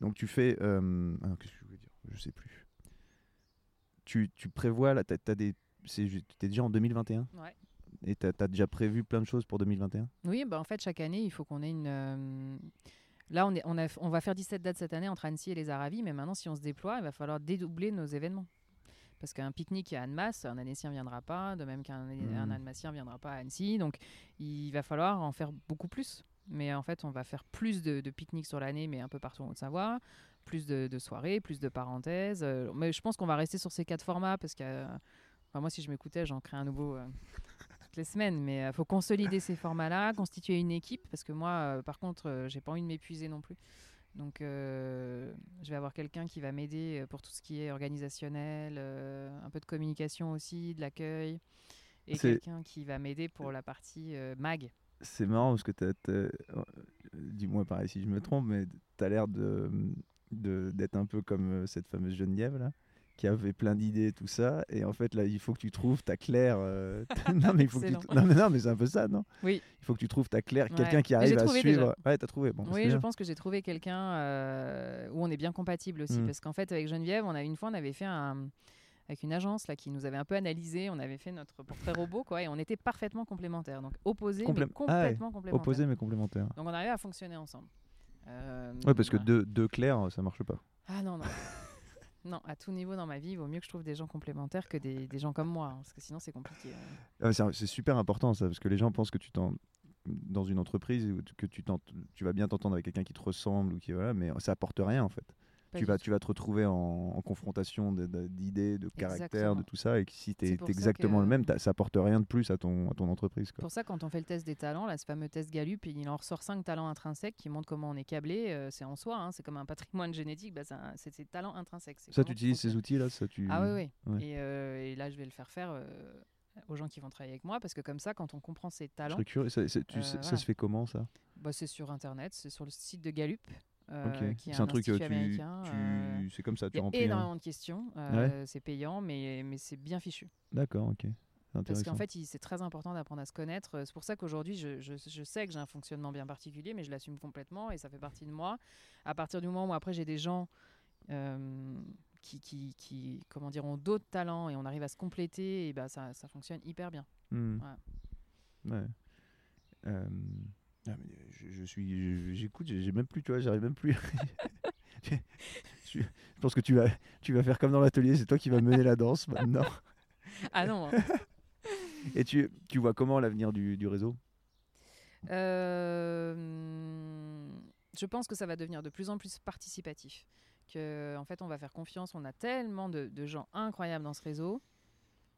Donc tu fais. euh, ah non, qu'est-ce que je voulais dire? Je sais plus. Tu, tu prévois là, t'as, t'as des. C'est, t'es déjà en 2021 Ouais. Et t'as, t'as déjà prévu plein de choses pour 2021 Oui, bah en fait, chaque année, il faut qu'on ait une. euh, Là, on, est, on, a, on va faire 17 dates cette année entre Annecy et les Aravis, mais maintenant, si on se déploie, il va falloir dédoubler nos événements. Parce qu'un pique-nique à Annemasse, un Annecien ne viendra pas, de même qu'un un Annemassien ne viendra pas à Annecy. Donc, il va falloir en faire beaucoup plus. Mais en fait, on va faire plus de, de pique-niques sur l'année, mais un peu partout en Haute-Savoie, plus de, de soirées, plus de parenthèses. Euh, mais je pense qu'on va rester sur ces quatre formats, parce que euh, enfin, moi, si je m'écoutais, j'en crée un nouveau euh, toutes les semaines. Mais il faut consolider ces formats-là, constituer une équipe, parce que moi, euh, par contre, euh, j'ai pas envie de m'épuiser non plus. Donc, euh, je vais avoir quelqu'un qui va m'aider euh, pour tout ce qui est organisationnel, euh, un peu de communication aussi, de l'accueil, et quelqu'un qui va m'aider pour la partie euh, mag. C'est marrant parce que t'as- euh, dis-moi pareil si je me trompe, mais t'as l'air de, de- d'être un peu comme euh, cette fameuse Geneviève là, qui avait plein d'idées tout ça, et en fait là il faut que tu trouves ta Claire. euh, non mais il faut que tu non mais non mais c'est un peu ça non? Oui. Il faut que tu trouves ta Claire, Ouais. quelqu'un qui arrive à trouvé déjà. suivre. Ouais t'as trouvé bon. c'est Oui, je bien. pense que j'ai trouvé quelqu'un euh, où on est bien compatible aussi. Mm. Parce qu'en fait, avec Geneviève, on a une fois, on avait fait un. Avec une agence là, qui nous avait un peu analysé, on avait fait notre portrait robot, quoi, et on était parfaitement complémentaires. Donc opposés, Complé- mais Ah ouais, complètement complémentaires. Opposé mais complémentaire. Donc on arrivait à fonctionner ensemble. Euh, Ouais parce que deux, deux Claire ça marche pas. Ah non, non. non, à tout niveau dans ma vie, il vaut mieux que je trouve des gens complémentaires que des, gens comme moi, hein, parce que sinon c'est compliqué. hein. Ah, c'est, super important ça parce que les gens pensent que tu t'en dans une entreprise que tu, tu vas bien t'entendre avec quelqu'un qui te ressemble ou qui voilà mais ça apporte rien en fait. Pas tu vas, tu vas te retrouver en, en confrontation de- de- d'idées, de, caractères, de tout ça, et que si tu es exactement que- le même, ça apporte rien de plus à ton, à ton entreprise. C'est pour ça, quand on fait le test des talents, là, ce fameux test Gallup, il en ressort cinq talents intrinsèques qui montrent comment on est câblé. euh, c'est en soi, hein, c'est comme un patrimoine génétique, bah, c'est ces talents intrinsèques. Ça, tu utilises ces outils-là tu... Ah oui, oui. Ouais. Et, euh, et là, je vais le faire faire euh, aux gens qui vont travailler avec moi, parce que comme ça, quand on comprend ces Je talents, curieux, ça, tu ça se fait comment ça? Bah, c'est sur Internet, c'est sur le site de Gallup. Euh, C'est un, truc, institut euh, tu, américain, tu- euh, c'est comme ça, tu Il y a remplis. un- énormément de questions. C'est payant, mais, mais c'est bien fichu. D'accord, ok. Parce qu'en fait, c'est très important d'apprendre à se connaître. C'est pour ça qu'aujourd'hui, je, je- je sais que j'ai un fonctionnement bien particulier, mais je l'assume complètement et ça fait partie de moi. À partir du moment où après j'ai des gens euh, qui, qui, qui, comment dire, ont d'autres talents et on arrive à se compléter, et ben ça, ça fonctionne hyper bien. Hmm. Ouais. Ouais. Euh, ah, mais je, je suis, j'écoute, j'ai même plus, tu vois, j'arrive même plus. je, je pense que tu vas, tu vas faire comme dans l'atelier, c'est toi qui vas mener la danse maintenant. Ah non hein. Et tu, tu vois comment l'avenir du, du réseau? Euh, je pense que ça va devenir de plus en plus participatif. Que, en fait, on va faire confiance. On a tellement de, de gens incroyables dans ce réseau.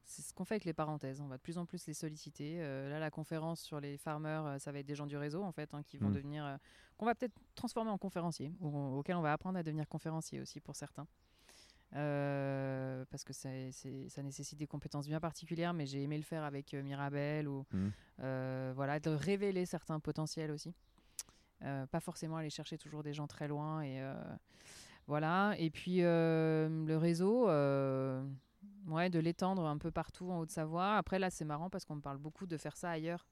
C'est ce qu'on fait avec les parenthèses. On va de plus en plus les solliciter. Euh, là, la conférence sur les farmers, euh, ça va être des gens du réseau, en fait, hein, qui vont Mm. devenir. euh, qu'on va peut-être transformer en conférenciers, ou auxquels on va apprendre à devenir conférenciers aussi pour certains. parce que ça nécessite des compétences bien particulières, mais j'ai aimé le faire avec Mirabel ou euh, voilà, de révéler certains potentiels aussi. Pas forcément aller chercher toujours des gens très loin et voilà. Et puis le réseau, ouais, de l'étendre un peu partout en Haute-Savoie. Après là, c'est marrant parce qu'on me parle beaucoup de faire ça ailleurs.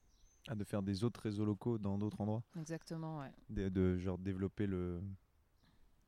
Ah, de faire des autres réseaux locaux dans d'autres endroits? Exactement, ouais. de, de genre développer le.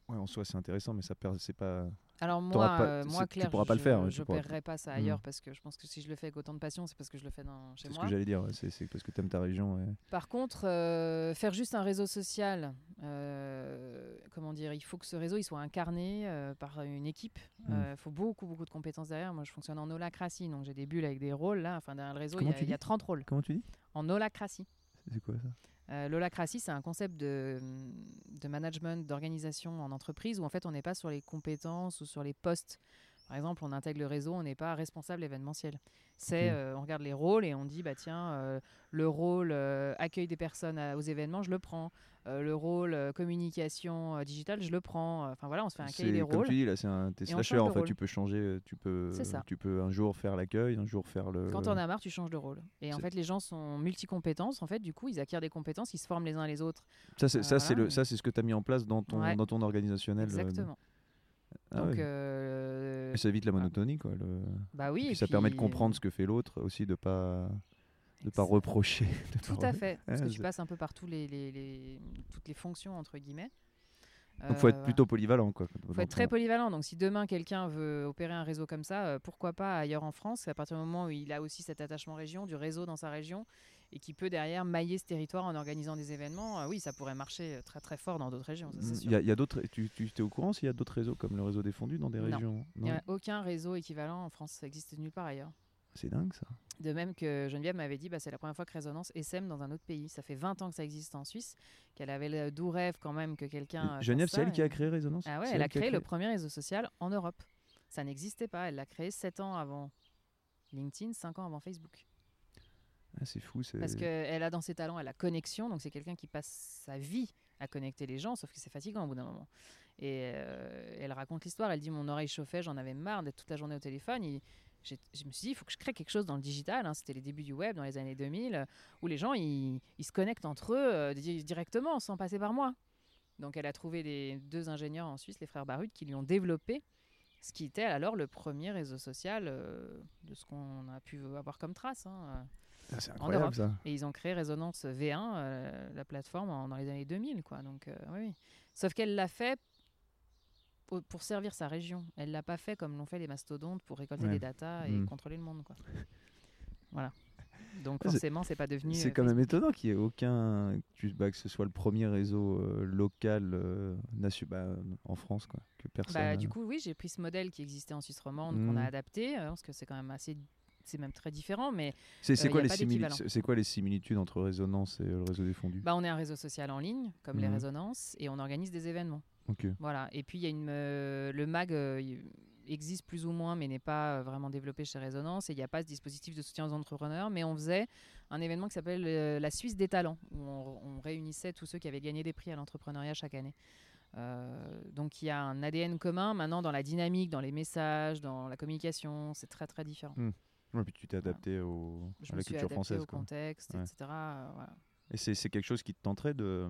Ouais, en soi, c'est intéressant, mais ça c'est pas. Alors moi, euh, moi tu Claire, pourras pas le je- faire, Je tu pourras paierai pas ça Mhm. ailleurs parce que je pense que si je le fais avec autant de passion, c'est parce que je le fais dans, chez C'est ce moi. que j'allais dire. ouais, C'est parce que t'aimes ta région. ouais. Par contre, euh, faire juste un réseau social, euh, comment dire, il faut que ce réseau il soit incarné euh, par une équipe. Il Mm. faut beaucoup, beaucoup de compétences derrière. Moi, je fonctionne en holacratie, donc j'ai des bulles avec des rôles. Là, enfin, derrière le réseau, il y, tu y a dis 30 rôles. Comment tu dis En holacratie. C'est quoi ça? Euh, L'holacratie, c'est un concept de, de management, d'organisation en entreprise où en fait on n'est pas sur les compétences ou sur les postes. Par exemple, on intègre le réseau, on n'est pas responsable événementiel. C'est, Ok. euh, on regarde les rôles et on dit, bah tiens, euh, le rôle euh, accueil des personnes à- aux événements, je le prends. Le rôle communication digitale, je le prends. Enfin voilà, on se fait un cahier des comme rôles. tu dis là, c'est un t'es slasher en fait. rôle. Tu peux changer, tu peux, tu peux un jour faire l'accueil, un jour faire le. Quand on a marre, tu changes de rôle. Et en fait, les gens sont multicompétences. En fait, du coup, ils acquièrent des compétences, ils se forment les uns les autres. Ça c'est ça c'est voilà. le ça c'est ce que tu as mis en place dans ton Ouais. dans ton organisationnel. Exactement. Ah Donc, ouais. euh, ça évite la voilà. monotonie quoi. le- bah oui. Et et puis ça permet de comprendre ce que fait l'autre aussi de pas de pas reprocher. de Tout pas à re- fait, parce que tu passes un peu par tous les, les- les- toutes les fonctions, entre guillemets. Donc faut Euh, être voilà. plutôt polyvalent quoi. faut être très polyvalent. Donc, si demain quelqu'un veut opérer un réseau comme ça, euh, pourquoi pas ailleurs en France? À partir du moment où il a aussi cet attachement région, du réseau dans sa région, et qui peut derrière mailler ce territoire en organisant des événements, euh, oui, ça pourrait marcher euh, très très fort dans d'autres régions. ça, c'est Il y a, il y a d'autres. Tu, tu es au courant s'il y a d'autres réseaux comme le réseau des fondus dans des Non. régions? Il n'y a aucun réseau équivalent en France, ça existe nulle part ailleurs. C'est dingue ça. De même que Geneviève m'avait dit, bah, c'est la première fois que Résonance essaime dans un autre pays. Ça fait 20 ans que ça existe en Suisse, qu'elle avait le doux rêve quand même que quelqu'un. euh, Geneviève, c'est elle qui a créé Résonance? Ah ouais, elle a qui créé le premier réseau social en Europe. Ça n'existait pas. Elle l'a créé 7 ans avant LinkedIn, 5 ans avant Facebook. Ah, c'est fou. Parce qu'elle a dans ses talents, elle a connexion. Donc c'est quelqu'un qui passe sa vie à connecter les gens, sauf que c'est fatigant au bout d'un moment. Et euh, elle raconte l'histoire. Elle dit Mon oreille chauffait, j'en avais marre d'être toute la journée au téléphone. Je me suis dit Il faut que je crée quelque chose dans le digital. hein. C'était les débuts du web dans les années 2000, euh, où les gens ils, se connectent entre eux euh, di- directement sans passer par moi. Donc elle a trouvé les deux ingénieurs en Suisse, les frères Barut, qui lui ont développé ce qui était alors le premier réseau social euh, de ce qu'on a pu avoir comme trace. hein. Ah, c'est incroyable Europe. ça. Et ils ont créé Résonance V1, euh, la plateforme, en- dans les années 2000. Quoi. Donc, euh, oui, oui. Sauf qu'elle l'a fait pour, pour servir sa région. Elle l'a pas fait comme l'ont fait les mastodontes pour récolter Ouais. des datas et Mm. contrôler le monde. Quoi. Voilà. Donc forcément, c'est pas devenu. C'est euh, quand même étonnant qu'il n'y ait aucun. bah, que ce soit le premier réseau euh, local euh, bah, en France, quoi. Que personne. Bah, du coup, oui, j'ai pris ce modèle qui existait en Suisse romande, qu'on a adapté, euh, parce que c'est quand même assez. C'est même très différent, mais c'est euh, quoi, c'est- quoi les similitudes entre Résonance et le réseau des fondus? Bah, on est un réseau social en ligne, comme les Mhm. résonances, et on organise des événements. Voilà. Et puis il y a une euh, le mag euh, existe plus ou moins, mais n'est pas vraiment développé chez Résonance. Et il n'y a pas ce dispositif de soutien aux entrepreneurs, mais on faisait un événement qui s'appelle euh, la Suisse des talents, où on, on réunissait tous ceux qui avaient gagné des prix à l'entrepreneuriat chaque année. Donc il y a un ADN commun maintenant dans la dynamique, dans les messages, dans la communication. C'est très très différent. Ouais, puis tu t'es adapté au, Je à me la suis culture française. au quoi. contexte, Ouais. etc. euh, voilà. Et c'est c'est quelque chose qui te tenterait de,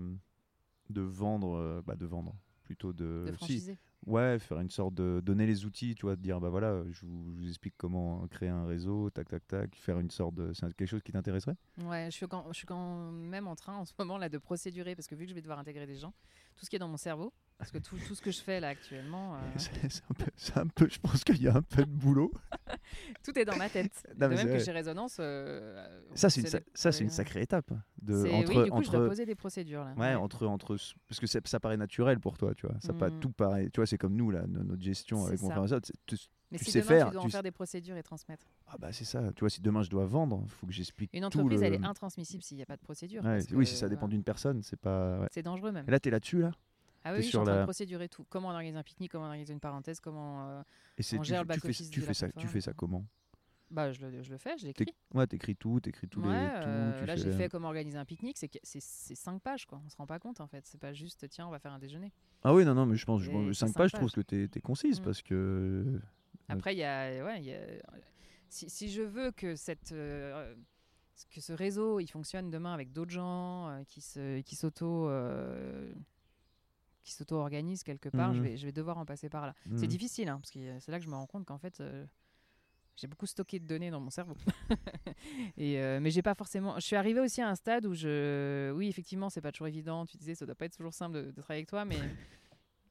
de vendre, euh, bah, de vendre, plutôt de. de si, franchiser. Ouais, faire une sorte de donner les outils, tu vois, de dire bah voilà, je vous, je vous explique comment créer un réseau, tac tac tac, faire une sorte de, c'est quelque chose qui t'intéresserait? Ouais, je suis, quand, je suis quand même en train en ce moment là de procédurer parce que vu que je vais devoir intégrer des gens, tout ce qui est dans mon cerveau, parce que tout, tout ce que je fais là actuellement, euh, C'est un un peu, je pense qu'il y a un peu de boulot. tout est dans ma tête. Non, de même que chez Résonance, euh, Ça c'est une, sa- des- ça c'est une ouais. sacrée étape de entre oui, du coup, je entre dois poser des procédures là. ouais, entre entre parce que ça paraît naturel pour toi, tu vois, ça pas Mm. tout paraît, tu vois, c'est comme nous là, no- notre gestion avec mon frère tu- Mais tu si sais demain faire, tu dois en tu- faire des procédures et transmettre. ah bah c'est ça, tu vois, si demain je dois vendre, faut que j'explique Une tout entreprise, le- elle est intransmissible s'il n'y a pas de procédure. Ouais, parce oui, que, si ça dépend d'une personne, c'est pas. ouais. C'est dangereux même. Et là, t'es là-dessus là? Ah oui, oui, je suis sur en train la- de procédurer tout. Comment on organise un pique-nique, comment on organise une parethèse, comment. euh, Et c'est On tu, gère le tu fais, back-office tu fais ça, tu fais ça comment? Bah, je le, je le fais, je l'écris. Ouais, t'écris tout, t'écris tous Ouais, les. euh, tout, tu là, j'ai fait comment organiser un pique-nique. C'est que- c'est c'est cinq pages, quoi. On se rend pas compte, en fait. C'est pas juste, tiens, on va faire un déjeuner. Ah oui, non, non, mais je pense, Et je, c'est 5 cinq pages, je trouve pages. que t'es es concise Mm. parce que. Ouais. Après, il y a, ouais, y a- si, si je veux que cette euh, que ce réseau il fonctionne demain avec d'autres gens euh, qui qui s'auto euh, qui s'auto-organisent quelque part, je vais je vais devoir en passer par là. C'est Mm. difficile, hein, parce que c'est là que je me rends compte qu'en fait euh, j'ai beaucoup stocké de données dans mon cerveau. Et euh, mais j'ai pas forcément. Je suis arrivée aussi à un stade où je, oui, effectivement, c'est pas toujours évident. Tu disais, ça doit pas être toujours simple de, de travailler avec toi, mais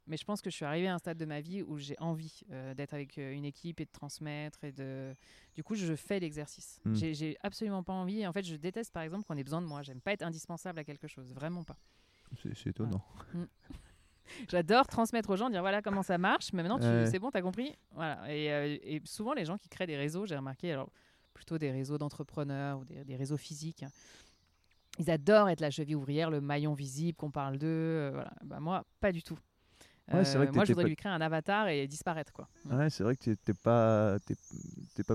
mais je pense que je suis arrivée à un stade de ma vie où j'ai envie euh, d'être avec euh, une équipe et de transmettre et de. Du coup, je fais l'exercice. Mm. J'ai- absolument pas envie. En fait, je déteste par exemple qu'on ait besoin de moi. J'aime pas être indispensable à quelque chose, vraiment pas. C'est c'est étonnant. J'adore transmettre aux gens, dire voilà comment ça marche, mais maintenant Ouais. c'est bon, t'as compris Voilà. Et, euh, et souvent, les gens qui créent des réseaux, j'ai remarqué, alors plutôt des réseaux d'entrepreneurs ou des, des réseaux physiques, ils adorent être la cheville ouvrière, le maillon visible, qu'on parle d'eux. euh, voilà. Bah, moi, pas du tout. Ouais, c'est vrai que moi, je voudrais pas- lui créer un avatar et disparaître. quoi. Mm. Ouais, c'est vrai que t'es- pas, t'es t'es pas,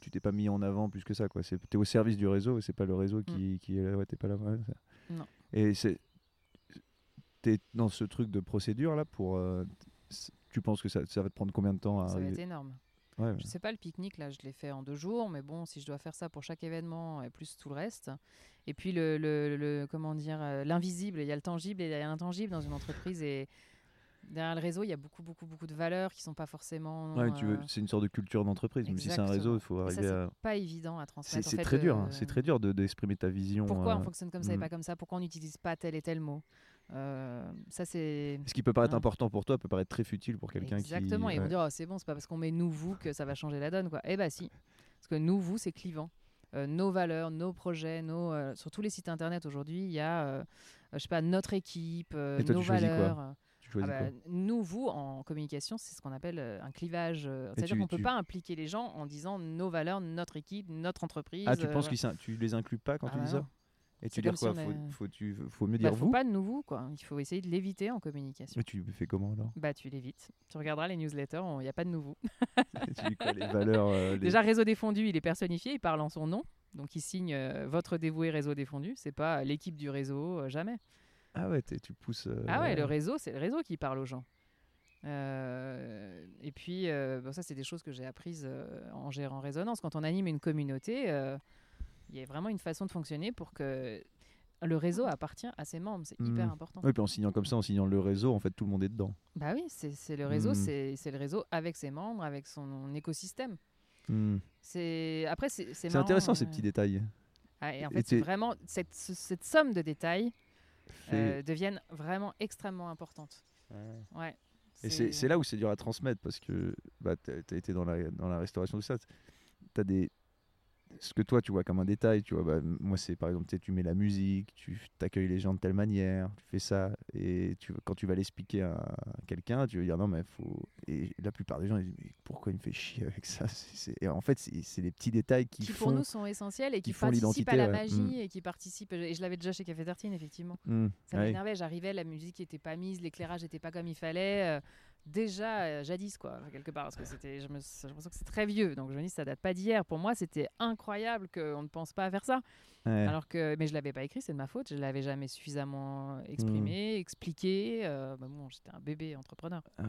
tu t'es pas mis en avant plus que ça, quoi. C'est, t'es au service du réseau et c'est pas le réseau qui, qui est là. Ouais, t'es pas là. ouais, ça. Non. Et c'est, t'es dans ce truc de procédure là pour. euh, c- tu penses que ça, ça va te prendre combien de temps à Ça va être énorme. Ouais, Je sais pas, le pique-nique, là, je l'ai fait en deux jours, mais bon, si je dois faire ça pour chaque événement et plus tout le reste. Et puis, le, le- le- comment dire, euh, l'invisible, il y a le tangible et il y a l'intangible dans une entreprise. Et derrière le réseau, il y a beaucoup, beaucoup, beaucoup de valeurs qui sont pas forcément. Ouais, tu veux, euh, c'est une sorte de culture d'entreprise. Même si c'est un réseau, il faut Et ça, arriver c'est à. pas évident à C'est, transmettre. en c'est fait, très dur. euh, hein, C'est très dur de, d'exprimer ta vision. Pourquoi euh, on fonctionne comme ça et mm. pas comme ça? Pourquoi on n'utilise pas tel et tel mot? Euh, Ça, c'est. Ce qui peut paraître Hein. important pour toi peut paraître très futile pour quelqu'un qui. Exactement. Et ils vont ouais. dire, oh, c'est bon, c'est pas parce qu'on met nous, vous que ça va changer la donne. Quoi. Eh bah si. Parce que nous, vous, c'est clivant. Euh, nos valeurs, nos projets, nos, euh, sur tous les sites internet aujourd'hui, il y a, je sais pas, notre équipe, Et toi, nos tu choisis quoi valeurs. Tu Ah bah, quoi nous, vous, en communication, c'est ce qu'on appelle un clivage. C'est-à-dire qu'on ne peut tu- pas impliquer les gens en disant nos valeurs, notre équipe, notre entreprise. Ah, tu penses s'in- tu les inclus pas quand Ah tu bah dis ça non. Et tu dis si quoi on faut, faut, tu, faut mieux Bah, dire faut vous pas de nouveau, quoi. Il faut essayer de l'éviter en communication. Mais tu fais comment alors? Bah, tu l'évites. Tu regarderas les newsletters, il n'y a pas de nouveau. Tu dis quoi les valeurs euh, les- Déjà, Réseau Défendu, il est personnifié, il parle en son nom. Donc, il signe euh, votre dévoué Réseau Défendu. C'est pas l'équipe du réseau, euh, jamais. Ah ouais, tu pousses. Ah ouais, le réseau, c'est le réseau qui parle aux gens. Euh, et puis, euh, bon, ça, c'est des choses que j'ai apprises euh, en gérant Résonance. Quand on anime une communauté, il y a vraiment une façon de fonctionner pour que le réseau appartient à ses membres. C'est hyper Mhm. important. Oui, puis en signant comme ça, en signant le réseau, en fait, tout le monde est dedans. Bah oui, c'est le réseau, Mhm. c'est c'est le réseau avec ses membres, avec son écosystème. Hmm. C'est après c'est intéressant ces euh, petits détails. ah, et en fait, vraiment cette, ce- cette somme de détails Fait- euh, deviennent vraiment extrêmement importantes. Ouais. Et c'est c'est là où c'est dur à transmettre parce que bah, tu as été dans la, dans la restauration de ça. Tu as des. Ce que toi tu vois comme un détail, tu vois, bah, moi c'est par exemple, tu mets la musique, tu accueilles les gens de telle manière, tu fais ça, et tu, quand tu vas l'expliquer à, à quelqu'un, tu vas dire non, mais faut. Et la plupart des gens ils disent mais pourquoi il me fait chier avec ça? Et en fait, c'est les petits détails qui, qui font. pour nous sont essentiels et qui, qui font participent à la ouais. magie Mm. et qui participent. Et je l'avais déjà chez Café Tartine, effectivement. Hmm, Ça ouais. m'énervait. J'arrivais, la musique n'était pas mise, l'éclairage n'était pas comme il fallait. euh, déjà, euh, jadis, quoi, quelque part. Parce que c'était, je me, j'ai l'impression que c'est très vieux. Donc je me dis, ça date pas d'hier. Pour moi, c'était incroyable qu'on ne pense pas à faire ça. Ouais. Alors que, mais je l'avais pas écrit, c'est de ma faute. Je l'avais jamais suffisamment exprimé, Hmm. expliqué. euh, bah bon, j'étais un bébé entrepreneur. Ouais.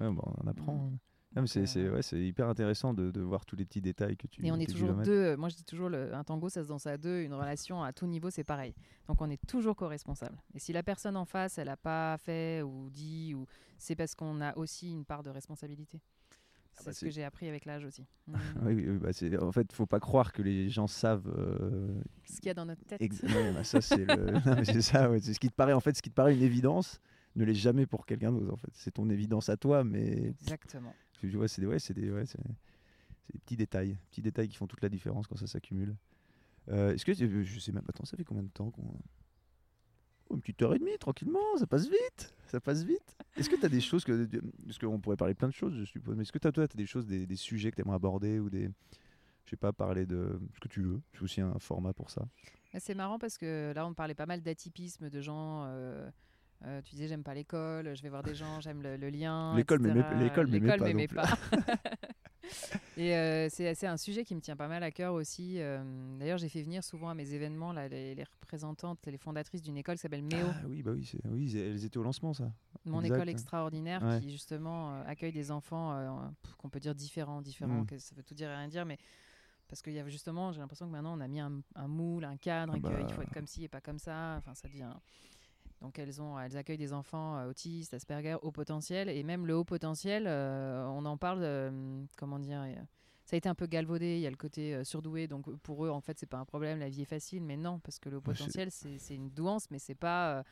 Ouais, bon, on apprend. Mm. Non, mais c'est Donc, c'est- euh, ouais, c'est hyper intéressant de, de voir tous les petits détails que tu Et on est toujours deux. Moi, je dis toujours, le, un tango, ça se danse à deux. Une relation à tout niveau, c'est pareil. Donc, on est toujours co-responsable. Et si la personne en face, elle n'a pas fait ou dit, ou c'est parce qu'on a aussi une part de responsabilité. C'est bah, ce c'est- que j'ai appris avec l'âge aussi. Mm. Oui, oui, bah, c'est- en fait, faut pas croire que les gens savent. euh, ce qu'il y a dans notre tête. ex- ouais, bah, ça, c'est le. non, mais c'est ça. ouais, c'est ce qui te paraît, en fait, ce qui te paraît une évidence ne l'est jamais pour quelqu'un d'autre. En fait, c'est ton évidence à toi, mais Exactement. C'est des, petits détails, petits détails qui font toute la différence quand ça s'accumule. Euh, Est-ce que tu- je sais même attends, ça fait combien de temps qu'on Oh, une petite heure et demie, tranquillement, ça passe vite, ça passe vite. Est-ce que tu as des choses que, parce qu'on pourrait parler plein de choses, je suppose, mais est-ce que tu as, toi, t'as des choses, des, sujets que tu aimerais aborder ou des, je sais pas, parler de ce que tu veux. C'est aussi un format pour ça. Mais C'est marrant parce que là, on parlait pas mal d'atypisme, de gens. euh, euh, tu disais, j'aime pas l'école, je vais voir des gens, j'aime le, le lien. L'école m'aimait- pas pas. Et euh, c'est un sujet qui me tient pas mal à cœur aussi. euh, D'ailleurs, j'ai fait venir souvent à mes événements là, les, les représentantes, les fondatrices d'une école qui s'appelle MEO, Ah oui, bah oui, oui, elles étaient au lancement, ça. mon exact, école extraordinaire, Ouais. qui justement euh, accueille des enfants qu'on peut dire différents, différents, Mm. que ça veut tout dire et rien dire, mais parce qu'il y a justement, j'ai l'impression que maintenant on a mis un, un moule, un cadre, Ah et qu'il bah. faut être comme ci et pas comme ça. Enfin, ça devient. Donc elles ont, elles accueillent des enfants euh, autistes, Asperger, haut potentiel, et même le haut potentiel, euh, on en parle, euh, comment dire. euh, ça a été un peu galvaudé, il y a le côté euh, surdoué, donc pour eux, en fait, c'est pas un problème, la vie est facile, mais non, parce que le haut c'est- potentiel, c'est c'est une douance, mais c'est pas.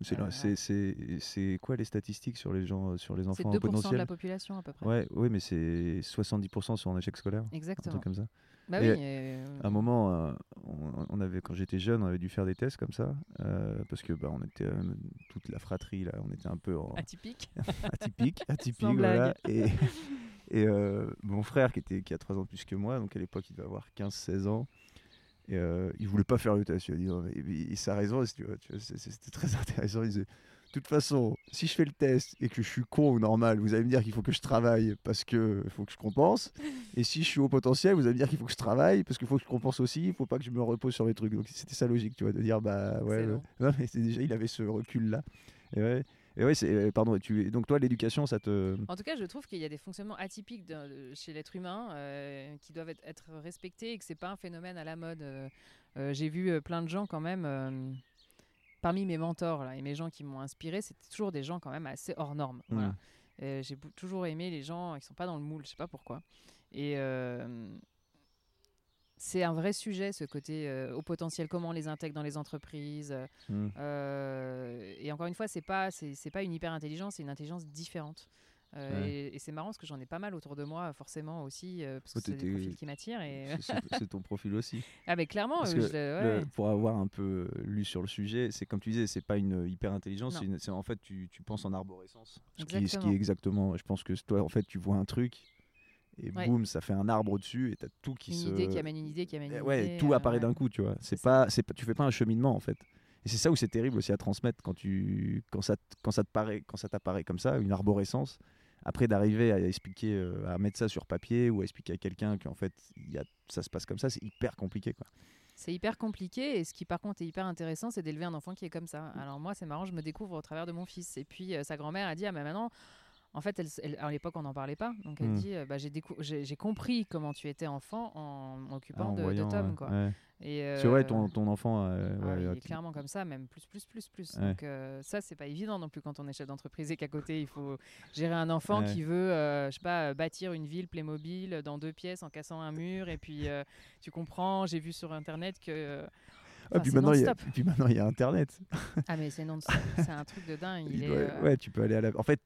C'est c'est- c'est c'est quoi les statistiques sur les gens, sur les c'est enfants 2% au de potentiel? la population à peu près. Ouais, oui, mais c'est 70% sont en échec scolaire, un Exactement. truc comme ça. Bah Et oui. euh, À un moment, euh, on, on avait, quand j'étais jeune, on avait dû faire des tests comme ça, euh, parce que bah, on était euh, toute la fratrie là, on était un peu en- atypique. atypique, atypique, Sans voilà. Et, et euh, mon frère qui était qui a 3 ans de plus que moi, donc à l'époque il devait avoir 15-16 ans. Et euh, il voulait pas faire le test. Il a dit non, mais, mais il- sa raison, c'était très intéressant. Il disait de toute façon, si je fais le test et que je suis con ou normal, vous allez me dire qu'il faut que je travaille parce que faut que je compense. Et si je suis au potentiel, vous allez me dire qu'il faut que je travaille parce qu'il faut que je compense aussi. Il faut pas que je me repose sur mes trucs. Donc c'était sa logique, tu vois, de dire bah ouais. Non, mais c'est déjà il avait ce recul là. Et ouais. Et ouais, c'est euh, pardon. Tu donc toi l'éducation, ça te En tout cas, je trouve qu'il y a des fonctionnements atypiques de- de- chez l'être humain euh, qui doivent être, être respectés et que c'est pas un phénomène à la mode. Euh, euh, J'ai vu euh, plein de gens quand même. Parmi mes mentors là, et mes gens qui m'ont inspiré, c'était toujours des gens quand même assez hors normes. Voilà. Euh, J'ai toujours aimé les gens qui sont pas dans le moule, je sais pas pourquoi. Et euh, c'est un vrai sujet, ce côté euh, au potentiel, comment on les intègre dans les entreprises. Hmm. euh, et encore une fois, c'est pas c'est pas une hyper intelligence, c'est une intelligence différente. Euh, Ouais. Et, et c'est marrant parce que j'en ai pas mal autour de moi, forcément aussi, euh, parce que Oh, c'est des profils qui m'attirent. Et... C'est- ton profil aussi. ah, mais clairement, euh, que je le- Le- ouais. pour avoir un peu lu sur le sujet, c'est comme tu disais, c'est pas une hyper intelligence, c'est une- en fait tu, tu penses en arborescence. Ce qui, ce qui est exactement, je pense que toi en fait tu vois un truc et Ouais. boum ça fait un arbre au-dessus et t'as tout qui une se idée qui amène une idée qui amène une ouais idée, tout euh, apparaît ouais. d'un coup tu vois. C'est pas c'est pas tu fais pas un cheminement en fait. Et c'est ça où c'est terrible aussi à transmettre quand tu quand ça quand ça te paraît quand ça t'apparaît comme ça une arborescence. Après d'arriver à expliquer euh, à mettre ça sur papier ou à expliquer à quelqu'un qu'en fait y a, ça se passe comme ça, c'est hyper compliqué quoi. C'est hyper compliqué et ce qui par contre est hyper intéressant, c'est d'élever un enfant qui est comme ça. Alors moi, c'est marrant, je me découvre au travers de mon fils. Et puis euh, sa grand-mère a dit ah mais maintenant, en fait, elle, elle- à l'époque on n'en parlait pas, donc elle Hmm. dit euh, bah, j'ai compris comment tu étais enfant en m'occupant Ah, en de, Tom ouais, quoi. ouais. Et, C'est vrai, euh, ton, ton enfant. euh, Ah, ouais, il est clairement comme ça, même plus, plus, plus, plus. Ouais. Donc euh, ça, c'est pas évident non plus quand on est chef d'entreprise et qu'à côté, il faut gérer un enfant Ouais. qui veut, euh, je sais pas, euh, bâtir une ville Playmobil dans deux pièces en cassant un mur. Et puis, euh, tu comprends, j'ai vu sur Internet que... euh, Ah, enfin, puis, maintenant, il y a, non-stop. puis maintenant, il y a Internet. Ah mais c'est non-stop, c'est un truc de dingue. Il Il est, doit- euh, Ouais, tu peux aller à la. En fait,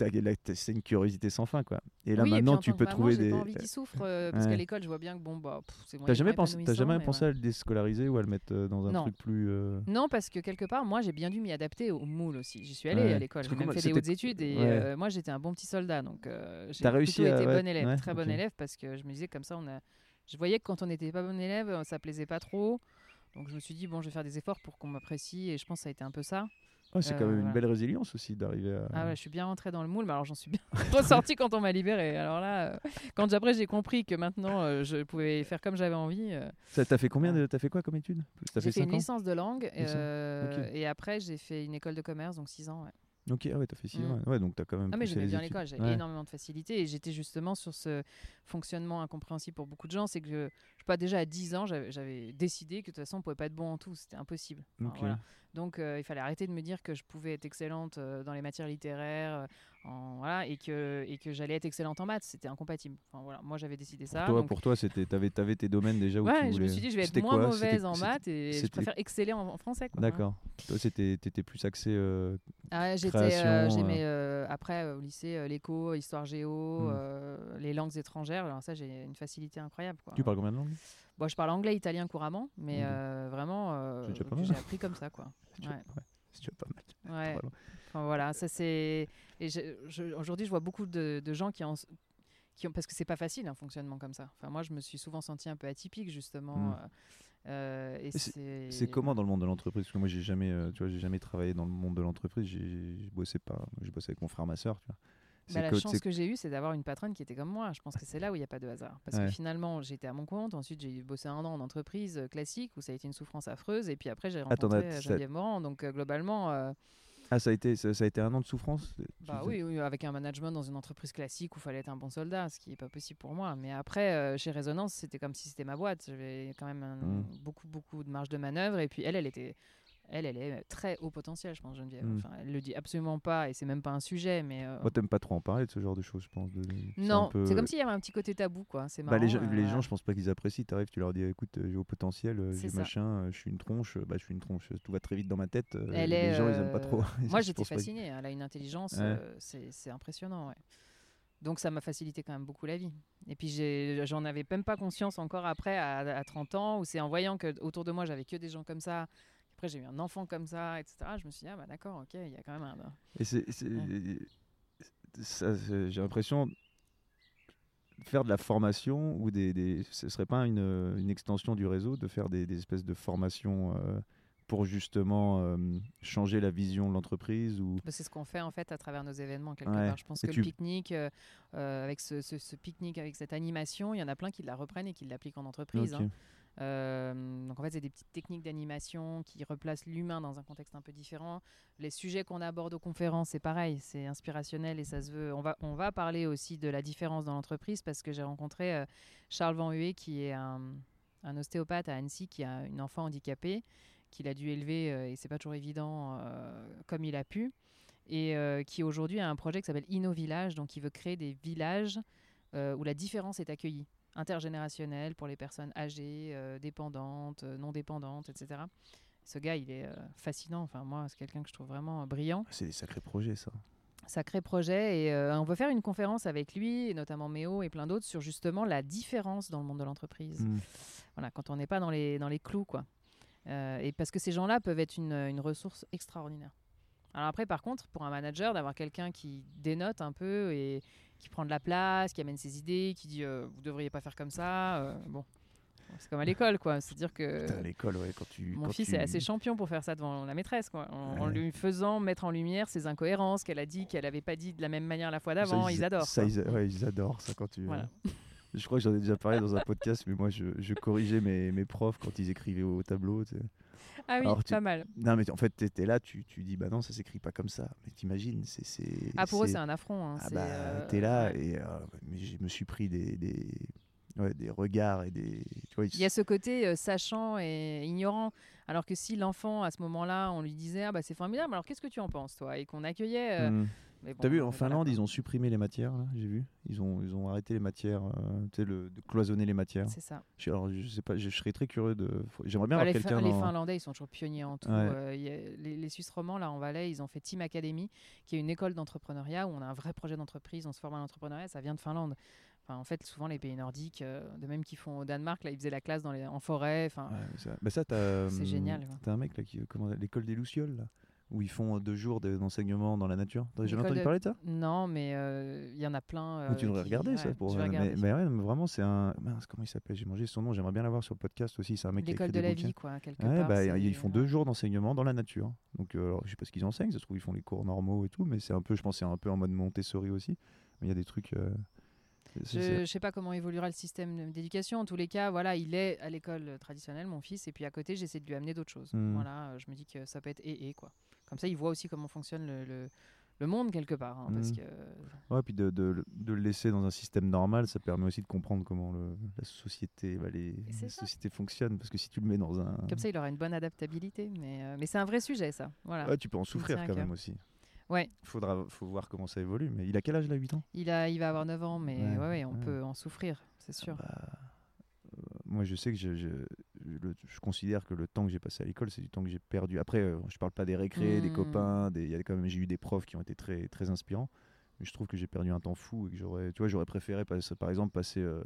c'est une curiosité sans fin, quoi. Et là, oui, maintenant, en tu peux maman, trouver j'ai des. pas envie qu'il souffre euh, parce Ouais. qu'à l'école, je vois bien que bon bah c'est T'as jamais pensé, jamais mais pensé à le déscolariser ou à le mettre euh, dans un Non. truc plus. euh, Non, parce que quelque part, moi, j'ai bien dû m'y adapter au moule aussi. J'y suis allée Ouais. à l'école, j'ai même fait des hautes études et euh, moi, j'étais un bon petit soldat. Donc, euh, j'ai T'as réussi plutôt à- été bon élève, très bon élève, parce que je me disais comme ça, on a... je voyais que quand on n'était pas bon élève, euh, ça plaisait pas trop. Donc, je me suis dit, bon, je vais faire des efforts pour qu'on m'apprécie et je pense que ça a été un peu ça. c'est quand Euh, même une voilà. belle résilience aussi d'arriver à. Ah ouais, je suis bien rentrée dans le moule, mais alors j'en suis bien ressortie quand on m'a libérée. Alors là, euh, quand après j'ai compris que maintenant euh, je pouvais faire comme j'avais envie, euh, Ça, t'as fait combien de... T'as fait quoi comme étude T'as j'ai fait fait une 5 ans? licence de langue euh, et après j'ai fait une école de commerce, donc 6 ans. ouais. Ok, ah ouais, t'as fait 6 Mm. ans. Ouais, Ouais, donc t'as quand même. Ah mais j'aimais bien études. l'école, j'avais Ouais. énormément de facilité et j'étais justement sur ce fonctionnement incompréhensible pour beaucoup de gens, c'est que pas déjà à 10 ans, j'avais décidé que de toute façon on pouvait pas être bon en tout, c'était impossible. Enfin, Ok. voilà. Donc euh, il fallait arrêter de me dire que je pouvais être excellente euh, dans les matières littéraires euh, en, voilà, et que, et que j'allais être excellente en maths, c'était incompatible. Enfin, voilà, moi j'avais décidé Pour ça. toi, donc- pour toi, c'était, t'avais, t'avais tes domaines déjà où tu ouais, je voulais. me suis dit je vais être moins mauvaise en maths et je préfère exceller en, en français. D'accord. Toi, c'était, t'étais plus axé. euh, Ah, j'étais, j'aimais après au lycée l'éco, histoire géo, Hmm. les langues étrangères. Alors ça, j'ai une facilité incroyable. Quoi. Tu parles combien de langues? Bon, je parle anglais, italien couramment, mais Ok. euh, vraiment, euh, j'ai appris comme ça, quoi. Ouais. ouais, c'est pas mal. Ouais. Enfin, voilà, ça c'est. Aujourd'hui, je vois beaucoup de, de gens qui en qui ont, parce que c'est pas facile un fonctionnement comme ça. Enfin, moi, je me suis souvent senti un peu atypique justement. Mm. euh, c'est. Comment dans le monde de l'entreprise? Parce que moi, j'ai jamais, euh, tu vois, j'ai jamais travaillé dans le monde de l'entreprise. J'ai j'ai bossé pas, j'ai bossé avec mon frère, ma soeur, tu vois. Bah, la chance que j'ai eue, c'est d'avoir une patronne qui était comme moi. Je pense que c'est là où il n'y a pas de hasard. Parce que finalement, j'étais à mon compte. Ensuite, j'ai bossé un an en entreprise euh, classique où ça a été une souffrance affreuse. Et puis après, j'ai rencontré Attends, Geneviève Morand. Donc, globalement. Ah, ça a, été, ça, a été un an de souffrance bah oui, oui, avec un management dans une entreprise classique où il fallait être un bon soldat, ce qui n'est pas possible pour moi. Mais après, euh, chez Résonance, c'était comme si c'était ma boîte. J'avais quand même mmh. beaucoup, beaucoup de marge de manœuvre. Et puis elle, elle était elle, elle est très haut potentiel, je pense, Geneviève. Hmm. Enfin, elle le dit absolument pas et c'est même pas un sujet. Mais euh... Moi, t'aimes pas trop en parler de ce genre de choses, je pense. Non, c'est comme s'il y avait un petit côté tabou, quoi. C'est bah, les, gens, les gens, je pense pas qu'ils apprécient. T'arrives, tu leur dis, écoute, euh, j'ai haut potentiel, euh, j'ai machin, euh, je suis une tronche. Bah, je suis une tronche. Tout va très vite dans ma tête. les gens, ils aiment pas trop. Moi, j'étais fascinée. Elle a une intelligence, c'est impressionnant. Ouais. Donc ça m'a facilité quand même beaucoup la vie. Et puis j'en avais même pas conscience encore après à, à 30 ans où c'est en voyant que autour de moi j'avais que des gens comme ça après, j'ai eu un enfant comme ça, etc. Je me suis dit, ah bah d'accord, ok, il y a quand même un. Et c'est. J'ai l'impression. Faire de la formation ou des, des ce serait pas une, une, extension du réseau de faire des, des espèces de formations euh, pour justement euh, changer la vision de l'entreprise ou bah, c'est ce qu'on fait en fait à travers nos événements quelque part je pense que le pique-nique euh, avec ce, ce, pique-nique avec cette animation il y en a plein qui la reprennent et qui l'appliquent en entreprise hein. Euh, donc en fait, c'est des petites techniques d'animation qui replacent l'humain dans un contexte un peu différent. Les sujets qu'on aborde aux conférences, c'est pareil, c'est inspirationnel et ça se veut. On va, on va parler aussi de la différence dans l'entreprise parce que j'ai rencontré euh, Charles Van Hué, qui est un, ostéopathe à Annecy, qui a une enfant handicapée, qu'il a dû élever, euh, et c'est pas toujours évident, comme il a pu, et qui aujourd'hui a un projet qui s'appelle Inno Village, donc il veut créer des villages où la différence est accueillie intergénérationnel pour les personnes âgées, euh, dépendantes, euh, non dépendantes, etc. Ce gars, il est euh, fascinant. Enfin, moi, c'est quelqu'un que je trouve vraiment brillant. C'est des sacrés projets, ça. Sacré projet. Et on veut faire une conférence avec lui, et notamment Méo et plein d'autres, sur justement la différence dans le monde de l'entreprise. Hmm. Voilà, quand on n'est pas dans les, dans les clous, quoi. et parce que ces gens-là peuvent être une, une ressource extraordinaire. Alors après, par contre, pour un manager, d'avoir quelqu'un qui dénote un peu et, qui prend de la place, qui amène ses idées, qui dit euh, vous devriez pas faire comme ça. Euh, bon, c'est comme à l'école, quoi. C'est-à-dire que. à l'école, ouais, quand tu. Mon fils est assez champion pour faire ça devant la maîtresse, quoi. En, lui faisant mettre en lumière ses incohérences qu'elle a dit, qu'elle avait pas dit de la même manière la fois d'avant. Ils, adorent. Ça, ils, ouais, ils adorent ça quand tu. je crois que j'en ai déjà parlé dans un podcast, mais moi, je, je corrigeais mes, mes, profs quand ils écrivaient au tableau. Tu sais. Ah oui, pas mal. Non, mais en fait, tu étais là, tu, tu dis, bah non, ça s'écrit pas comme ça. Mais t'imagines, c'est. Ah, pour eux, c'est un affront. Hein, ah, bah, euh, t'es là et euh, je me suis pris des, des, ouais, des regards et des. Tu vois, il y a ce côté euh, sachant et ignorant. Alors que si l'enfant, à ce moment-là, on lui disait, ah bah c'est formidable, alors qu'est-ce que tu en penses, toi? Et qu'on accueillait. T'as vu, en Finlande, ils ont supprimé les matières, j'ai vu. Ils ont, ils ont arrêté les matières, euh, tu sais, de cloisonner les matières. C'est ça. Je, alors, je sais pas, je, serais très curieux de. J'aimerais bien bah, avoir quelqu'un. Les Finlandais, ils sont toujours pionniers en tout. Euh, les, Suisses romands, là, en Valais, ils ont fait Team Academy, qui est une école d'entrepreneuriat où on a un vrai projet d'entreprise, on se forme à l'entrepreneuriat, ça vient de Finlande. Enfin, en fait, souvent les pays nordiques, euh, de même qu'ils font au Danemark, là, ils faisaient la classe dans les, en forêt. Enfin, bah, ça, c'est génial. T'as un mec là qui, comment, l'école des Lucioles là où ils font deux jours d'enseignement dans la nature. T'as jamais entendu parler de ça? Non, mais euh, il y en a plein. Euh, tu devrais regarder ça. Pour... Mais, mais, ouais, vraiment, c'est un. comment il s'appelle? J'ai mangé son nom, j'aimerais bien l'avoir sur le podcast aussi. C'est un mec qui L'école de la vie, quoi, quelque part, bah, ils font deux jours d'enseignement dans la nature. Donc, euh, alors, je sais pas ce qu'ils enseignent, ça se trouve, ils font les cours normaux et tout, mais c'est un peu, je pense, c'est un peu en mode Montessori aussi. Mais il y a des trucs. Je ne sais pas comment évoluera le système d'éducation. En tous les cas, voilà, il est à l'école traditionnelle, mon fils, et puis à côté, j'essaie de lui amener d'autres choses. Hmm. Voilà, je me dis que ça peut être et et quoi. Comme ça, il voit aussi comment fonctionne le, le, monde quelque part. Hein, parce hmm. que... Ouais, puis de, de, de, le laisser dans un système normal, ça permet aussi de comprendre comment le, la société, bah, les, sociétés fonctionnent. Parce que si tu le mets dans un. Comme ça, il aura une bonne adaptabilité. Mais, euh, mais c'est un vrai sujet, ça. Voilà. Ouais, tu peux en souffrir quand même aussi. Ouais. Il faudra faut voir comment ça évolue. Mais il a quel âge là 8 ans? Il, a, il va avoir 9 ans, mais ouais, ouais, on peut en souffrir, c'est sûr. Ah bah, euh, moi, je sais que je, je, je, considère que le temps que j'ai passé à l'école, c'est du temps que j'ai perdu. Après, euh, je parle pas des récrés, des mmh. copains, des, y a quand même, j'ai eu des profs qui ont été très, très inspirants. Mais je trouve que j'ai perdu un temps fou et que j'aurais, tu vois, j'aurais préféré, par exemple, passer. Euh,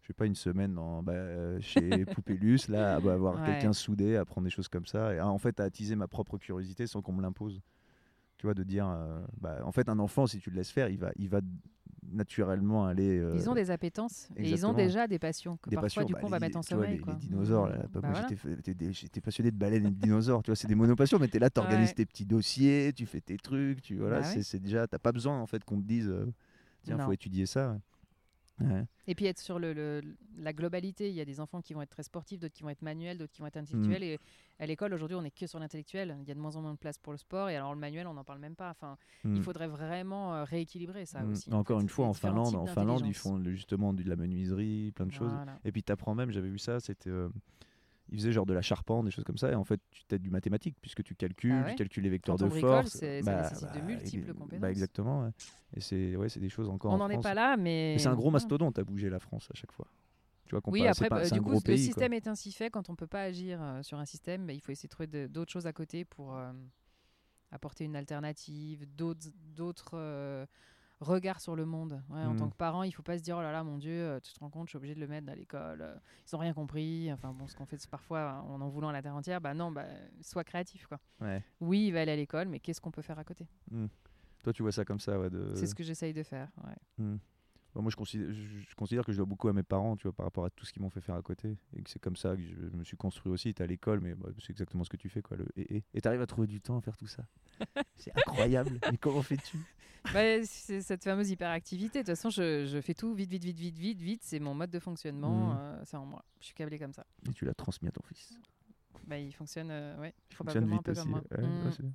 je sais pas une semaine dans, bah, chez Poupélus là à bah, avoir quelqu'un soudé à apprendre des choses comme ça et en fait à attiser ma propre curiosité sans qu'on me l'impose tu vois, de dire, euh, bah, en fait, un enfant, si tu le laisses faire, il va, il va naturellement aller. euh, Ils ont des appétences et ils ont déjà des passions que des parfois passions, du bah, coup on va les- mettre en vois, sommeil. les, quoi. les dinosaures, là, bah, moi voilà. j'étais passionné de baleines et de dinosaures, tu vois, c'est des monopassions, mais t'es là, t'organises Ouais. tes petits dossiers, tu fais tes trucs, tu voilà, Bah c'est ouais. c'est déjà, t'as pas besoin en fait qu'on te dise, euh, tiens, Non. faut étudier ça. Ouais. Et puis être sur le, le- la globalité, il y a des enfants qui vont être très sportifs, d'autres qui vont être manuels, d'autres qui vont être intellectuels. Et à l'école, aujourd'hui, on n'est que sur l'intellectuel. Il y a de moins en moins de place pour le sport. Et alors, le manuel, on n'en parle même pas. Enfin, Mm. il faudrait vraiment euh, rééquilibrer ça Mm. aussi. Encore fait. une fois, en Finlande, en Finlande, ils font justement de la menuiserie, plein de choses. Et puis t'apprends même, j'avais vu ça, c'était. euh, ils faisaient genre de la charpente, des choses comme ça, et en fait, tu t'aides du mathématique, puisque tu calcules, Ah ouais tu calcules les vecteurs Quand de bricole, force. c'est- ça nécessite de multiples ex- compétences. Bah, exactement, ouais. Et c'est ouais, c'est des choses encore On en n'en est France. pas là, mais. C'est un gros mastodonte à bouger la France à chaque fois. Tu vois, Oui, après, pas- bah, du coup, le pays. quoi. système est ainsi fait. Quand on peut pas agir euh, sur un système, bah, il faut essayer de trouver d'autres choses à côté pour euh, apporter une alternative, d'autres euh, regards sur le monde. Ouais, En Mm. tant que parent, il faut pas se dire oh là là, mon Dieu, euh, tu te rends compte, je suis obligé de le mettre à l'école. euh, Ils ont rien compris. Enfin bon, ce qu'on fait parfois en en voulant la terre entière. Bah non, bah, sois créatif quoi. Ouais. Oui, il va aller à l'école, mais qu'est-ce qu'on peut faire à côté? Toi, tu vois ça comme ça, ouais. De... C'est ce que j'essaye de faire. ouais. Mm. Bah, moi, je considère, je, je considère que je dois beaucoup à mes parents, tu vois, par rapport à tout ce qu'ils m'ont fait faire à côté. Et que c'est comme ça que je me suis construit aussi. T'es à l'école, mais bah, c'est exactement ce que tu fais, quoi. Le et, et. Et t'arrives à trouver du temps à faire tout ça. c'est incroyable. mais comment fais-tu? Bah, c'est cette fameuse hyperactivité. De toute façon, je, je fais tout vite, vite, vite, vite, vite, vite. C'est mon mode de fonctionnement. Mhm. euh, c'est en moi. Je suis câblée comme ça. Et tu l'as transmis à ton fils. Bah, il fonctionne, euh, ouais, Il fonctionne probablement un vite peu aussi. comme moi. ouais, ouais, c'est bien.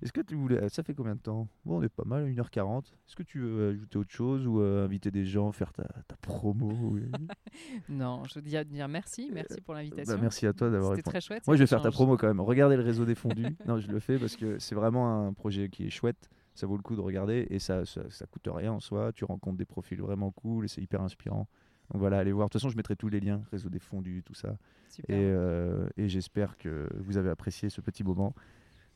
Est-ce que tu voulais. Ça fait combien de temps? Bon, on est pas mal, 1h40. Est-ce que tu veux ajouter autre chose ou euh, inviter des gens, faire ta, ta promo? Ou- Non, je veux dire, dire merci, merci pour l'invitation. Bah, Merci à toi d'avoir C'était répondu. très chouette. Moi, je vais faire ta promo quand même. Regardez le réseau des fondus. non, je le fais parce que c'est vraiment un projet qui est chouette. Ça vaut le coup de regarder et ça, ça, ça coûte rien en soi. Tu rencontres des profils vraiment cool et c'est hyper inspirant. Donc voilà, allez voir. De toute façon, je mettrai tous les liens, réseau des fondus, tout ça. Super. Et, euh, et j'espère que vous avez apprécié ce petit moment.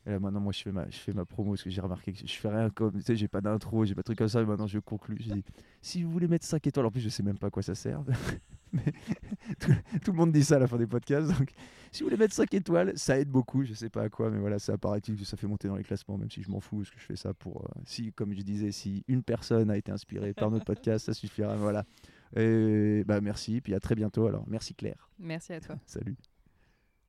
Et là, maintenant, moi, je fais ma, je fais ma promo parce que j'ai remarqué que je fais rien comme. Tu sais, j'ai pas d'intro, j'ai pas de truc comme ça. Et maintenant, je conclue. Je dis si vous voulez mettre 5 étoiles, en plus, je sais même pas à quoi ça sert. mais tout, tout le monde dit ça à la fin des podcasts. Donc, si vous voulez mettre 5 étoiles, ça aide beaucoup. Je sais pas à quoi, mais voilà, ça apparaît-il que ça fait monter dans les classements, même si je m'en fous, parce que je fais ça pour. euh, si, comme je disais, si une personne a été inspirée par notre podcast, ça suffira. Voilà. Et bah, merci. Puis à très bientôt. Alors, merci Claire. Merci à toi. Salut.